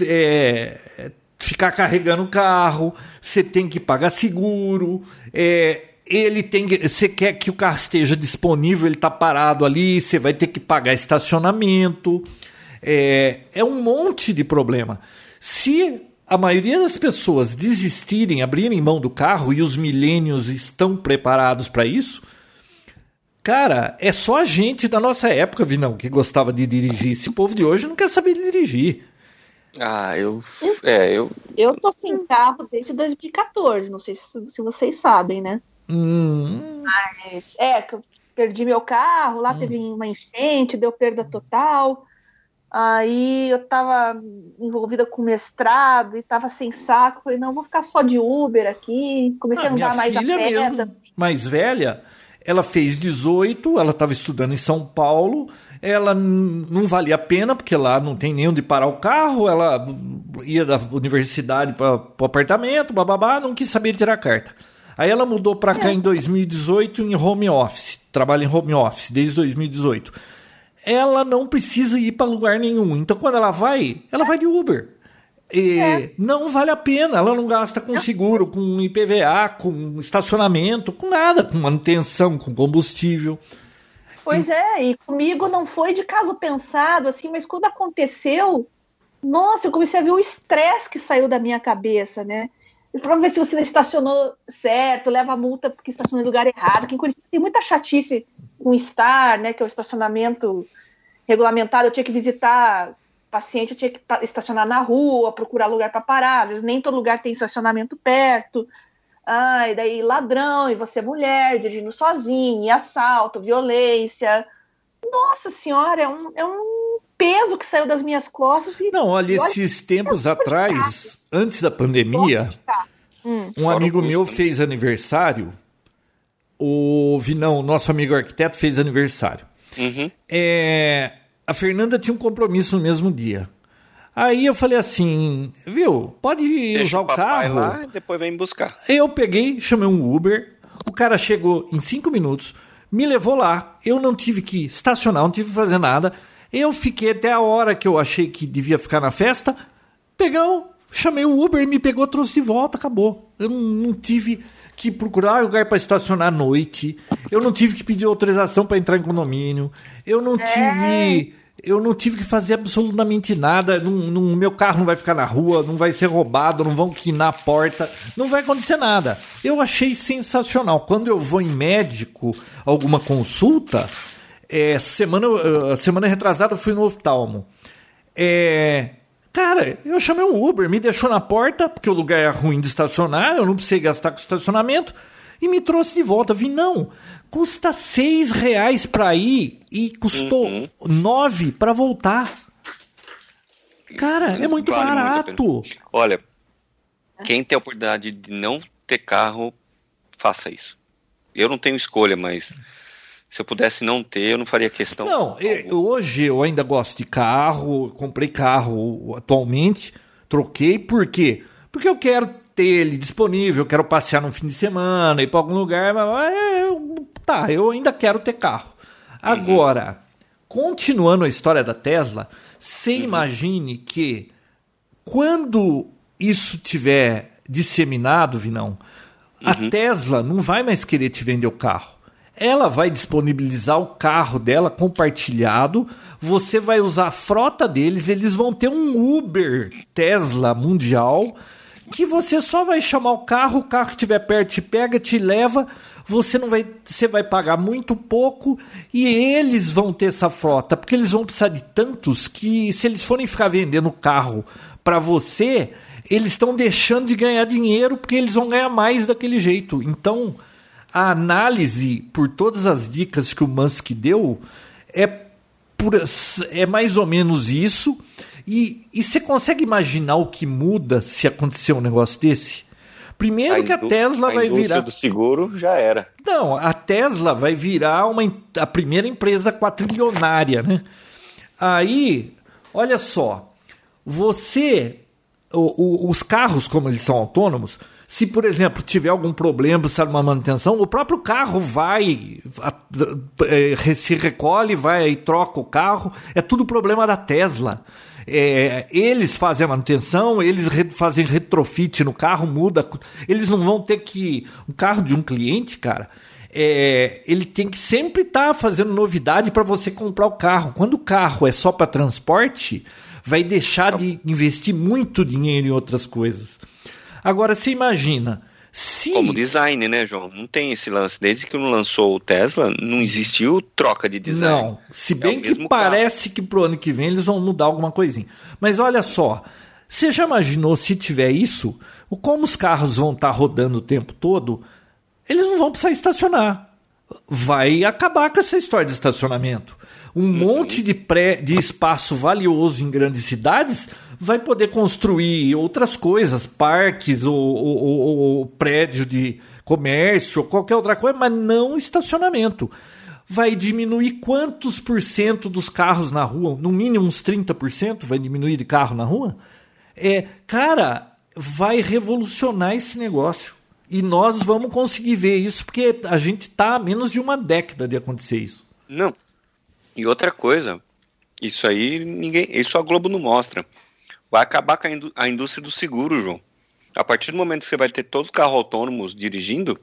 é, ficar carregando o carro, você tem que pagar seguro, é, ele tem você quer que o carro esteja disponível, ele está parado ali, você vai ter que pagar estacionamento. É, é um monte de problema. Se a maioria das pessoas desistirem, abrirem mão do carro e os milênios estão preparados para isso, cara, é só a gente da nossa época, Vinão, que gostava de dirigir. Esse povo de hoje não quer saber dirigir. Ah, eu. É, eu. Eu tô sem carro desde 2014, não sei se, se vocês sabem, né? Hum, Mas, é, que eu perdi meu carro, lá teve uma enchente, deu perda total. Aí eu tava envolvida com mestrado e tava sem saco. Falei, não, vou ficar só de Uber aqui. Comecei a Ah, minha andar mais a filha pé. mesmo, mais velha, ela fez 18, ela estava estudando em São Paulo, ela não valia a pena, porque lá não tem nem onde parar o carro, ela ia da universidade para o apartamento, bababá, não quis saber tirar carta. Aí ela mudou para cá em 2018 em home office, trabalha em home office desde 2018. Ela não precisa ir para lugar nenhum, então quando ela vai, ela vai de Uber. E Não vale a pena, ela não gasta com seguro, com IPVA, com estacionamento, com nada, com manutenção, com combustível. Pois é, e comigo não foi de caso pensado, assim, mas quando aconteceu, nossa, eu comecei a ver o estresse que saiu da minha cabeça, né? E Pra ver se você estacionou certo, leva a multa porque estacionou no lugar errado. Que em tem muita chatice com estar, né? Que é o estacionamento regulamentado. Eu tinha que visitar paciente, eu tinha que estacionar na rua, procurar lugar para parar. Às vezes nem todo lugar tem estacionamento perto. Ai, daí ladrão, e você mulher, dirigindo sozinha, e assalto, violência. Nossa senhora, é um, é um peso que saiu das minhas costas. E Não, olha, e olha esses tempos atrás, antes da pandemia, Hum. um amigo meu fez aniversário. O Vinão, nosso amigo arquiteto, fez aniversário. Uhum. É, a Fernanda tinha um compromisso no mesmo dia. Aí eu falei assim, viu, pode Deixa usar o carro. lá e depois vem buscar. Eu peguei, chamei um Uber, o cara chegou em cinco minutos, me levou lá, eu não tive que estacionar, não tive que fazer nada. Eu fiquei até a hora que eu achei que devia ficar na festa, pegou, chamei o Uber, me pegou, trouxe de volta, acabou. Eu não, não tive que procurar lugar para estacionar à noite. Eu não tive que pedir autorização para entrar em condomínio. Eu não é. tive eu não tive que fazer absolutamente nada. Não, meu carro não vai ficar na rua, não vai ser roubado, não vão quinar a porta, não vai acontecer nada. Eu achei sensacional. Quando eu vou em médico, alguma consulta, é, semana, semana retrasada eu fui no oftalmo. É, cara, eu chamei um Uber, me deixou na porta, porque o lugar é ruim de estacionar, eu não precisei gastar com estacionamento, e me trouxe de volta. Vi, não, custa seis reais para ir e custou uhum. nove para voltar. Cara, é muito vale barato. Muito Olha, quem tem a oportunidade de não ter carro, faça isso. Eu não tenho escolha, mas se eu pudesse não ter, eu não faria questão. Não, eu, hoje eu ainda gosto de carro, comprei carro atualmente, troquei, por quê? Porque eu quero ter ele disponível, eu quero passear no fim de semana, ir para algum lugar, mas, é, tá, eu ainda quero ter carro. Agora, uhum. continuando a história da Tesla, você uhum. imagine que quando isso tiver disseminado, Vinão, uhum. a Tesla não vai mais querer te vender o carro ela vai disponibilizar o carro dela compartilhado, você vai usar a frota deles, eles vão ter um Uber Tesla mundial que você só vai chamar o carro, o carro que estiver perto te pega, te leva, você não vai, você vai pagar muito pouco e eles vão ter essa frota, porque eles vão precisar de tantos que se eles forem ficar vendendo carro para você, eles estão deixando de ganhar dinheiro porque eles vão ganhar mais daquele jeito. Então, a análise por todas as dicas que o Musk deu é, por, é mais ou menos isso. E, e você consegue imaginar o que muda se acontecer um negócio desse? Primeiro a que a Tesla a vai virar. do seguro já era. Não, a Tesla vai virar uma, a primeira empresa quatrilionária, né? Aí, olha só, você. O, o, os carros, como eles são autônomos, se, por exemplo, tiver algum problema, precisar de uma manutenção, o próprio carro vai, é, se recolhe, vai e troca o carro. É tudo problema da Tesla. É, eles fazem a manutenção, eles re, fazem retrofit no carro, muda. Eles não vão ter que. O carro de um cliente, cara, é, ele tem que sempre estar tá fazendo novidade para você comprar o carro. Quando o carro é só para transporte, vai deixar de investir muito dinheiro em outras coisas. Agora, você imagina. Como design, né, João? Não tem esse lance. Desde que não lançou o Tesla, não existiu troca de design. Não. Se bem é que parece carro. que pro ano que vem eles vão mudar alguma coisinha. Mas olha só. Você já imaginou se tiver isso? Como os carros vão estar tá rodando o tempo todo? Eles não vão precisar estacionar. Vai acabar com essa história de estacionamento. Um uhum. monte de, pré, de espaço valioso em grandes cidades vai poder construir outras coisas, parques ou, ou, ou, ou prédio de comércio, qualquer outra coisa, mas não estacionamento. Vai diminuir quantos por cento dos carros na rua? No mínimo uns 30% vai diminuir de carro na rua? É, cara, vai revolucionar esse negócio. E nós vamos conseguir ver isso porque a gente está a menos de uma década de acontecer isso. Não. E outra coisa, isso aí ninguém, isso a Globo não mostra vai acabar com a, indústria do seguro, João. A partir do momento que você vai ter todo carro autônomo dirigindo,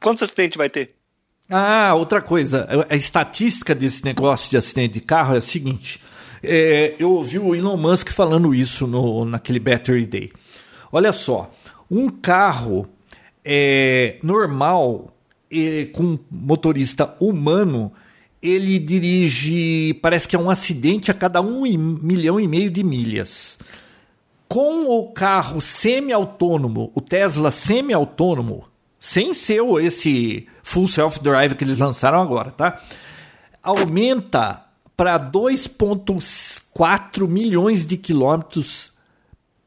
quantos acidentes vai ter? Ah, outra coisa. A estatística desse negócio de acidente de carro é a seguinte. É, eu ouvi o Elon Musk falando isso no, naquele Battery Day. Olha só, um carro é, normal é, com motorista humano ele dirige, parece que é um acidente a cada um milhão e meio de milhas. Com o carro semi-autônomo, o Tesla semi-autônomo, sem ser esse full self-drive que eles lançaram agora, tá? Aumenta para 2,4 milhões de quilômetros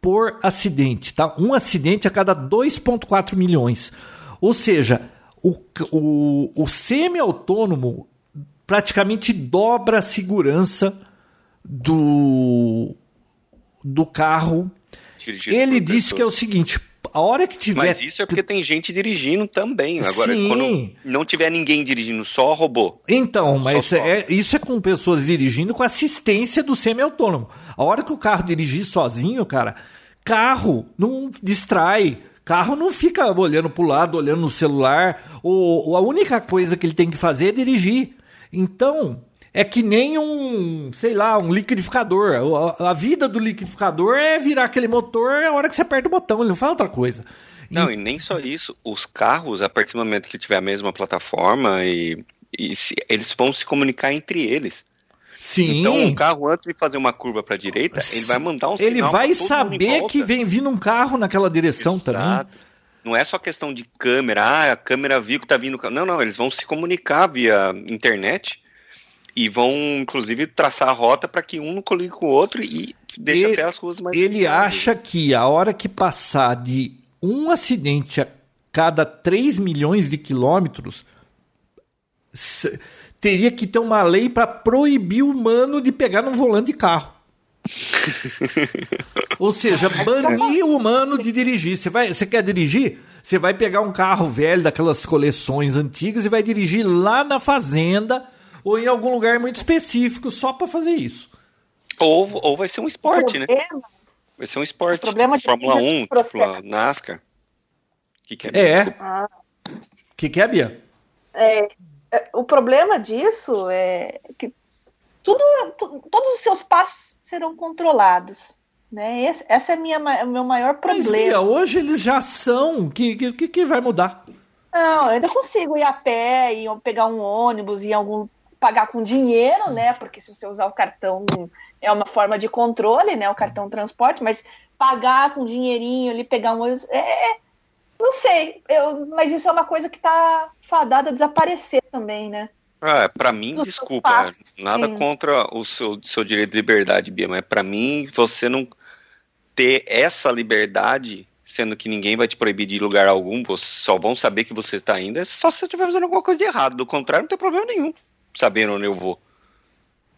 por acidente, tá? Um acidente a cada 2,4 milhões. Ou seja, o, o, o semi-autônomo praticamente dobra a segurança do, do carro. Dirigido Ele disse que é o seguinte: a hora que tiver. Mas isso é porque tem gente dirigindo também. Agora, Sim. quando não tiver ninguém dirigindo, só robô. Então, mas é, isso é com pessoas dirigindo com assistência do semi-autônomo. A hora que o carro dirigir sozinho, cara, carro não distrai. Carro não fica olhando pro lado, olhando no celular. O, a única coisa que ele tem que fazer é dirigir. Então, é que nem um, sei lá, um liquidificador. A, vida do liquidificador é virar aquele motor a hora que você aperta o botão, ele não faz outra coisa. Não, e nem só isso. Os carros, a partir do momento que tiver a mesma plataforma, e, e se, eles vão se comunicar entre eles. Sim. Então, o carro, antes de fazer uma curva para a direita, ele vai mandar um sinal. Ele vai saber que vem vindo um carro naquela direção Exato. também. Não é só questão de câmera, ah, a câmera viu que tá vindo. Não, não, eles vão se comunicar via internet e vão, inclusive, traçar a rota para que um não coligue com o outro e deixe ele, até as ruas mais. Ele acha que a hora que passar de um acidente a cada 3 milhões de quilômetros teria que ter uma lei para proibir o humano de pegar no volante de carro. Ou seja, banir o humano de dirigir. Você, vai, você quer dirigir? Você vai pegar um carro velho daquelas coleções antigas e vai dirigir lá na fazenda ou em algum lugar muito específico só para fazer isso. Ou, ou vai ser um esporte, né? Vai ser um esporte. problema tipo, Fórmula 1, tipo, NASCAR. O que, que é? É. O ah. que, que é, Bia? É, é, o problema disso é que tudo, todos os seus passos serão controlados. Né? Esse, essa é minha, o meu maior problema. Mas, Bia, hoje eles já são. O que, que, que vai mudar? Não, eu ainda consigo ir a pé, ir pegar um ônibus, ir algum pagar com dinheiro, né? Porque se você usar o cartão é uma forma de controle, né? O cartão transporte, mas pagar com dinheirinho ali, pegar um ônibus, é, é não sei, eu, mas isso é uma coisa que está fadada a desaparecer também, né? Ah, para mim, desculpa, passos, nada sim. contra o seu, seu direito de liberdade, Bia, mas para mim, você não ter essa liberdade, sendo que ninguém vai te proibir de ir lugar algum, você só vão saber que você está indo, é só se você estiver fazendo alguma coisa de errado. Do contrário, não tem problema nenhum sabendo onde eu vou.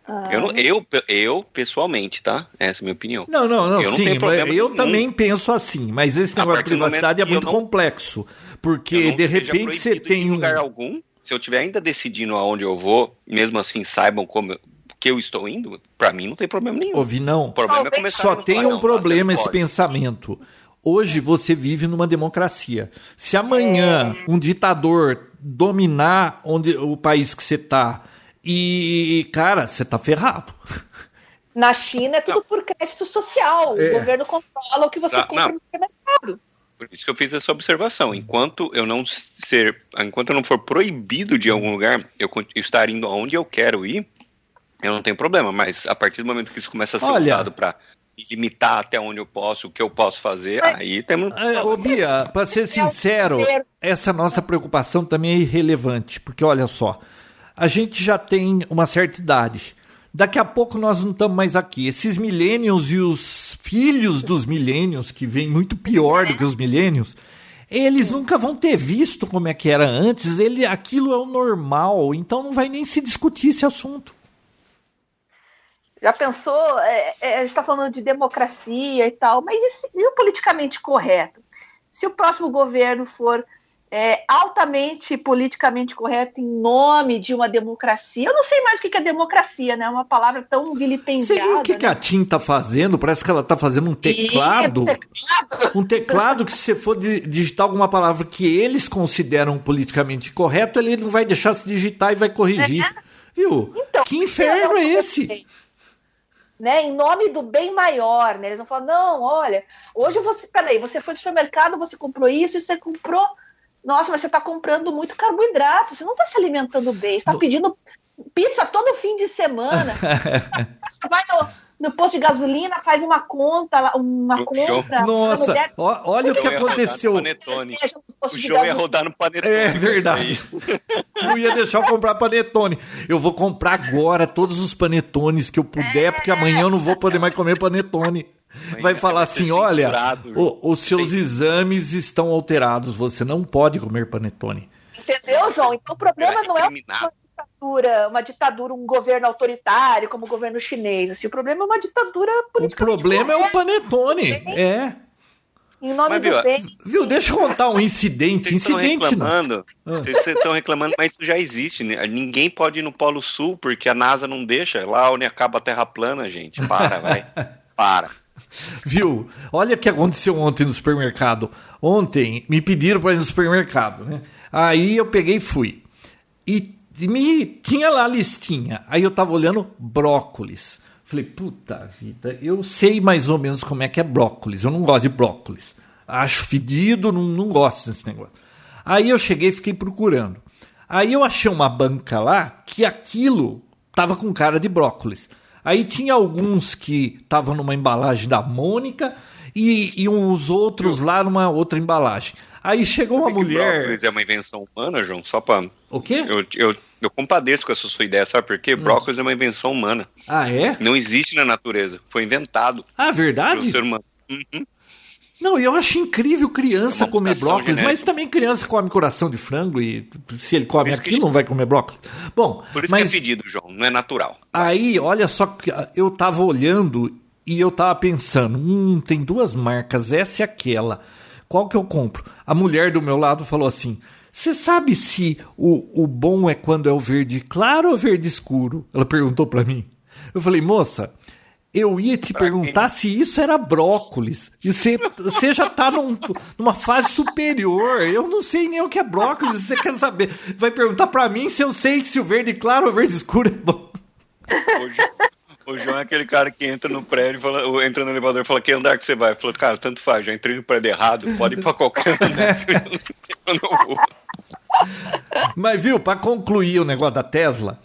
Ah, eu, não, eu, eu, pessoalmente, tá? Essa é a minha opinião. Não, não, não, eu sim, não eu também penso assim, mas esse negócio de privacidade é muito não, complexo, porque de repente você tem um... lugar algum, se eu estiver ainda decidindo aonde eu vou, mesmo assim saibam como que eu estou indo, para mim não tem problema nenhum. Ouvi não. O problema é começar Só tem um problema esse pensamento. Hoje você vive numa democracia. Se amanhã é. um ditador dominar onde o país que você está e, cara, você tá ferrado. Na China é tudo não. por crédito social. É. O governo controla o que você tá, compra não. no supermercado. Por isso que eu fiz essa observação. Enquanto eu não ser, enquanto eu não for proibido de algum lugar, eu estar indo aonde eu quero ir, eu não tenho problema. Mas a partir do momento que isso começa a ser Olha, usado para limitar até onde eu posso, o que eu posso fazer, mas, aí temos. É, ô Bia, para ser sincero, essa nossa preocupação também é irrelevante, porque olha só, a gente já tem uma certa idade. Daqui a pouco nós não estamos mais aqui. Esses milênios e os filhos dos milênios, que vêm muito pior do que os milênios, eles nunca vão ter visto como é que era antes. Ele, aquilo é o normal, então não vai nem se discutir esse assunto. Já pensou? É, é, a gente está falando de democracia e tal, mas e, e o politicamente correto? Se o próximo governo for é, altamente politicamente correto em nome de uma democracia. Eu não sei mais o que é democracia, né? É uma palavra tão vilipendiada. Você viu o que, né? que a TIM tá fazendo? Parece que ela tá fazendo um teclado. E, teclado. Um teclado que se você for digitar alguma palavra que eles consideram politicamente correto, ele não vai deixar se digitar e vai corrigir. É. Viu? Então, que inferno é esse? Né, em nome do bem maior, né? Eles vão falar, não, olha, hoje você, peraí, você foi no supermercado, você comprou isso, e você comprou nossa, mas você está comprando muito carboidrato, você não está se alimentando bem, está pedindo pizza todo fim de semana. você vai no, no posto de gasolina, faz uma conta, uma compra. Nossa, mulher, olha o que aconteceu. O João ia rodar no panetone. É verdade. Não ia deixar eu comprar panetone. Eu vou comprar agora todos os panetones que eu puder, é. porque amanhã eu não vou poder mais comer panetone vai falar assim: olha, o, os seus exames estão alterados, você não pode comer panetone. Entendeu, João? Então o problema não é uma ditadura, uma ditadura, um governo autoritário como o governo chinês. Assim, o problema é uma ditadura política. O problema é o panetone. É. Em nome mas, do bem. Viu, deixa eu contar um incidente. Vocês incidente reclamando, não. Ah. Vocês estão reclamando, mas isso já existe. Né? Ninguém pode ir no Polo Sul porque a NASA não deixa. Lá onde acaba a Terra plana, gente. Para, vai. Para. Viu? Olha o que aconteceu ontem no supermercado. Ontem me pediram para ir no supermercado, né? Aí eu peguei e fui. E me tinha lá a listinha. Aí eu tava olhando brócolis. Falei, puta vida, eu sei mais ou menos como é que é brócolis. Eu não gosto de brócolis. Acho fedido, não, não gosto desse negócio. Aí eu cheguei e fiquei procurando. Aí eu achei uma banca lá que aquilo tava com cara de brócolis. Aí tinha alguns que estavam numa embalagem da Mônica e, e uns outros lá numa outra embalagem. Aí chegou uma mulher. Brócolis é uma invenção humana, João? Só pra. O quê? Eu, eu, eu compadeço com essa sua ideia, sabe por quê? Hum. Brócolis é uma invenção humana. Ah, é? Não existe na natureza. Foi inventado. Ah, verdade? Pelo ser humano. Uhum. Não, eu acho incrível criança é comer brócolis, genética. mas também criança come coração de frango e se ele come aquilo que... não vai comer brócolis. Bom, por isso mas... que é pedido, João, não é natural. Aí, olha só que eu tava olhando e eu tava pensando, hum, tem duas marcas, essa e aquela. Qual que eu compro? A mulher do meu lado falou assim: "Você sabe se o, o bom é quando é o verde claro ou verde escuro?" Ela perguntou para mim. Eu falei: "Moça, eu ia te pra perguntar quem? se isso era brócolis. E você, você já tá num, numa fase superior. Eu não sei nem o que é brócolis. Você quer saber? Vai perguntar para mim se eu sei se o verde claro ou verde escuro é bom. O João é aquele cara que entra no prédio, fala, ou entra no elevador e fala: Que andar que você vai? Falou, cara, tanto faz, já entrei no prédio errado, pode ir pra qualquer andar. Mas viu, para concluir o negócio da Tesla,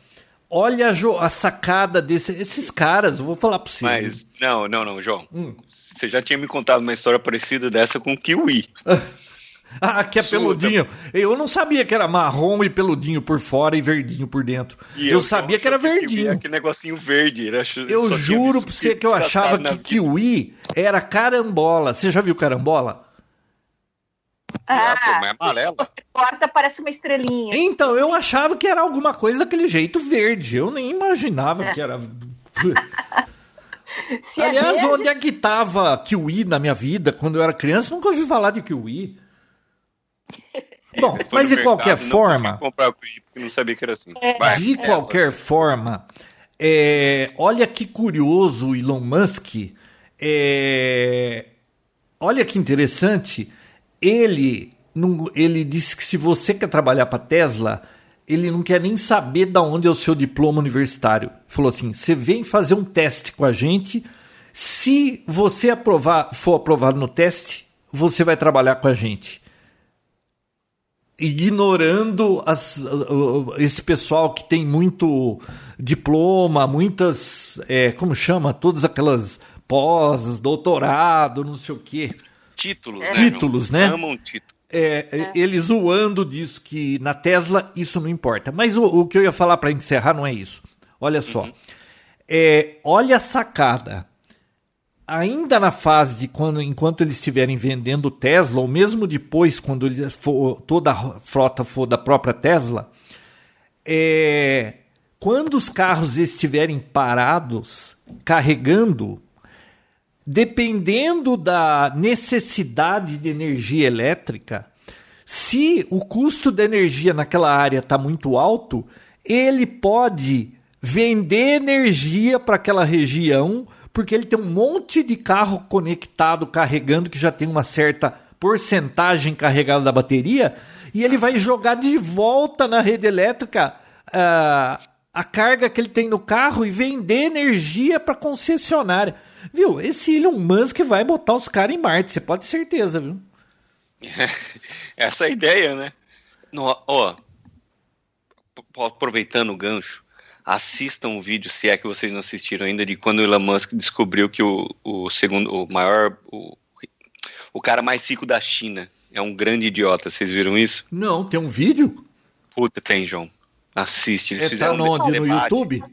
Olha a, a sacada desses caras, eu vou falar pra você. Mas, não, não, não, João. Hum. Você já tinha me contado uma história parecida dessa com o Kiwi. ah, que é peludinho. Eu não sabia que era marrom e peludinho por fora e verdinho por dentro. E eu, eu sabia que era verdinho. Que aquele negocinho verde. Era, eu juro pra você que eu achava que kiwi era carambola. Você já viu carambola? Ah, pô, mas é amarela. Você corta, parece uma estrelinha. Então, eu achava que era alguma coisa daquele jeito verde. Eu nem imaginava é. que era. É Aliás, é onde é que tava kiwi na minha vida quando eu era criança? Nunca ouvi falar de kiwi. Bom, mas de qualquer forma. Comprar kiwi porque não sabia que era assim. É, de é, qualquer forma, é, olha que curioso o Elon Musk. É, olha que interessante ele, não, ele disse que se você quer trabalhar para Tesla, ele não quer nem saber da onde é o seu diploma universitário. Falou assim: você vem fazer um teste com a gente. Se você aprovar, for aprovado no teste, você vai trabalhar com a gente. Ignorando as, esse pessoal que tem muito diploma, muitas, é, como chama? Todas aquelas pós, doutorado, não sei o quê títulos, né? Títulos, né? Amam títulos. É, é. Ele zoando disso que na Tesla isso não importa. Mas o, o que eu ia falar para encerrar não é isso. Olha só. Uhum. É, olha a sacada. Ainda na fase de quando, enquanto eles estiverem vendendo Tesla, ou mesmo depois, quando for, toda a frota for da própria Tesla, é, quando os carros estiverem parados, carregando, dependendo da necessidade de energia elétrica, se o custo da energia naquela área está muito alto, ele pode vender energia para aquela região, porque ele tem um monte de carro conectado, carregando, que já tem uma certa porcentagem carregada da bateria, e ele vai jogar de volta na rede elétrica uh, a carga que ele tem no carro e vender energia para concessionária. Viu? Esse Elon Musk vai botar os caras em Marte, você pode ter certeza, viu? Essa é a ideia, né? No, ó, aproveitando o gancho, assistam o vídeo, se é que vocês não assistiram ainda, de quando o Elon Musk descobriu que o, o segundo, o maior, o, o cara mais rico da China é um grande idiota. Vocês viram isso? Não, tem um vídeo? Puta, tem, João. Assiste. Eles é, fizeram tá onde? No YouTube?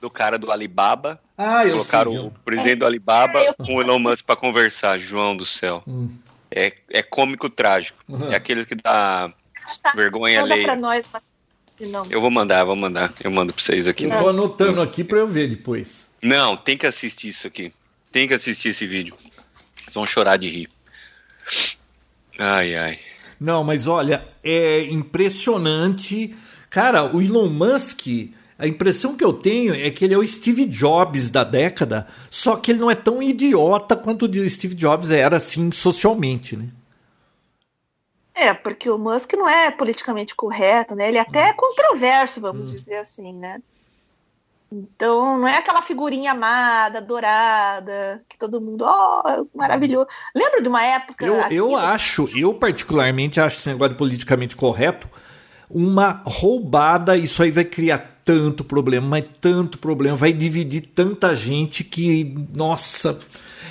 Do cara do Alibaba ah, eu Colocaram sei, o presidente do Alibaba é, com o Elon Musk para conversar, João do céu. Hum. É, é cômico trágico. Uhum. É aquele que dá tá, vergonha alheia. Pra nós, não. Eu vou mandar, vou mandar. Eu mando para vocês aqui. Eu tô anotando aqui para eu ver depois. Não, tem que assistir isso aqui. Tem que assistir esse vídeo. Vocês vão chorar de rir. Ai, ai. Não, mas olha, é impressionante. Cara, o Elon Musk A impressão que eu tenho é que ele é o Steve Jobs da década, só que ele não é tão idiota quanto o Steve Jobs era, assim, socialmente, né? É, porque o Musk não é politicamente correto, né? Ele até é controverso, vamos hum. dizer assim, né? Então, não é aquela figurinha amada, dourada, que todo mundo, oh, maravilhoso. Lembra de uma época. Eu, eu acho, eu particularmente acho esse negócio de politicamente correto uma roubada. Isso aí vai criar tanto problema, mas tanto problema, vai dividir tanta gente que, nossa,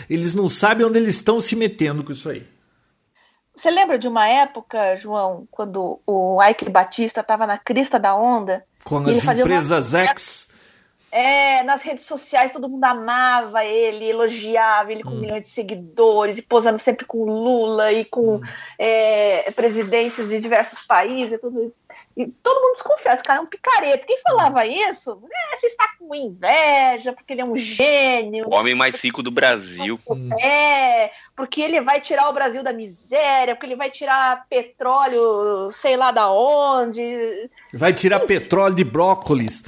eles não sabem onde eles estão se metendo com isso aí. Você lembra de uma época, João, quando o Ike Batista estava na crista da onda? Com as empresas uma... X é, nas redes sociais todo mundo amava ele, elogiava ele com hum. milhões de seguidores, e posando sempre com Lula e com hum. é, presidentes de diversos países. E, tudo, e todo mundo desconfiava, esse cara é um picareta. Quem falava hum. isso, é, você está com inveja, porque ele é um gênio. O homem mais rico do Brasil. É, porque ele vai tirar o Brasil da miséria, porque ele vai tirar petróleo, sei lá da onde. Vai tirar petróleo de brócolis.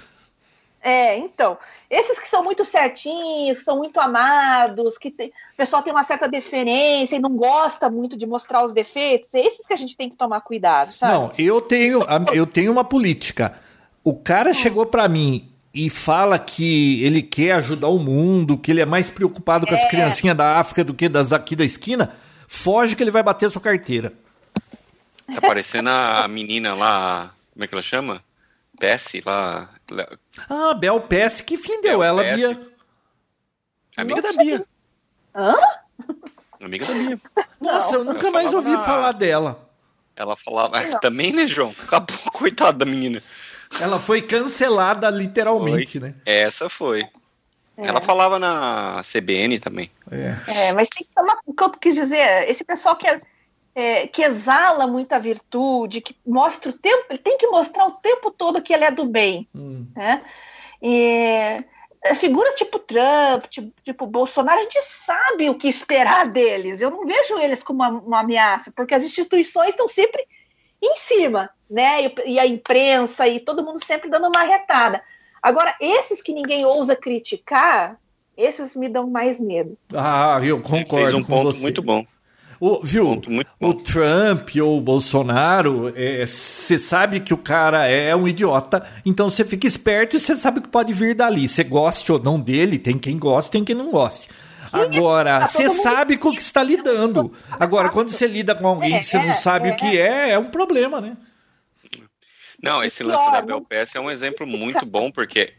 É, então, esses que são muito certinhos, são muito amados, que tem, o pessoal tem uma certa deferência e não gosta muito de mostrar os defeitos, é esses que a gente tem que tomar cuidado, sabe? Não, eu tenho, eu tenho uma política. O cara hum. chegou para mim e fala que ele quer ajudar o mundo, que ele é mais preocupado com é. as criancinhas da África do que das aqui da esquina, foge que ele vai bater a sua carteira. Tá parecendo a menina lá, como é que ela chama? Pesce lá. Ah, Bel Pesce, que fim deu Bel ela, Pesce. Bia? Amiga da Bia. Hã? Amiga da Bia. Nossa, eu nunca eu mais ouvi na... falar dela. Ela falava. Não. Também, né, João? Acabou, coitada da menina. Ela foi cancelada literalmente, foi. né? Essa foi. É. Ela falava na CBN também. É. é, mas tem que tomar. O que eu quis dizer, esse pessoal que é é, que exala muita virtude, que mostra o tempo, ele tem que mostrar o tempo todo que ele é do bem. Hum. Né? E as figuras tipo Trump, tipo, tipo, Bolsonaro, a gente sabe o que esperar deles. Eu não vejo eles como uma, uma ameaça, porque as instituições estão sempre em cima, né? E, e, a imprensa e todo mundo sempre dando uma retada. Agora, esses que ninguém ousa criticar, esses me dão mais medo. Ah, eu concordo. Fez um ponto você. muito bom. O, viu? O Trump ou o Bolsonaro, você é, sabe que o cara é um idiota, então você fica esperto e você sabe que pode vir dali. Você goste ou não dele, tem quem gosta, tem quem não goste. Agora, você tá sabe com o que está lidando. Agora, quando você lida com alguém que você não é, sabe o que é, é um problema, né? Não, esse lance da Bel é um exemplo muito bom, porque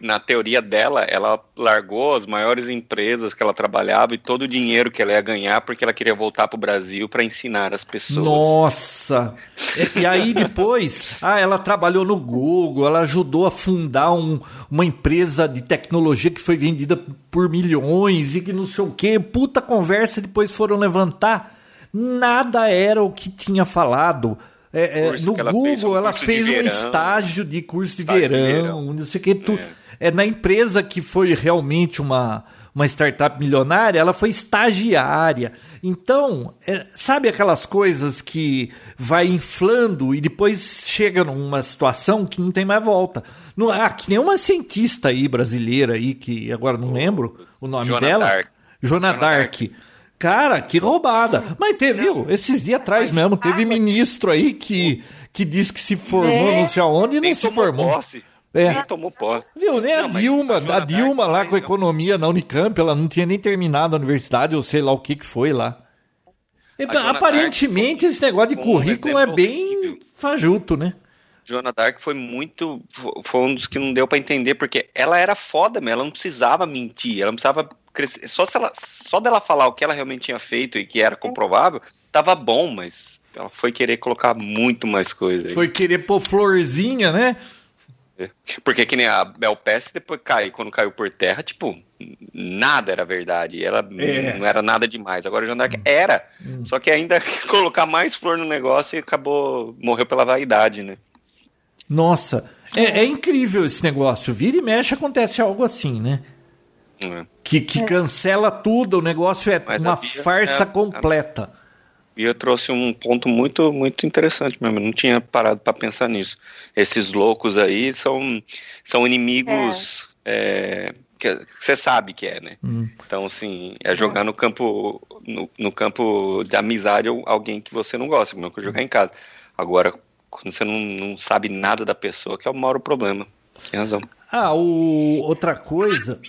na teoria dela, ela largou as maiores empresas que ela trabalhava e todo o dinheiro que ela ia ganhar porque ela queria voltar para o Brasil para ensinar as pessoas. Nossa! E, e, aí depois, ah, ela trabalhou no Google, ela ajudou a fundar um, uma empresa de tecnologia que foi vendida por milhões e que não sei o que. Puta conversa, depois foram levantar. Nada era o que tinha falado. É, é, no Google fez um ela fez um estágio de curso de verão, de verão, não sei o que. Tu, é. é. na empresa que foi realmente uma, uma startup milionária, ela foi estagiária. Então, é, sabe aquelas coisas que vai inflando e depois chega numa situação que não tem mais volta. Não, ah, que nem uma cientista aí brasileira aí, que agora não lembro o nome Jonah dela. Dark. Jonah Dark. Dark Cara, que roubada. Mas teve, viu? Esses dias atrás mesmo, teve ministro aí que, que disse que se formou é. não sei aonde e não se formou. Posse. É. Nem tomou posse. Viu, nem não, a Dilma, a, a Dilma lá com economia na Unicamp, ela não tinha nem terminado a universidade, ou sei lá o que que foi lá. Aparentemente, esse negócio de currículo é bem fajuto, né? Joana Dark foi muito. Foi um dos que não deu para entender, porque ela era foda mesmo, ela não precisava mentir, ela não precisava. Só, se ela, só dela falar o que ela realmente tinha feito e que era comprovável, tava bom, mas ela foi querer colocar muito mais coisa. Foi querer pôr florzinha, né? É. Porque que nem a Bel Pass depois caiu, quando caiu por terra, tipo, nada era verdade. Ela é. não era nada demais. Agora o Joana Dark hum. era. Hum. Só que ainda colocar mais flor no negócio e acabou. morreu pela vaidade, né? Nossa, é, é, incrível esse negócio. Vira e mexe acontece algo assim, né? É. Que, que cancela tudo, o negócio é Mas uma farsa é, completa. Bia trouxe um ponto muito, muito interessante mesmo. Eu não tinha parado para pensar nisso. Esses loucos aí são, são inimigos é. É, que você sabe que é, né? Hum. Então, assim, é jogar no campo no, no, campo de amizade alguém que você não gosta, como é que jogar em casa. Agora, quando você não, não sabe nada da pessoa, que é o maior problema. Tem razão. Ah, o... outra coisa.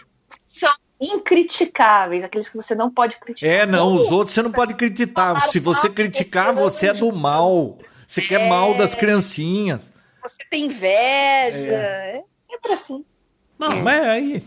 Incriticáveis, aqueles que você não pode criticar. É, não, os outros você não pode criticar. Se você criticar, você é do mal. Você é... quer mal das criancinhas. Você tem inveja. É, é sempre assim. Não, mas aí.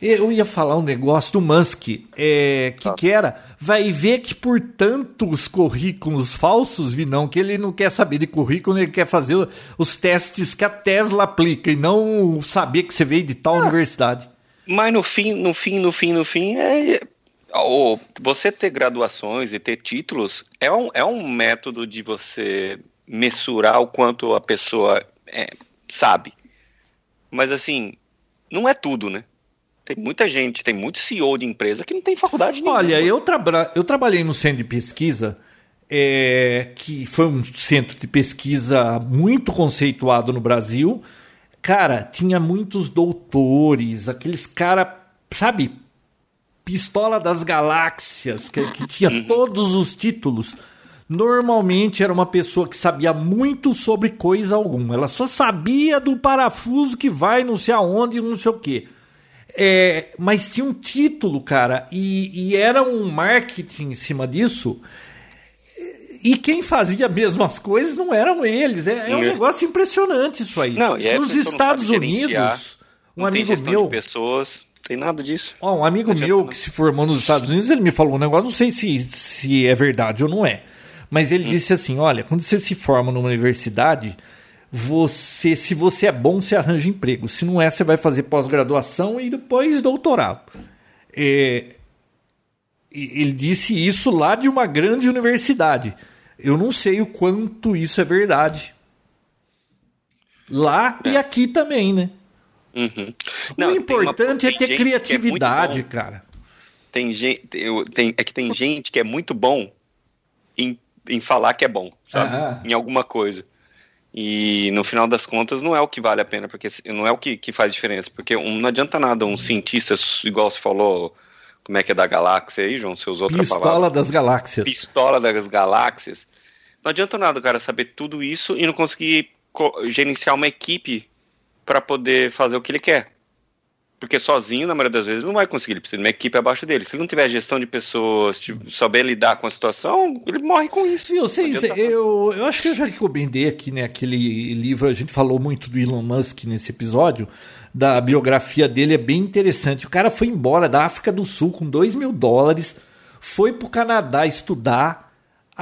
Eu ia falar um negócio do Musk, é, que, que era, vai ver que por tantos currículos falsos, Vinão, que ele não quer saber de currículo, ele quer fazer os testes que a Tesla aplica e não saber que você veio de tal ah, universidade. Mas no fim, no fim, no fim, no fim, é, você ter graduações e ter títulos é um, é um método de você mensurar o quanto a pessoa é, sabe. Mas assim, não é tudo, né? Tem muita gente, tem muito CEO de empresa que não tem faculdade nenhuma. Olha, eu, eu trabalhei no centro de pesquisa, é, que foi um centro de pesquisa muito conceituado no Brasil. Cara, tinha muitos doutores, aqueles cara, sabe, pistola das galáxias, que, que tinha uhum. todos os títulos. Normalmente era uma pessoa que sabia muito sobre coisa alguma. Ela só sabia do parafuso que vai não sei aonde, não sei o quê. É, mas tinha um título, cara, e, e, era um marketing em cima disso. E quem fazia mesmo as coisas não eram eles. É, é um negócio impressionante isso aí. Não, Nos Estados Unidos, um amigo meu. pessoas, tem nada disso. Ó, um amigo meu que se formou nos Estados Unidos, ele me falou um negócio, não sei se, se é verdade ou não é. Mas ele hum. disse assim: olha, quando você se forma numa universidade, você, se você é bom, você arranja emprego. Se não é, você vai fazer pós-graduação e depois doutorado. É, ele disse isso lá de uma grande universidade. Eu não sei o quanto isso é verdade. Lá é. e aqui também, né? Uhum. Não, o importante uma, é ter criatividade, é cara. Tem gente, tem, é que tem gente que é muito bom em, em falar que é bom, sabe? Ah. Em alguma coisa. E no final das contas não é o que vale a pena, porque não é o que, que faz diferença. Porque um, não adianta nada um cientista, igual você falou, como é que é da galáxia aí, João? Seus outras Pistola palavras. das galáxias. Pistola das galáxias. Não adianta nada o cara saber tudo isso e não conseguir gerenciar uma equipe para poder fazer o que ele quer. Porque sozinho, na maioria das vezes, não vai conseguir. Ele precisa de uma equipe abaixo dele. Se ele não tiver gestão de pessoas, tipo, saber lidar com a situação, ele morre com isso. Eu, sei, eu, eu acho que eu já recomendei aqui, né, aquele livro, a gente falou muito do Elon Musk nesse episódio, da biografia dele, é bem interessante. O cara foi embora da África do Sul com 2 mil dólares, foi para o Canadá estudar,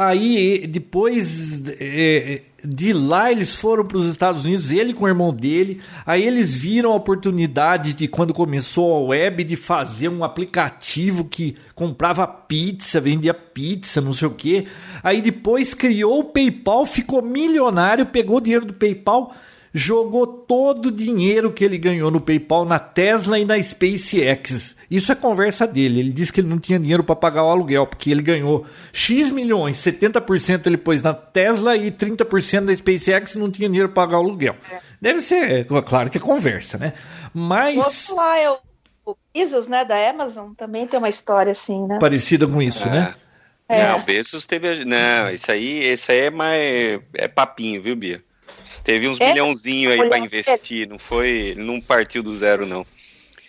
Aí, depois é, de lá, eles foram para os Estados Unidos, ele com o irmão dele. Aí, eles viram a oportunidade de, quando começou a web, de fazer um aplicativo que comprava pizza, vendia pizza, não sei o que. Aí, depois, criou o PayPal, ficou milionário, pegou o dinheiro do PayPal, jogou todo o dinheiro que ele ganhou no PayPal na Tesla e na SpaceX. Isso é conversa dele. Ele disse que ele não tinha dinheiro para pagar o aluguel, porque ele ganhou X milhões, 70% ele pôs na Tesla e 30% da SpaceX não tinha dinheiro para pagar o aluguel. Deve ser, é, claro que é conversa, né? Mas. Vamos lá, eu, o Bezos, né, da Amazon, também tem uma história assim, né? Parecida com isso, né? é. né? Não, o Bezos teve. Não, isso aí, isso aí é mais. É papinho, viu, Bia? Teve uns é? milhãozinho aí para investir, não foi. Não partiu do zero, não.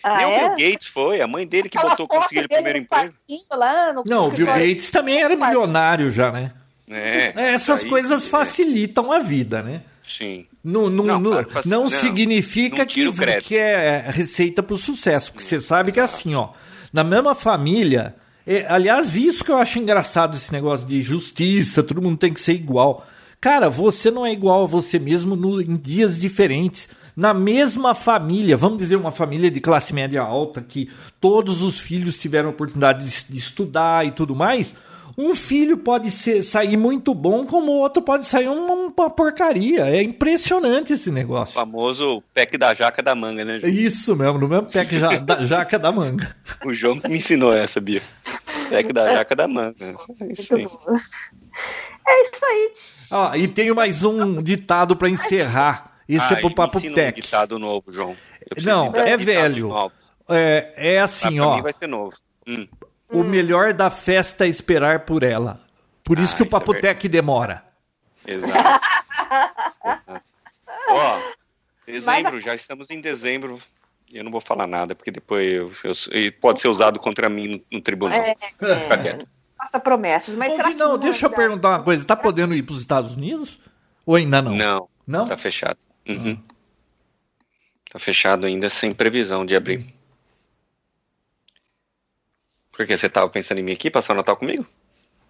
Ah, Nem é? o Bill Gates foi, a mãe dele que Aquela botou conseguir o primeiro emprego. Lá não, o Bill Gates também era milionário já, né? É, é Essas aí, coisas facilitam a vida, né? Sim. Não, não, não, não, não significa que, que é receita para o sucesso, porque você sabe que é assim, ó, na mesma família, é, aliás, isso que eu acho engraçado esse negócio de justiça, todo mundo tem que ser igual. Cara, você não é igual a você mesmo no, em dias diferentes na mesma família, vamos dizer uma família de classe média alta, que todos os filhos tiveram oportunidade de, de estudar e tudo mais, um filho pode ser, sair muito bom, como o outro pode sair uma, uma, porcaria. É impressionante esse negócio. O famoso pack da jaca da manga, né, João? Isso mesmo, no mesmo pack ja, da jaca da manga. O João que me ensinou essa, Bia. Pack da jaca da manga. É isso aí. É isso aí. Ó, e tenho mais um ditado para encerrar. Esse é Ah, pro me Papo ensina um Tech. ditado novo, João. Eu Não, é velho. É, é Ah, assim, pra ó. mim vai ser novo. Hum. O melhor da festa é esperar por ela. Por isso Ah, que o isso é Papo verdade. Tech demora. Exato. Exato. Ó, dezembro, já estamos em dezembro. Eu não vou falar nada, porque depois eu- eu- e pode ser usado contra mim no, no tribunal. É, Fica quieto. Faça promessas. Mas Ô, será que Vinão, não deixa eu perguntar uma coisa. Tá podendo ir para os Estados Unidos? Ou ainda não? Não, Não? tá fechado. Uhum. Tá fechado ainda sem previsão de abrir. Por que você tava pensando em mim aqui, passar o Natal comigo?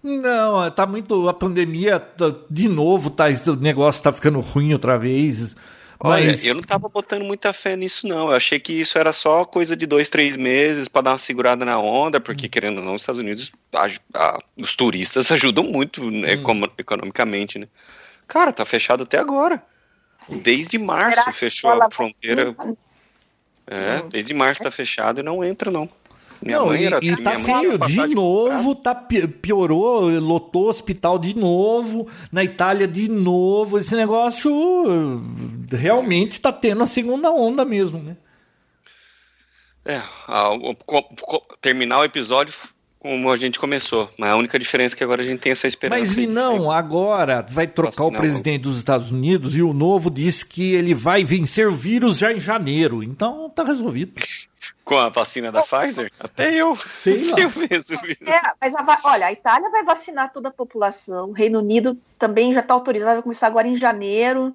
Não, tá muito. A pandemia, tá- de novo, tá, o negócio tá ficando ruim outra vez. Olha, Mas eu não tava botando muita fé nisso, não. Eu achei que isso era só coisa de dois, três meses para dar uma segurada na onda, porque, querendo ou não, os Estados Unidos, aj- a- os turistas ajudam muito né, econo- economicamente, né? Cara, tá fechado até agora. Desde março Será fechou a fronteira. É, desde março tá fechado e não entra, não. Minha não, mãe e, era e tá minha mãe tinha feio, de novo, tá pi- piorou, lotou o hospital de novo, na Itália de novo, esse negócio realmente tá tendo a segunda onda mesmo, né? É, a- o- terminar o episódio como a gente começou. Mas a única diferença é que agora a gente tem essa esperança. Mas e não, agora vai trocar o Vacinar presidente dos Estados Unidos e o novo disse que ele vai vencer o vírus já em janeiro, então tá resolvido. Com a vacina da Pfizer? Até eu. Sei lá. Eu mesmo. É, mas a olha, a Itália vai vacinar toda a população. O Reino Unido também já está autorizado, vai começar agora em janeiro.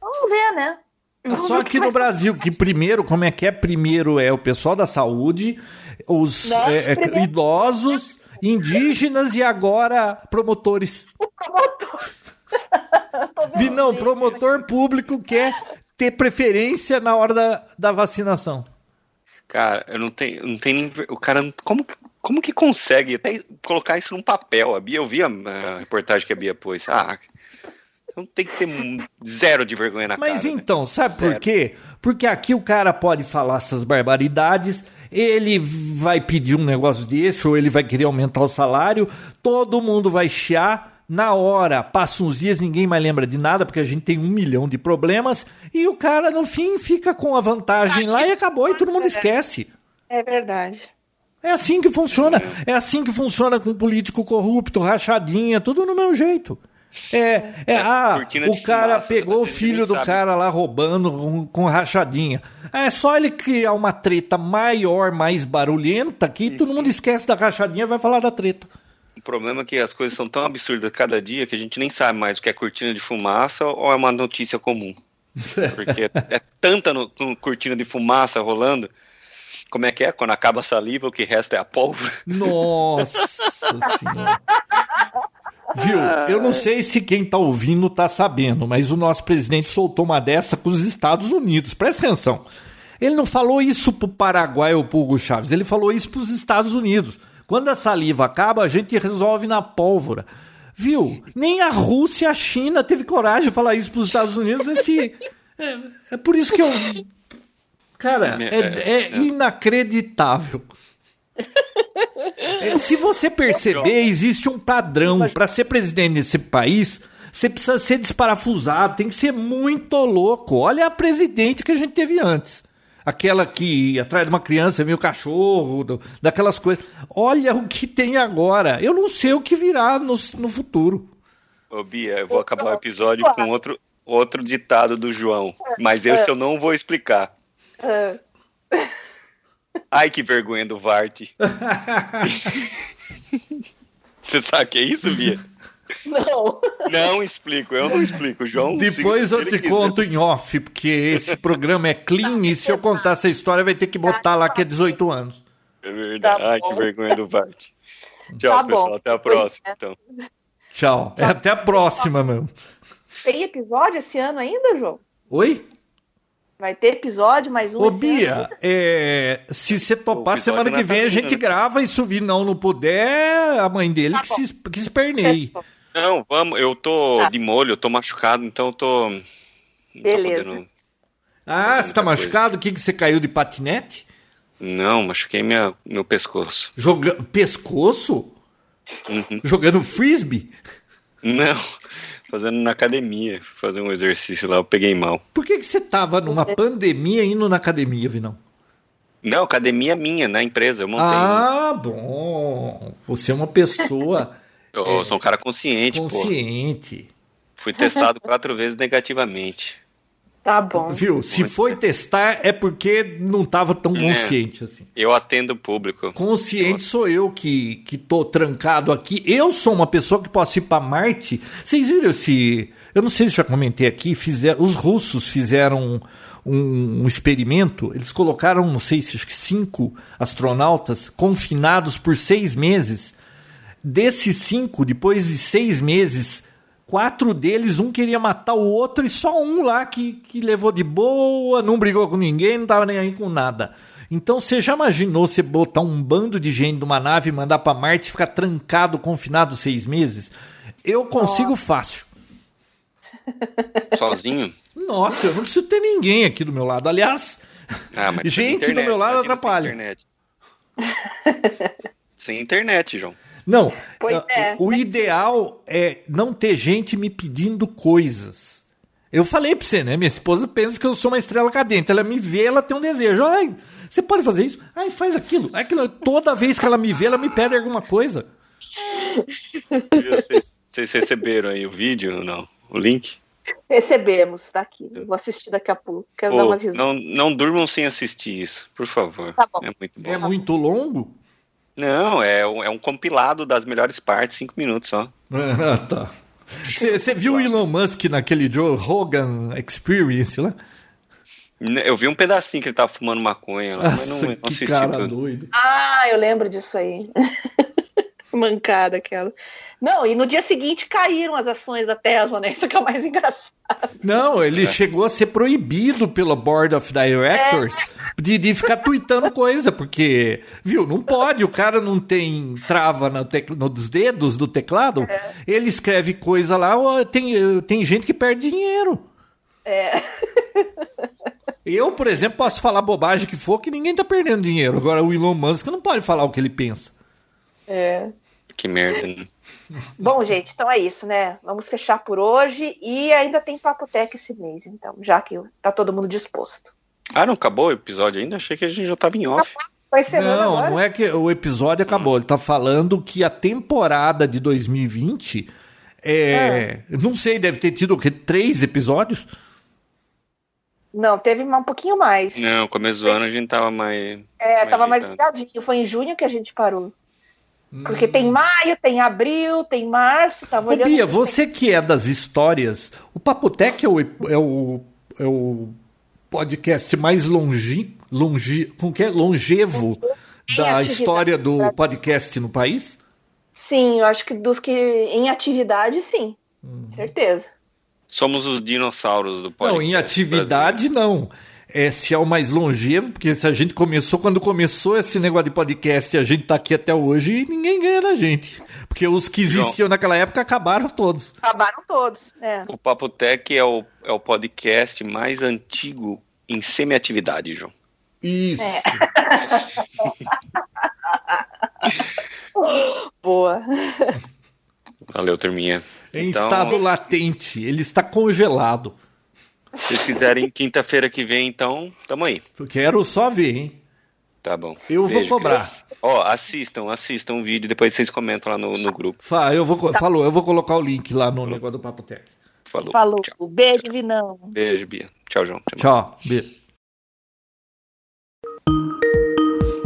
Vamos ver, né? Vamos Ah, Só ver aqui no Brasil, que primeiro, como é que é? Primeiro é o pessoal da saúde, os Não, é, é, idosos, indígenas e agora promotores. O promotor. Tô vendo Vi, não, sim. promotor público quer ter preferência na hora da, da vacinação. Cara, eu não tenho, não tenho nem. O cara, como, que- como que consegue até colocar isso num papel? A Bia, eu vi a, a reportagem que a Bia pôs. Ah, não tem que ter zero de vergonha na Mas cara. né? então, sabe por Zero. quê? Porque aqui o cara pode falar essas barbaridades, ele vai pedir um negócio desse, ou ele vai querer aumentar o salário, todo mundo vai chiar. Na hora, passa uns dias, ninguém mais lembra de nada, porque a gente tem um milhão de problemas, e o cara, no fim, fica com a vantagem lá e acabou, e todo mundo esquece. É verdade. É assim que funciona. É assim que funciona com político corrupto, rachadinha, tudo no mesmo jeito. É, é, ah, cortina o cara fumaça, pegou o você filho do sabe. cara lá roubando com, com rachadinha. É só ele criar uma treta maior, mais barulhenta, que todo mundo esquece da rachadinha e vai falar da treta. O problema é que as coisas são tão absurdas cada dia que a gente nem sabe mais o que é cortina de fumaça ou é uma notícia comum. Porque é tanta no- no cortina de fumaça rolando. Como é que é? Quando acaba a saliva, o que resta é a pólvora. Nossa senhora. Viu? Eu não sei se quem tá ouvindo tá sabendo, mas o nosso presidente soltou uma dessa com os Estados Unidos. Presta atenção. Ele não falou isso pro Paraguai ou pro Hugo Chaves, ele falou isso pros Estados Unidos. Quando a saliva acaba, a gente resolve na pólvora. Viu? Nem a Rússia e a China teve coragem de falar isso pros Estados Unidos. Esse, é, é por isso que eu. Cara, é, é inacreditável. É, Se você perceber, existe um padrão. Para ser presidente desse país, você precisa ser desparafusado, tem que ser muito louco. Olha a presidente que a gente teve antes. Aquela que atrás de uma criança, viu o cachorro, do- daquelas coisas. Olha o que tem agora. Eu não sei o que virá no, no futuro. Ô, Bia, eu vou acabar o episódio com outro, outro ditado do João. Mas esse eu não vou explicar. Ah, Ai, que vergonha do Vart. Você sabe o que é isso, Bia? Não. Não explico, eu não explico. João. Depois eu te ele quiser- conto em off, porque esse programa é clean e se eu contar essa história vai ter que botar lá que é 18 anos. É verdade. Tá Ai, que vergonha do Vart. Tchau, Tá pessoal. Até a próxima. Então. Tchau. É até a próxima, meu. Tem episódio esse ano ainda, João? Oi? Vai ter episódio mais um Ô, esse Bia, ano? é, se você topar, semana que não é vem a gente grava e se o Vinão não puder, a mãe dele Tá que, se, que se perneie. Fechou. Não, vamos. Eu tô Tá. de molho, eu tô machucado, então eu tô. não tô Beleza. podendo- Ah, você tá machucado? O que, que você caiu de patinete? Não, machuquei minha, meu pescoço. Joga... Pescoço? Uhum. Jogando frisbee? Não, fazendo na academia, fazer um exercício lá, eu peguei mal. Por que, que você tava numa pandemia indo na academia, Vinão? Não, academia minha, na empresa, eu montei. Ah, bom. Você é uma pessoa eu sou um cara consciente, pô. consciente. Fui testado quatro vezes negativamente. Tá bom. Viu? Se foi testar é porque não tava tão É. consciente assim. Eu atendo o público. Consciente sou eu que, que tô trancado aqui. Eu sou uma pessoa que posso ir pra Marte. Vocês viram esse. Eu não sei se já comentei aqui. Fizeram, os russos fizeram um, um experimento. Eles colocaram, não sei se acho que cinco astronautas confinados por seis meses. Desses cinco, depois de seis meses, quatro deles, um queria matar o outro e só um lá que, que levou de boa, não brigou com ninguém, não tava nem aí com nada. Então você já imaginou você botar um bando de gente numa nave e mandar pra Marte e ficar trancado, confinado seis meses? Eu consigo fácil. Sozinho? Nossa, eu não preciso ter ninguém aqui do meu lado. Aliás, Ah, mas Gente sem do meu lado atrapalha. Sem internet. sem internet, João. Não, Pois uh, é. o ideal é não ter gente me pedindo coisas. Eu falei pra você, né? Minha esposa pensa que eu sou uma estrela cadente. Ela me vê, ela tem um desejo. Ai, você pode fazer isso? Ai, faz aquilo. aquilo. Toda vez que ela me vê, ela me pede alguma coisa. Vocês, vocês receberam aí o vídeo ou não? O link? Recebemos, tá aqui. Vou assistir daqui a pouco. Quero dar Pô, umas risadas. não, não durmam sem assistir isso, por favor. Tá bom. É muito bom. É muito longo? Não, é, um- é um compilado das melhores partes, cinco minutos só. Ah, tá. Você viu o Elon Musk naquele Joe Rogan Experience lá? Eu vi um pedacinho que ele tava fumando maconha lá, mas não, Nossa, não que assisti cara tudo. doido. Ah, eu lembro disso aí. Mancada aquela. Não, e no dia seguinte caíram as ações da Tesla, né? Isso que é o mais engraçado. Não, ele chegou a ser proibido pelo Board of Directors de, de ficar tweetando coisa, porque, viu, não pode, o cara não tem trava no tec- nos dedos do teclado, ele escreve coisa lá, ó, tem, tem gente que perde dinheiro. É. Eu, por exemplo, posso falar bobagem que for que ninguém tá perdendo dinheiro. Agora o Elon Musk não pode falar o que ele pensa. é. Que merda. né? Bom, gente, então é isso, né? Vamos fechar por hoje e ainda tem Papo Tech esse mês, então, já que tá todo mundo disposto. Ah, não acabou o episódio ainda? Achei que a gente já tava em off. Vai ser Não, agora? não é que o episódio acabou. Ele tá falando que a temporada de 2020 é. Não sei, deve ter tido o quê? Três episódios? Não, teve um pouquinho mais. Não, começo do ano a gente tava mais. É, tava mais ligadinho. Foi em junho que a gente parou. Hum. Porque tem maio, tem abril, tem março, tava Ô, olhando. Bia, você que é das histórias, o Papotec é o, é o, é o podcast mais longe, longe, com que é? longevo Em da história do podcast no país? Sim, eu acho que dos que em atividade, sim. Uhum. Certeza. Somos os dinossauros do podcast. Não, em atividade não. É, se é o mais longevo, porque se a gente começou, quando começou esse negócio de podcast, a gente tá aqui até hoje e ninguém ganha da gente. Porque os que existiam naquela época acabaram todos. Acabaram todos. É. O Papo Tech é o, é o podcast mais antigo em semi-atividade, João. Isso. É. Boa. Valeu, turminha. Em Então, estado latente, ele está congelado. Se vocês quiserem quinta-feira que vem, então, tamo aí. Eu quero só ver, hein? Tá bom. Eu vou cobrar. Ó, assistam, assistam o vídeo, depois vocês comentam lá no, no grupo. Fa- eu vou, co- Falou, eu vou colocar o link lá no negócio do Papo Tech. Falou. Falou. Tchau. Beijo, Vinão. Beijo, Bia. Tchau, João. Até mais. Tchau. Beijo.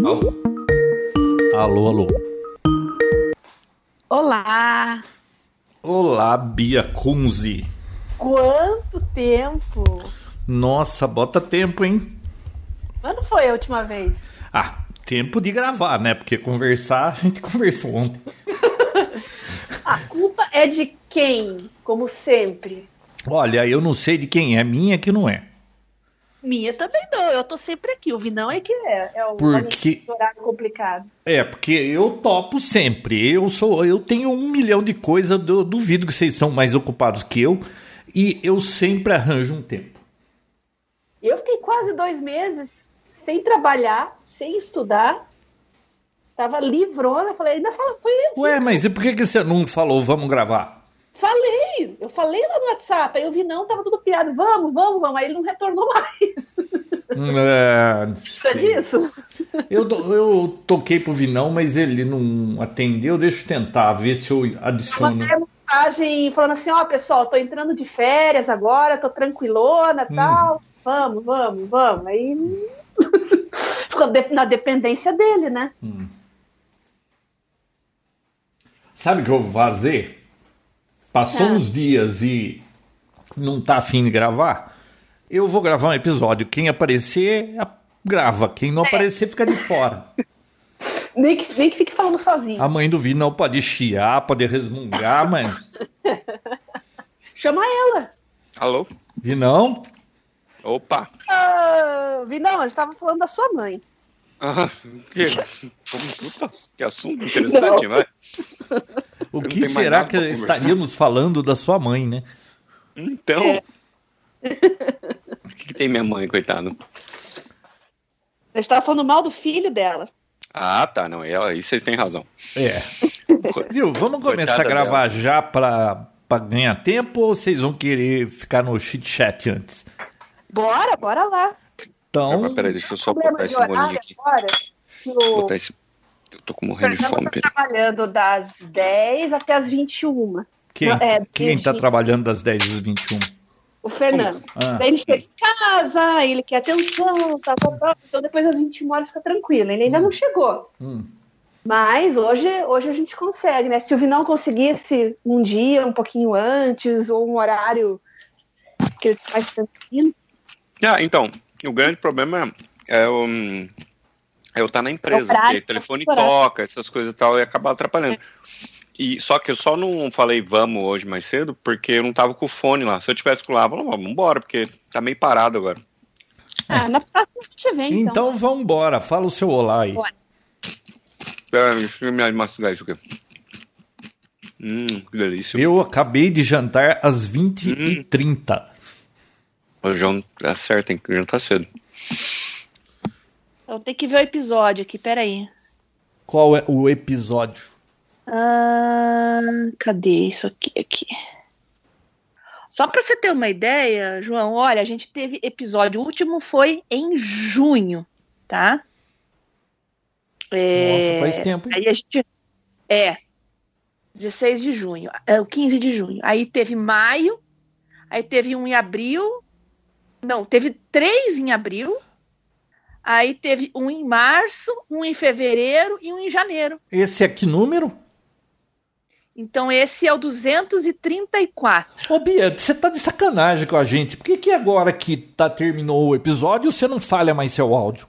Alô? Alô, alô. Olá! Olá, Bia Kunze. Quanto tempo? Nossa, bota tempo, hein? Quando foi a última vez? Ah, tempo de gravar, né? Porque conversar, a gente conversou ontem. A culpa é de quem? Como sempre. Olha, eu não sei de quem é, minha que não é. Minha também não, eu tô sempre aqui. O Vinão é que é. É o Porque- horário complicado. É, porque eu topo sempre. Eu sou, eu tenho um milhão de coisas, duvido que vocês são mais ocupados que eu. E eu sempre arranjo um tempo. Eu fiquei quase dois meses sem trabalhar, sem estudar. Tava livrona, falei, ainda fala, foi Ué, mas e por que, que você não falou, vamos gravar? Falei, eu falei lá no WhatsApp, aí eu vi não, tava tudo piado, vamos, vamos, vamos, aí ele não retornou mais. É, não Lembra sei. disso? eu, eu toquei pro Vinão, mas ele não atendeu. Deixa eu tentar ver se eu adiciono. Mandei mensagem falando assim, ó, pessoal, tô entrando de férias agora, tô tranquilona e tal. Vamos, vamos, vamos. Aí ficou na dependência dele, né? Sabe o que eu vou fazer? Passou Ah. uns dias e não tá afim de gravar? Eu vou gravar um episódio. Quem aparecer, grava. Quem É. não aparecer, fica de fora. Nem que, nem que fique falando sozinho. A mãe do Vinão pode chiar, pode resmungar, mas. Chama ela. Alô? Vinão? Opa! Ah, Vinão, a gente tava falando da sua mãe. Ah, que, como, puta, que assunto interessante, vai. O não que será que estaríamos falando da sua mãe, né? Então. É. O que, que tem minha mãe, coitado? A gente tava falando mal do filho dela. Ah, tá, não. Ela, aí vocês têm razão. É. Viu? Vamos começar Coitada a gravar já pra, pra ganhar tempo ou vocês vão querer ficar no chit chat antes? Bora, bora lá. Então, Agora, peraí, deixa eu só botar esse molinho aqui. agora, que o Botar esse... Eu tô com morrendo de Fernando fome, tá trabalhando das 10 até as 21. quem, Não, é, quem tá trabalhando das 10 às 21? O Fernando. Ah. Daí ele chega em casa, ele quer atenção, tá, tá, tá. então depois das 21 horas fica tranquilo. Ele ainda não chegou. Hum. Mas hoje, hoje a gente consegue, né? Se o Vinão conseguisse um dia, um pouquinho antes, ou um horário que ele tá mais tranquilo. Ah, então, o grande problema é o. É eu estar na empresa, É o horário, porque telefone é o horário. toca, essas coisas e tal, e acaba atrapalhando. E, só que eu só não falei vamos hoje mais cedo, porque eu não tava com o fone lá. Se eu tivesse com lá, eu falava, vamos embora, porque tá meio parado agora. Ah, na próxima a gente vem, então. Então vambora, fala o seu olá aí. Bora. Pera, deixa eu me mastigar isso aqui. Hum, que delícia. Eu acabei de jantar às 20h30. O João acerta, hein? que já tá cedo. Eu tenho que ver o episódio aqui, peraí. Qual é o episódio? Ah, cadê isso aqui? aqui? Só para você ter uma ideia, João, olha, a gente teve episódio o último foi em junho, tá? É, Nossa, faz tempo, hein? Aí a gente é 16 de junho, é o 15 de junho. Aí teve maio, aí teve um em abril, não, teve três em abril. Aí teve um em março, um em fevereiro e um em janeiro. Esse é que número? Então esse é o 234. Ô Bia, você tá de sacanagem com a gente. Por que, que agora que tá, terminou o episódio você não falha mais seu áudio?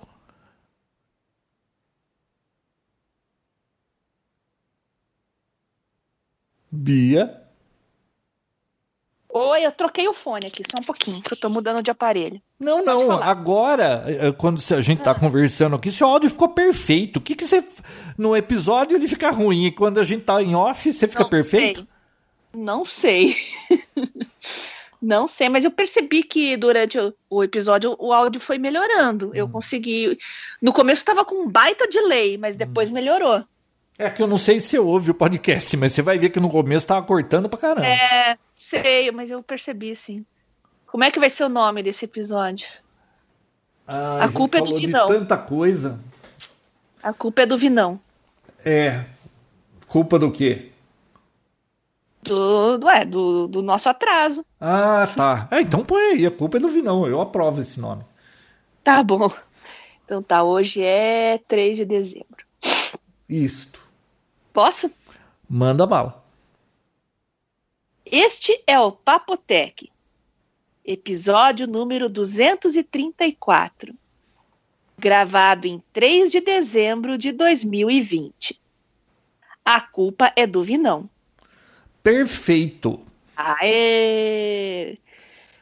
Bia? Oi, eu troquei o fone aqui, só um pouquinho, que eu tô mudando de aparelho. Não, Pode não. falar. Agora, eh, quando a gente tá conversando aqui, seu áudio ficou perfeito. O que que você. No episódio ele fica ruim. E quando a gente tá em off, você fica Não perfeito? sei. Não sei. Não sei, mas eu percebi que durante o, episódio o áudio foi melhorando. Eu consegui. No começo tava com um baita delay, mas depois melhorou. É que eu não sei se você ouve o podcast, mas você vai ver que no começo tava cortando pra caramba. É, sei, mas eu percebi sim. Como é que vai ser o nome desse episódio? Ah, a culpa é do Vinão. tanta coisa. A culpa é do Vinão. É. Culpa do quê? Do, do, é, do, do nosso atraso. Ah, tá. É, então põe aí. A culpa é do Vinão. Eu aprovo esse nome. Tá bom. Então tá, hoje é 3 de dezembro. Isto. Posso? Manda bala. Este é o Papotec, episódio número 234, gravado em 3 de dezembro de 2020. A culpa é do Vinão. Perfeito. Aê!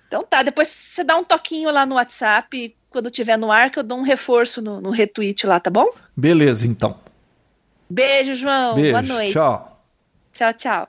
Então tá, depois você dá um toquinho lá no WhatsApp, quando tiver no ar, que eu dou um reforço no, no retweet lá, tá bom? Beleza, então. Beijo, João. Beijo. Boa noite. Tchau. Tchau, tchau.